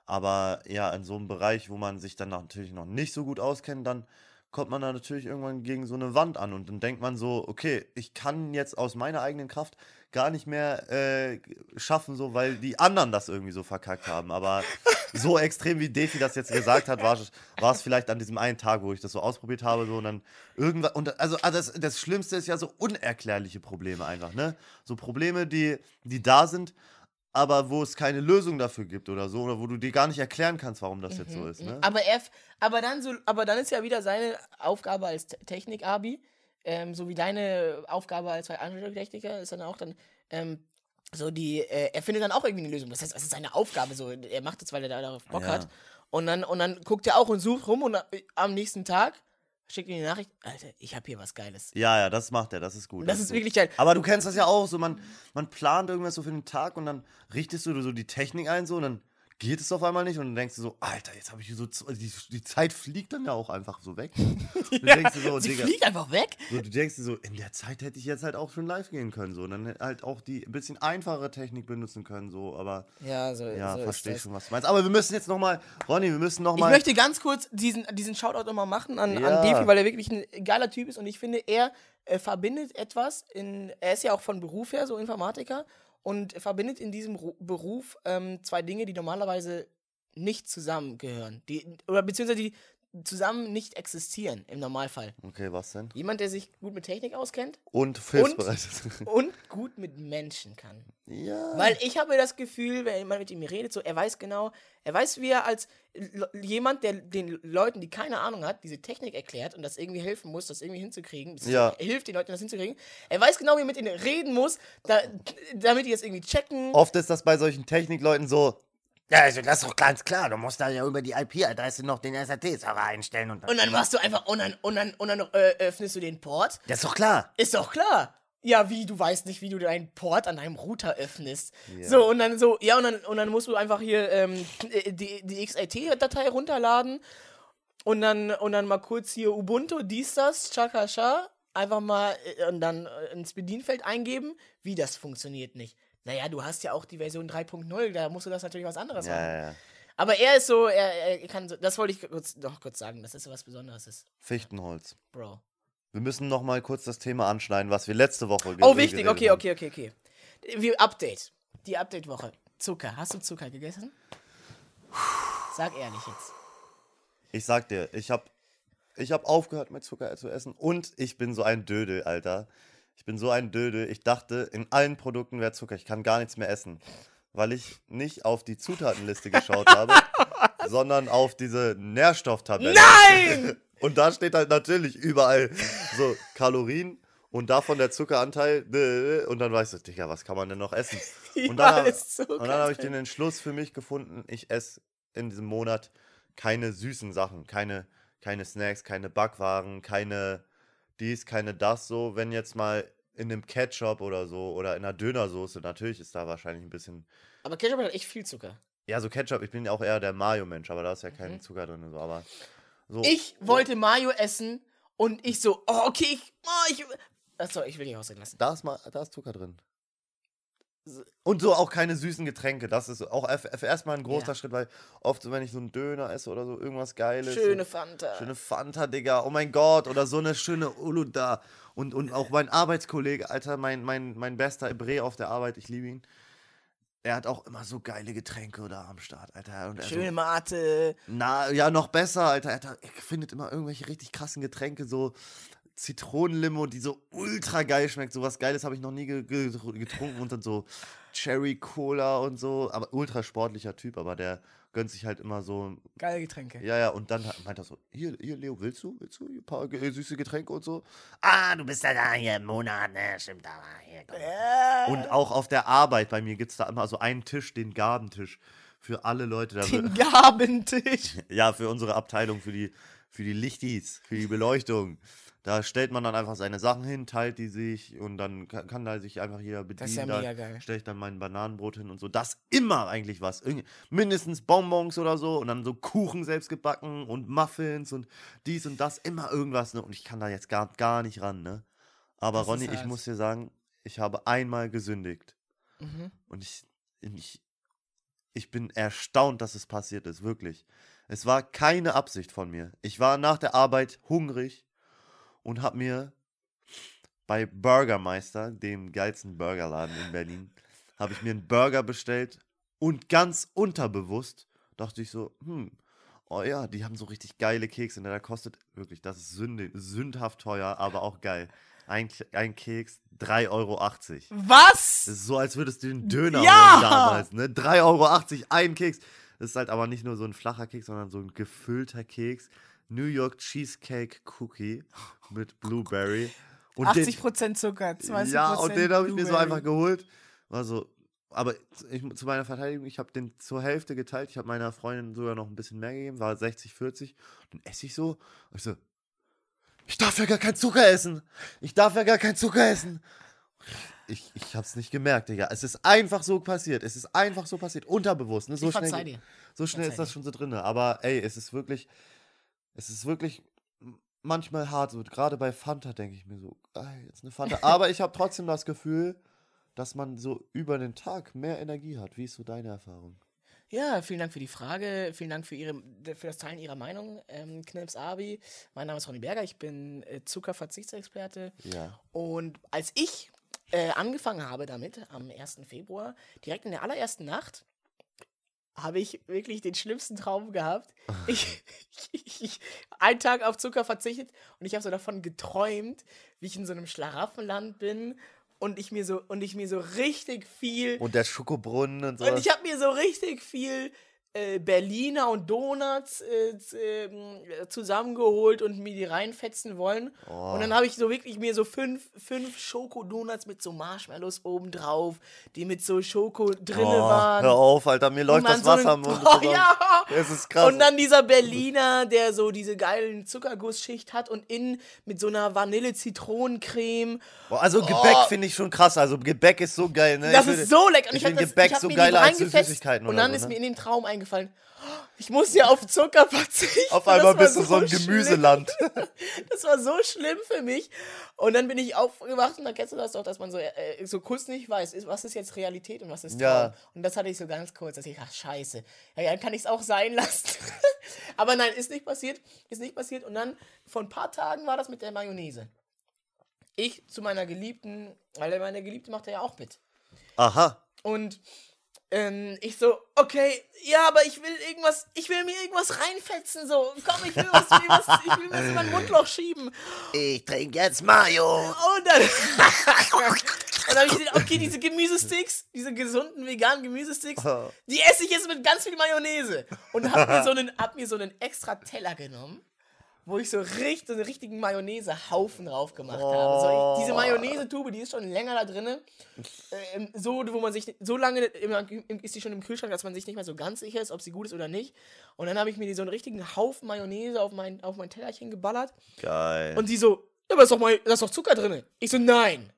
Speaker 2: Aber ja, in so einem Bereich, wo man sich dann natürlich noch nicht so gut auskennt, dann kommt man da natürlich irgendwann gegen so eine Wand an und dann denkt man so, okay, ich kann jetzt aus meiner eigenen Kraft gar nicht mehr äh, schaffen, so, weil die anderen das irgendwie so verkackt haben. Aber so extrem wie Defi das jetzt gesagt hat, war es war es vielleicht an diesem einen Tag, wo ich das so ausprobiert habe, so und dann irgendwas und also, also das, das Schlimmste ist ja so unerklärliche Probleme einfach, ne? So Probleme, die die da sind, aber wo es keine Lösung dafür gibt oder so oder wo du dir gar nicht erklären kannst, warum das jetzt so ist, ne?
Speaker 1: Aber er, f- aber dann so, aber dann ist ja wieder seine Aufgabe als Te- Technik-Abi, ähm, so wie deine Aufgabe als Veranstaltungstechniker ist dann auch dann ähm, so die, äh, er findet dann auch irgendwie eine Lösung. Das heißt, das ist seine Aufgabe. So, er macht das, weil er da darauf Bock
Speaker 2: Ja.
Speaker 1: hat. Und dann, und dann guckt er auch und sucht rum und äh, am nächsten Tag schickt ihm die Nachricht, Alter, ich habe hier was Geiles.
Speaker 2: Ja, ja, das macht er, das ist gut.
Speaker 1: Und das ist
Speaker 2: gut.
Speaker 1: wirklich geil.
Speaker 2: Aber du kennst das ja auch, so man, man plant irgendwas so für den Tag und dann richtest du so die Technik ein so und dann geht es auf einmal nicht und dann denkst du so, Alter, jetzt habe ich so, die, die Zeit fliegt dann ja auch einfach so weg. Du denkst dir so,
Speaker 1: Sie
Speaker 2: Digga,
Speaker 1: fliegt einfach weg.
Speaker 2: so, du denkst dir so, in der Zeit hätte ich jetzt halt auch schon live gehen können so und dann hätte halt auch die ein bisschen einfache Technik benutzen können so, aber
Speaker 1: Ja, so,
Speaker 2: ja,
Speaker 1: so
Speaker 2: verstehe schon, was du meinst. Aber wir müssen jetzt nochmal, Ronny, wir müssen
Speaker 1: Ich
Speaker 2: nochmal,
Speaker 1: möchte ganz kurz diesen, diesen Shoutout nochmal machen an,
Speaker 2: Ja.
Speaker 1: an Defi, weil er wirklich ein geiler Typ ist und ich finde, er äh, verbindet etwas in, er ist ja auch von Beruf her so Informatiker und verbindet in diesem Ru Beruf ähm, zwei Dinge, die normalerweise nicht zusammengehören. Die, oder beziehungsweise die zusammen nicht existieren im Normalfall.
Speaker 2: okay, was denn?
Speaker 1: Jemand, der sich gut mit Technik auskennt
Speaker 2: Und hilfsbereit.
Speaker 1: und gut mit Menschen kann.
Speaker 2: ja.
Speaker 1: Weil ich habe das Gefühl, wenn man mit ihm redet, so er weiß genau, er weiß, wie er als jemand, der den Leuten, die keine Ahnung hat, diese Technik erklärt und das irgendwie helfen muss, das irgendwie hinzukriegen,
Speaker 2: Ja.
Speaker 1: er hilft den Leuten, das hinzukriegen. Er weiß genau, wie er mit ihnen reden muss, da, damit die das irgendwie checken.
Speaker 2: Oft ist das bei solchen Technikleuten so,
Speaker 4: Ja, also das ist doch ganz klar. Du musst da ja über die IP-Adresse noch den SAT-Server einstellen und
Speaker 1: Und dann machst du einfach, und dann, und dann, und dann äh, öffnest du den Port.
Speaker 4: Das ist doch klar.
Speaker 1: Ist doch klar. Ja, wie, du weißt nicht, wie du deinen Port an deinem Router öffnest. So, und dann so, ja, und dann, und dann musst du einfach hier ähm, die, die XIT-Datei runterladen und dann, und dann mal kurz hier Ubuntu, dies, das, Chakasha, einfach mal äh, und dann äh, ins Bedienfeld eingeben, wie das funktioniert nicht. Naja, du hast ja auch die Version 3.0, da musst du das natürlich was anderes
Speaker 2: ja,
Speaker 1: machen.
Speaker 2: ja.
Speaker 1: Aber er ist so, er, er kann so, das wollte ich kurz, noch kurz sagen, das so was Besonderes ist,
Speaker 2: Fichtenholz.
Speaker 1: Bro.
Speaker 2: Wir müssen noch mal kurz das Thema anschneiden, was wir letzte Woche
Speaker 1: Oh, wichtig, okay,
Speaker 2: haben.
Speaker 1: okay, okay, okay. Wir Update. Die Update-Woche. Zucker. Hast du Zucker gegessen? Sag ehrlich jetzt.
Speaker 2: Ich sag dir, ich hab, ich hab aufgehört mit Zucker zu essen und ich bin so ein Dödel, Alter. Ich bin so ein Dödel. Ich dachte, in allen Produkten wäre Zucker. Ich kann gar nichts mehr essen, weil ich nicht auf die Zutatenliste geschaut habe, sondern auf diese Nährstofftabelle.
Speaker 1: Nein!
Speaker 2: Und da steht halt natürlich überall so Kalorien Und davon der Zuckeranteil, und dann weißt du, Digga, was kann man denn noch essen? Und dann, und dann habe ich den Entschluss für mich gefunden, ich esse in diesem Monat keine süßen Sachen, keine, keine Snacks, keine Backwaren, keine dies, keine das so. Wenn jetzt mal in einem Ketchup oder so oder in einer Dönersoße, natürlich ist da wahrscheinlich ein bisschen,
Speaker 1: Aber Ketchup hat echt viel Zucker.
Speaker 2: ja, so Ketchup, ich bin ja auch eher der Mayo-Mensch, aber da ist ja kein
Speaker 1: Mhm.
Speaker 2: Zucker drin und so, aber so.
Speaker 1: Ich wollte Mayo essen und ich so, oh, okay, ich, oh, ich. Achso, ich will nicht ausreden lassen.
Speaker 2: Da ist, mal, da ist Zucker drin. Und so auch keine süßen Getränke. Das ist auch erstmal ein großer
Speaker 1: Ja.
Speaker 2: Schritt, weil oft, wenn ich so einen Döner esse oder so, irgendwas Geiles.
Speaker 1: Schöne Fanta.
Speaker 2: schöne Fanta, Digga. Oh mein Gott. Oder so eine schöne Uluda. Und, und auch mein Arbeitskollege, Alter, mein, mein, mein bester Ebre auf der Arbeit, ich liebe ihn. Er hat auch immer so geile Getränke da am Start, Alter. Und er so,
Speaker 1: Schöne Mate.
Speaker 2: na, ja, noch besser, Alter. Er, hat, er findet immer irgendwelche richtig krassen Getränke, so Zitronenlimo, die so ultra geil schmeckt. Sowas Geiles habe ich noch nie ge ge getrunken. Und dann so Cherry Cola und so. Aber ultra sportlicher Typ, aber der gönnt sich halt immer so.
Speaker 1: Geile Getränke.
Speaker 2: Ja, ja, und dann meint er so: Hier, hier Leo, willst du? Willst du ein paar ge süße Getränke und so?
Speaker 4: Ah, du bist ja da hier im Monat, ne? Stimmt, aber hier.
Speaker 1: Äh,
Speaker 2: Und auch auf der Arbeit bei mir gibt es da immer so einen Tisch, den Gabentisch. Für alle Leute. Da
Speaker 1: den Gabentisch.
Speaker 2: Ja, für unsere Abteilung, für die, für die Lichtis, für die Beleuchtung. Da stellt man dann einfach seine Sachen hin, teilt die sich und dann kann, kann da sich einfach jeder bedienen.
Speaker 1: Das ist ja mega geil.
Speaker 2: stelle ich dann mein Bananenbrot hin und so. Das immer eigentlich was. Irgend, mindestens Bonbons oder so und dann so Kuchen selbst gebacken und Muffins und dies und das. Immer irgendwas. Ne? Und ich kann da jetzt gar, gar nicht ran. Ne? Aber
Speaker 1: Das
Speaker 2: Ronny, ich
Speaker 1: hart.
Speaker 2: muss dir sagen, ich habe einmal gesündigt.
Speaker 1: Mhm.
Speaker 2: Und ich, ich, ich bin erstaunt, dass es passiert ist, wirklich. Es war keine Absicht von mir. Ich war nach der Arbeit hungrig und habe mir bei Burgermeister, dem geilsten Burgerladen in Berlin, habe ich mir einen Burger bestellt und ganz unterbewusst dachte ich so, hm, oh ja, die haben so richtig geile Kekse. Ne? Der kostet wirklich, das ist sünde, sündhaft teuer, aber auch geil. Ein, ein Keks 3,80 Euro.
Speaker 1: Was?
Speaker 2: Das ist so, als würdest du einen Döner
Speaker 1: Ja!
Speaker 2: holen damals, ne? 3,80 Euro, ein Keks. Das ist halt aber nicht nur so ein flacher Keks, sondern so ein gefüllter Keks. New York Cheesecake Cookie mit Blueberry. Und
Speaker 1: 80% Zucker, 20%
Speaker 2: den, Ja, und den habe ich mir so einfach geholt. War so, aber ich, zu meiner Verteidigung, ich habe den zur Hälfte geteilt. Ich habe meiner Freundin sogar noch ein bisschen mehr gegeben, war 60, 40. Dann esse ich so. Ich so, ich darf ja gar keinen Zucker essen. Ich darf ja gar keinen Zucker essen. Ich, ich hab's nicht gemerkt, Digga. Es ist einfach so passiert. Es ist einfach so passiert. Unterbewusst. Ne? So
Speaker 1: Ich
Speaker 2: schnell,
Speaker 1: dir.
Speaker 2: so schnell ist das schon so drin. Aber ey, es ist wirklich. Es ist wirklich manchmal hart. So, gerade bei Fanta denke ich mir so, ey, jetzt eine Fanta. Aber ich habe trotzdem das Gefühl, dass man so über den Tag mehr Energie hat. Wie ist so deine Erfahrung?
Speaker 1: Ja, vielen Dank für die Frage. Vielen Dank für, ihre, für das Teilen Ihrer Meinung, ähm, Knips Abi. Mein Name ist Ronny Berger. Ich bin äh, Zuckerverzichtsexperte.
Speaker 2: Ja.
Speaker 1: Und als ich äh, angefangen habe damit, am 1. Februar, direkt in der allerersten Nacht, habe ich wirklich den schlimmsten Traum gehabt. Ich, ich, ich, einen Tag auf Zucker verzichtet und ich habe so davon geträumt, wie ich in so einem Schlaraffenland bin und ich mir so und ich mir so richtig viel
Speaker 2: Und der Schokobrunnen und so.
Speaker 1: und ich habe mir so richtig viel äh, Berliner und Donuts äh, ähm, zusammengeholt und mir die reinfetzen wollen.
Speaker 2: Oh.
Speaker 1: Und dann habe ich so wirklich mir so fünf, fünf Schokodonuts mit so Marshmallows oben drauf, die mit so Schoko drinne
Speaker 2: oh,
Speaker 1: waren.
Speaker 2: hör auf, Alter. Mir läuft das
Speaker 1: so einen-
Speaker 2: Wasser am Mund.
Speaker 1: Oh, ja!
Speaker 2: Es ist krass.
Speaker 1: Und dann dieser Berliner, der so diese geilen Zuckergussschicht hat und innen mit so einer Vanille-Zitronencreme.
Speaker 2: Boah, also Gebäck
Speaker 1: Oh.
Speaker 2: finde ich schon krass. Also Gebäck ist so geil, ne?
Speaker 1: Das
Speaker 2: Ich
Speaker 1: ist so lecker. Und
Speaker 2: ich
Speaker 1: hab
Speaker 2: finde
Speaker 1: das-
Speaker 2: Gebäck
Speaker 1: hab
Speaker 2: so geiler als Süßigkeiten
Speaker 1: Und dann
Speaker 2: so,
Speaker 1: ist
Speaker 2: ne?
Speaker 1: mir in den Traum eingefallen, ich muss ja auf Zucker verzichten.
Speaker 2: Auf einmal bist du so ein
Speaker 1: schlimm.
Speaker 2: Gemüseland.
Speaker 1: Das war so schlimm für mich. Und dann bin ich aufgewacht und dann kennst du das doch, dass man so, äh, so kurz nicht weiß, was ist jetzt Realität und was ist Traum.
Speaker 2: Ja.
Speaker 1: Und das hatte ich so ganz kurz, dass ich, ach scheiße, ja, dann kann ich es auch sein lassen. Aber nein, ist nicht passiert, ist nicht passiert. Und dann vor ein paar Tagen war das mit der Mayonnaise. Ich zu meiner Geliebten, weil meine Geliebte macht ja auch mit.
Speaker 2: Aha.
Speaker 1: Und ähm, ich so, okay, ja, aber ich will irgendwas, ich will mir irgendwas reinfetzen, so. Komm, ich will was, ich will was, ich will was in mein Mundloch schieben.
Speaker 4: Ich trinke jetzt Mayo.
Speaker 1: Und dann, dann habe ich gesehen, okay, diese Gemüsesticks, diese gesunden veganen Gemüsesticks, die esse ich jetzt mit ganz viel Mayonnaise. Und hab mir so einen, hab mir so einen extra Teller genommen wo ich so richtig, so einen richtigen Mayonnaise-Haufen drauf gemacht habe. So, ich, diese Mayonnaise-Tube, die ist schon länger da drin. Ähm, so, wo man sich, so lange immer, ist die schon im Kühlschrank, dass man sich nicht mehr so ganz sicher ist, ob sie gut ist oder nicht. Und dann habe ich mir die, so einen richtigen Haufen Mayonnaise auf mein, auf mein Tellerchen geballert.
Speaker 2: Geil.
Speaker 1: Und sie so, ja, aber da ist doch, May- da ist doch Zucker drin. Ich so, nein.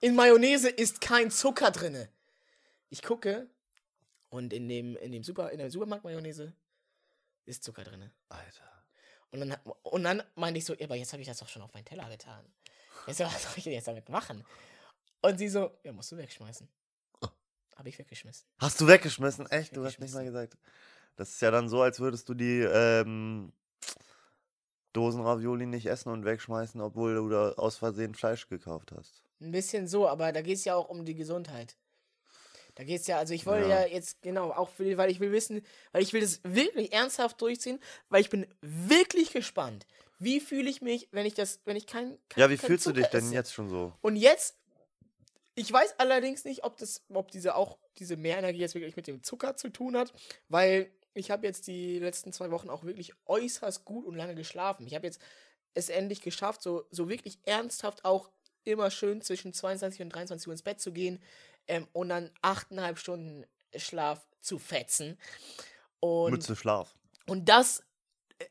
Speaker 1: In Mayonnaise ist kein Zucker drin. Ich gucke und in dem, in dem Super, in der Supermarkt-Mayonnaise ist Zucker drin.
Speaker 2: Alter.
Speaker 1: Und dann, und dann meinte ich so, aber jetzt habe ich das doch schon auf meinen Teller getan. Jetzt, was soll ich denn jetzt damit machen? Und sie so, ja, musst du wegschmeißen. Habe ich weggeschmissen.
Speaker 2: Hast du weggeschmissen? Echt? Du hast nicht mal gesagt. Das ist ja dann so, als würdest du die ähm, Dosen Ravioli nicht essen und wegschmeißen, obwohl du da aus Versehen Fleisch gekauft hast.
Speaker 1: Ein bisschen so, aber da geht es ja auch um die Gesundheit. Da geht es ja, also ich wollte
Speaker 2: Ja.
Speaker 1: ja. jetzt, genau, auch für, weil ich will wissen, weil ich will das wirklich ernsthaft durchziehen, weil ich bin wirklich gespannt. Wie fühle ich mich, wenn ich das, wenn ich kein, kein
Speaker 2: Ja, wie
Speaker 1: kein
Speaker 2: fühlst du dich
Speaker 1: Zucker
Speaker 2: denn
Speaker 1: esse?
Speaker 2: jetzt schon so?
Speaker 1: Und jetzt, ich weiß allerdings nicht, ob das, ob diese auch, diese Mehrenergie jetzt wirklich mit dem Zucker zu tun hat, weil ich habe jetzt die letzten zwei Wochen auch wirklich äußerst gut und lange geschlafen. Ich habe jetzt es endlich geschafft, so, so wirklich ernsthaft auch immer schön zwischen 22 und 23 Uhr ins Bett zu gehen ähm, und dann achteinhalb Stunden Schlaf zu fetzen. Und
Speaker 2: Mütze Schlaf.
Speaker 1: und das äh,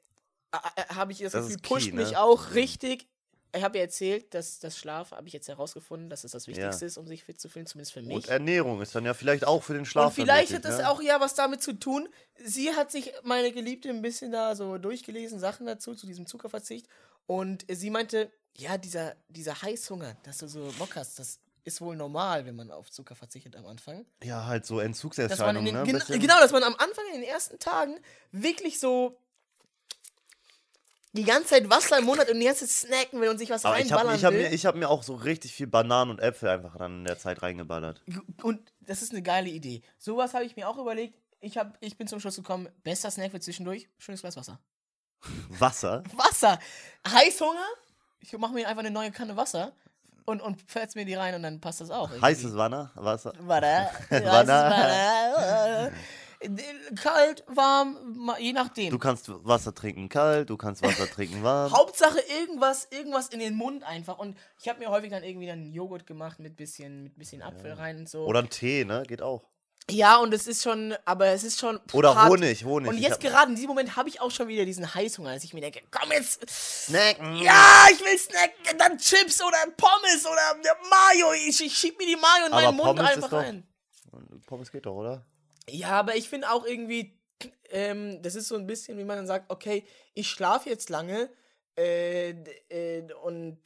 Speaker 1: äh, habe ich das,
Speaker 2: Das
Speaker 1: Gefühl,
Speaker 2: key,
Speaker 1: pusht mich
Speaker 2: ne?
Speaker 1: auch richtig. Ich habe ja erzählt, dass das Schlaf, habe ich jetzt herausgefunden, dass es das Wichtigste
Speaker 2: Ja.
Speaker 1: ist, um sich fit zu fühlen, zumindest für mich.
Speaker 2: Und Ernährung ist dann ja vielleicht auch für den Schlaf.
Speaker 1: Und vielleicht hat das
Speaker 2: ne?
Speaker 1: auch ja was damit zu tun. Sie hat sich, meine Geliebte, ein bisschen da so durchgelesen, Sachen dazu, zu diesem Zuckerverzicht. Und sie meinte, ja, dieser, dieser Heißhunger, dass du so Bock hast, das ist wohl normal, wenn man auf Zucker verzichtet am Anfang.
Speaker 2: Ja, halt so Entzugserscheinungen,
Speaker 1: den,
Speaker 2: ne?
Speaker 1: gen
Speaker 2: Bisschen-
Speaker 1: genau, dass man am Anfang in den ersten Tagen wirklich so die ganze Zeit Wasser im Mund hat und die ganze Zeit snacken will und sich was
Speaker 2: Aber ich habe
Speaker 1: reinballern
Speaker 2: ich hab
Speaker 1: will.
Speaker 2: mir, ich hab mir auch so richtig viel Bananen und Äpfel einfach dann in der Zeit reingeballert.
Speaker 1: und das ist eine geile Idee. Sowas habe ich mir auch überlegt. Ich, hab, ich bin zum Schluss gekommen, bester Snack für zwischendurch, schönes Glas Wasser.
Speaker 2: Wasser?
Speaker 1: Wasser! Heißhunger? Ich mache mir einfach eine neue Kanne Wasser und, und fetz mir die rein und dann passt das auch. irgendwie.
Speaker 2: Heißes Wasser? Wasser?
Speaker 1: Wasser. Äh, Kalt, warm, je nachdem.
Speaker 2: Du kannst Wasser trinken kalt, du kannst Wasser trinken warm.
Speaker 1: Hauptsache irgendwas, irgendwas in den Mund einfach. Und ich habe mir häufig dann irgendwie dann Joghurt gemacht mit bisschen, mit bisschen Apfel rein und so.
Speaker 2: Oder ein Tee, ne? Geht auch.
Speaker 1: Ja, und es ist schon, aber es ist schon.
Speaker 2: Oder
Speaker 1: hart.
Speaker 2: Honig, Honig.
Speaker 1: Und jetzt gerade in diesem Moment habe ich auch schon wieder diesen Heißhunger, dass ich mir denke, komm jetzt,
Speaker 2: Snacken.
Speaker 1: ja, ich will snacken, dann Chips oder Pommes oder Mayo. Ich, ich schieb mir die Mayo in
Speaker 2: Aber
Speaker 1: meinen Mund
Speaker 2: Pommes
Speaker 1: einfach
Speaker 2: doch-
Speaker 1: rein.
Speaker 2: Pommes geht doch, oder?
Speaker 1: Ja, aber ich finde auch irgendwie, ähm, das ist so ein bisschen, wie man dann sagt, okay, ich schlafe jetzt lange äh, äh, und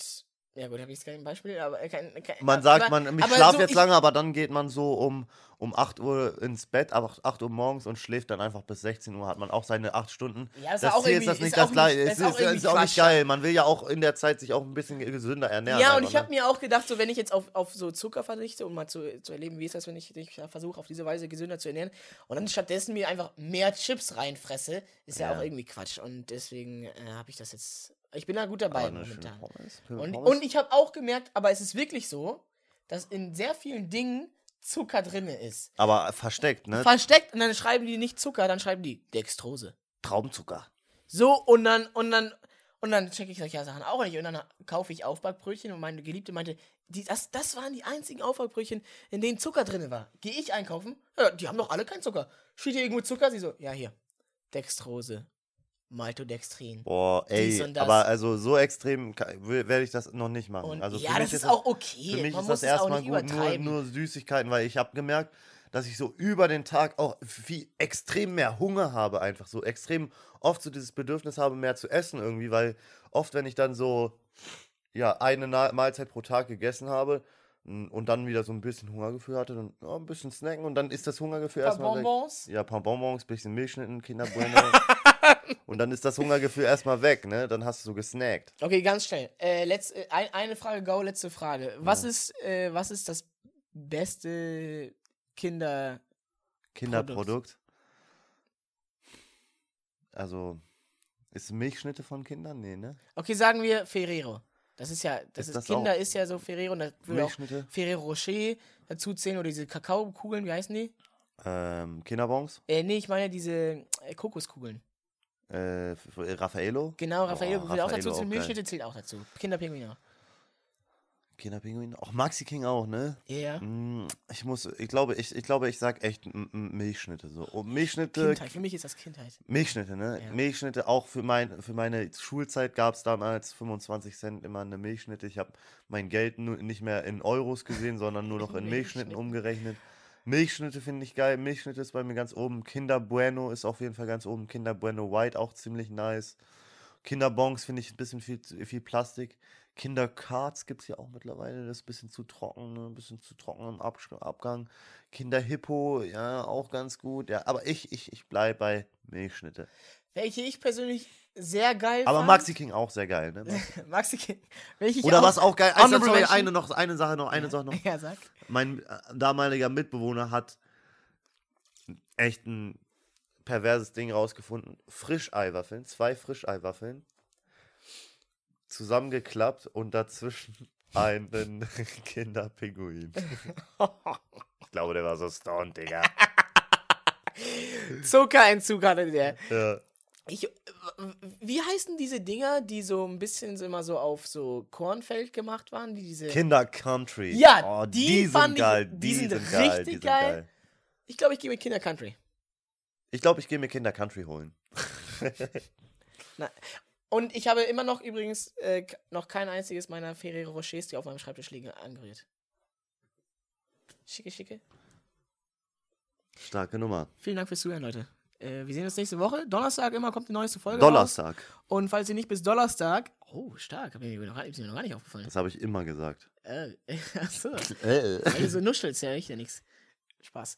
Speaker 1: ja gut, habe ich jetzt kein Beispiel, aber äh, kein, kein
Speaker 2: Man
Speaker 1: aber-
Speaker 2: sagt, man, ich
Speaker 1: aber
Speaker 2: schlafe
Speaker 1: so,
Speaker 2: jetzt lange, aber dann geht man so um, um 8 Uhr ins Bett, aber 8 Uhr morgens und schläft dann einfach bis 16 Uhr, hat man auch seine 8 Stunden.
Speaker 1: Ja, ist
Speaker 2: das
Speaker 1: auch
Speaker 2: Ziel ist
Speaker 1: irgendwie-
Speaker 2: das
Speaker 1: ist
Speaker 2: nicht
Speaker 1: auch
Speaker 2: das gleiche.
Speaker 1: ist
Speaker 2: ist, ist, auch nicht
Speaker 1: Quatsch.
Speaker 2: geil. Man will ja auch in der Zeit sich auch ein bisschen gesünder ernähren.
Speaker 1: Ja, und
Speaker 2: einfach,
Speaker 1: ich habe
Speaker 2: ne?
Speaker 1: mir auch gedacht, so wenn ich jetzt auf, auf so Zucker verzichte, um mal zu, zu erleben, wie ist das, wenn ich, ich versuche, auf diese Weise gesünder zu ernähren und dann stattdessen mir einfach mehr Chips reinfresse, ist ja,
Speaker 2: Ja.
Speaker 1: auch irgendwie Quatsch. Und deswegen äh, habe ich das jetzt. Ich bin da gut dabei momentan. Und, und ich habe auch gemerkt, aber es ist wirklich so, dass in sehr vielen Dingen Zucker drin ist.
Speaker 2: aber versteckt, ne?
Speaker 1: Versteckt und dann schreiben die nicht Zucker, dann schreiben die Dextrose.
Speaker 2: Traumzucker.
Speaker 1: So und dann und dann und dann checke ich solche Sachen auch nicht und dann kaufe ich Aufbackbrötchen und meine Geliebte meinte, die, das, das waren die einzigen Aufbackbrötchen, in denen Zucker drin war. Gehe ich einkaufen? Ja, die haben doch alle keinen Zucker. Steht hier irgendwo Zucker? Sie so, ja hier, Dextrose, Maltodextrin.
Speaker 2: Boah, ey, aber also so extrem werde ich das noch nicht machen.
Speaker 1: Und
Speaker 2: also für
Speaker 1: ja,
Speaker 2: mich
Speaker 1: das ist
Speaker 2: das-
Speaker 1: auch okay.
Speaker 2: Für mich
Speaker 1: Man
Speaker 2: ist
Speaker 1: muss
Speaker 2: das erstmal gut, nur, nur Süßigkeiten, weil ich habe gemerkt, dass ich so über den Tag auch viel extrem mehr Hunger habe, einfach so extrem oft so dieses Bedürfnis habe, mehr zu essen irgendwie, weil oft, wenn ich dann so ja eine Mahlzeit pro Tag gegessen habe und dann wieder so ein bisschen Hungergefühl hatte, dann ja, ein bisschen snacken und dann ist das Hungergefühl
Speaker 1: Paar
Speaker 2: erstmal weg.
Speaker 1: Bonbons.
Speaker 2: Ja, paar Bonbons, bisschen Milchschnitten, Kinderbueno. und dann ist das Hungergefühl erstmal weg, ne? Dann hast du so gesnackt.
Speaker 1: Okay, ganz schnell. Äh, letz, äh, ein, eine Frage, go, letzte Frage. Was ist, äh, was ist das beste Kinder.
Speaker 2: Kinderprodukt. Also, ist Milchschnitte von Kindern? Nee, ne?
Speaker 1: Okay, sagen wir Ferrero. Das ist ja, das
Speaker 2: Ist
Speaker 1: ist,
Speaker 2: das
Speaker 1: Kinder ist ja so Ferrero und da würde auch? Ferrero Rocher dazu zählen oder diese Kakaokugeln, wie heißen die?
Speaker 2: Ähm, Kinderbons?
Speaker 1: Äh, nee, ich meine diese äh, Kokoskugeln.
Speaker 2: Äh, Raffaello?
Speaker 1: Genau, Raffaello
Speaker 2: Oh,
Speaker 1: zählt auch dazu.
Speaker 2: Raffaello geil.
Speaker 1: Milchschnitte zählt auch dazu. Kinderpinguine.
Speaker 2: Kinderpinguin. Auch Maxi King auch, ne?
Speaker 1: Ja, ja.
Speaker 2: Mm, Ich muss, ich glaube, ich, ich glaube, ich sag echt Milchschnitte so. Und Milchschnitte,
Speaker 1: Kindheit. Für mich ist das Kindheit.
Speaker 2: Milchschnitte, ne?
Speaker 1: Ja.
Speaker 2: Milchschnitte, auch für, mein, für meine Schulzeit gab es damals 25 Cent immer eine Milchschnitte. Ich habe mein Geld nur nicht mehr in Euros gesehen, sondern nur noch in Milchschnitten
Speaker 1: Milchschnitte.
Speaker 2: umgerechnet. Milchschnitte finde ich geil. Milchschnitte ist bei mir ganz oben. Kinder Bueno ist auf jeden Fall ganz oben. Kinder Bueno White auch ziemlich nice. Kinderbons finde ich ein bisschen viel, viel Plastik. Kinderkarts gibt es ja auch mittlerweile. Das ist ein bisschen zu trocken, ne? ein bisschen zu trocken im Absch Abgang. Kinderhippo, ja, auch ganz gut. Ja, aber ich, ich, ich bleibe bei Milchschnitte.
Speaker 1: Welche ich persönlich sehr geil
Speaker 2: Aber
Speaker 1: fand.
Speaker 2: Maxi King auch sehr geil, ne?
Speaker 1: Maxi King. Welche ich
Speaker 2: Oder
Speaker 1: auch,
Speaker 2: was auch geil. Also, sorry, eine, noch, eine Sache noch, eine Sache noch.
Speaker 1: Ja, sag.
Speaker 2: Mein äh, damaliger Mitbewohner hat echt ein perverses Ding rausgefunden. Frischeiwaffeln, zwei Frischeiwaffeln, zusammengeklappt und dazwischen einen Kinderpinguin. Ich glaube, der war so stoned, Digga.
Speaker 1: Zuckerentzug hatte der.
Speaker 2: Ja.
Speaker 1: Ich, wie heißen diese Dinger, die so ein bisschen immer so auf so Kornfeld gemacht waren? Die diese,
Speaker 2: Kinder Country.
Speaker 1: Ja,
Speaker 2: oh,
Speaker 1: die
Speaker 2: die, sind
Speaker 1: ich-
Speaker 2: geil.
Speaker 1: die
Speaker 2: Die,
Speaker 1: sind
Speaker 2: sind, geil.
Speaker 1: richtig
Speaker 2: Die sind
Speaker 1: geil.
Speaker 2: geil.
Speaker 1: ich glaube, ich gehe mit Kinder Country.
Speaker 2: Ich glaube, ich gehe mir Kinder Country holen.
Speaker 1: Und ich habe immer noch übrigens äh, noch kein einziges meiner Ferrero Rochers, die auf meinem Schreibtisch liegen, angerührt. Schicke, schicke.
Speaker 2: Starke Nummer.
Speaker 1: Vielen Dank fürs Zuhören, Leute. Äh, wir sehen uns nächste Woche. Donnerstag immer kommt die neueste Folge.
Speaker 2: Donnerstag.
Speaker 1: Raus. Und falls ihr nicht bis Donnerstag. Oh, stark. Hab mir noch, ist mir noch gar nicht aufgefallen.
Speaker 2: Das habe ich immer gesagt.
Speaker 1: Äh, achso.
Speaker 2: Äh.
Speaker 1: Weil du so nuschelst, ja, riecht ja nichts. Spaß.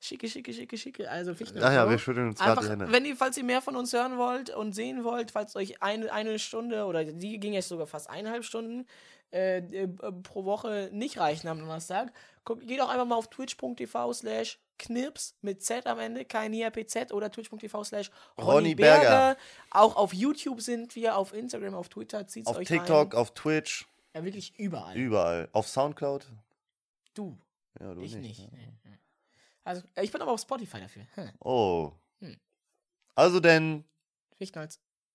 Speaker 1: Schicke, schicke, schicke, schicke. Also Fichten.
Speaker 2: Ja, wir schütteln uns gerade
Speaker 1: Einfach,
Speaker 2: Hände.
Speaker 1: wenn ihr, falls ihr mehr von uns hören wollt und sehen wollt, falls euch eine, eine Stunde oder die ging jetzt sogar fast eineinhalb Stunden äh, äh, pro Woche nicht reichen am Donnerstag, guckt, geht auch einfach mal auf twitch.tv slash knirps mit Z am Ende, kein IRPZ oder twitch.tv slash Ronny Berger. Auch auf YouTube sind wir, auf Instagram, auf Twitter, zieht's
Speaker 2: Auf
Speaker 1: euch
Speaker 2: TikTok,
Speaker 1: rein.
Speaker 2: auf Twitch,
Speaker 1: Ja, wirklich überall.
Speaker 2: überall. Auf Soundcloud.
Speaker 1: du,
Speaker 2: Ja, du
Speaker 1: ich
Speaker 2: nicht.
Speaker 1: nicht.
Speaker 2: ne?
Speaker 1: Also, äh, ich bin aber auf Spotify dafür. Hm.
Speaker 2: Oh.
Speaker 1: Hm.
Speaker 2: Also denn,
Speaker 1: Fichten als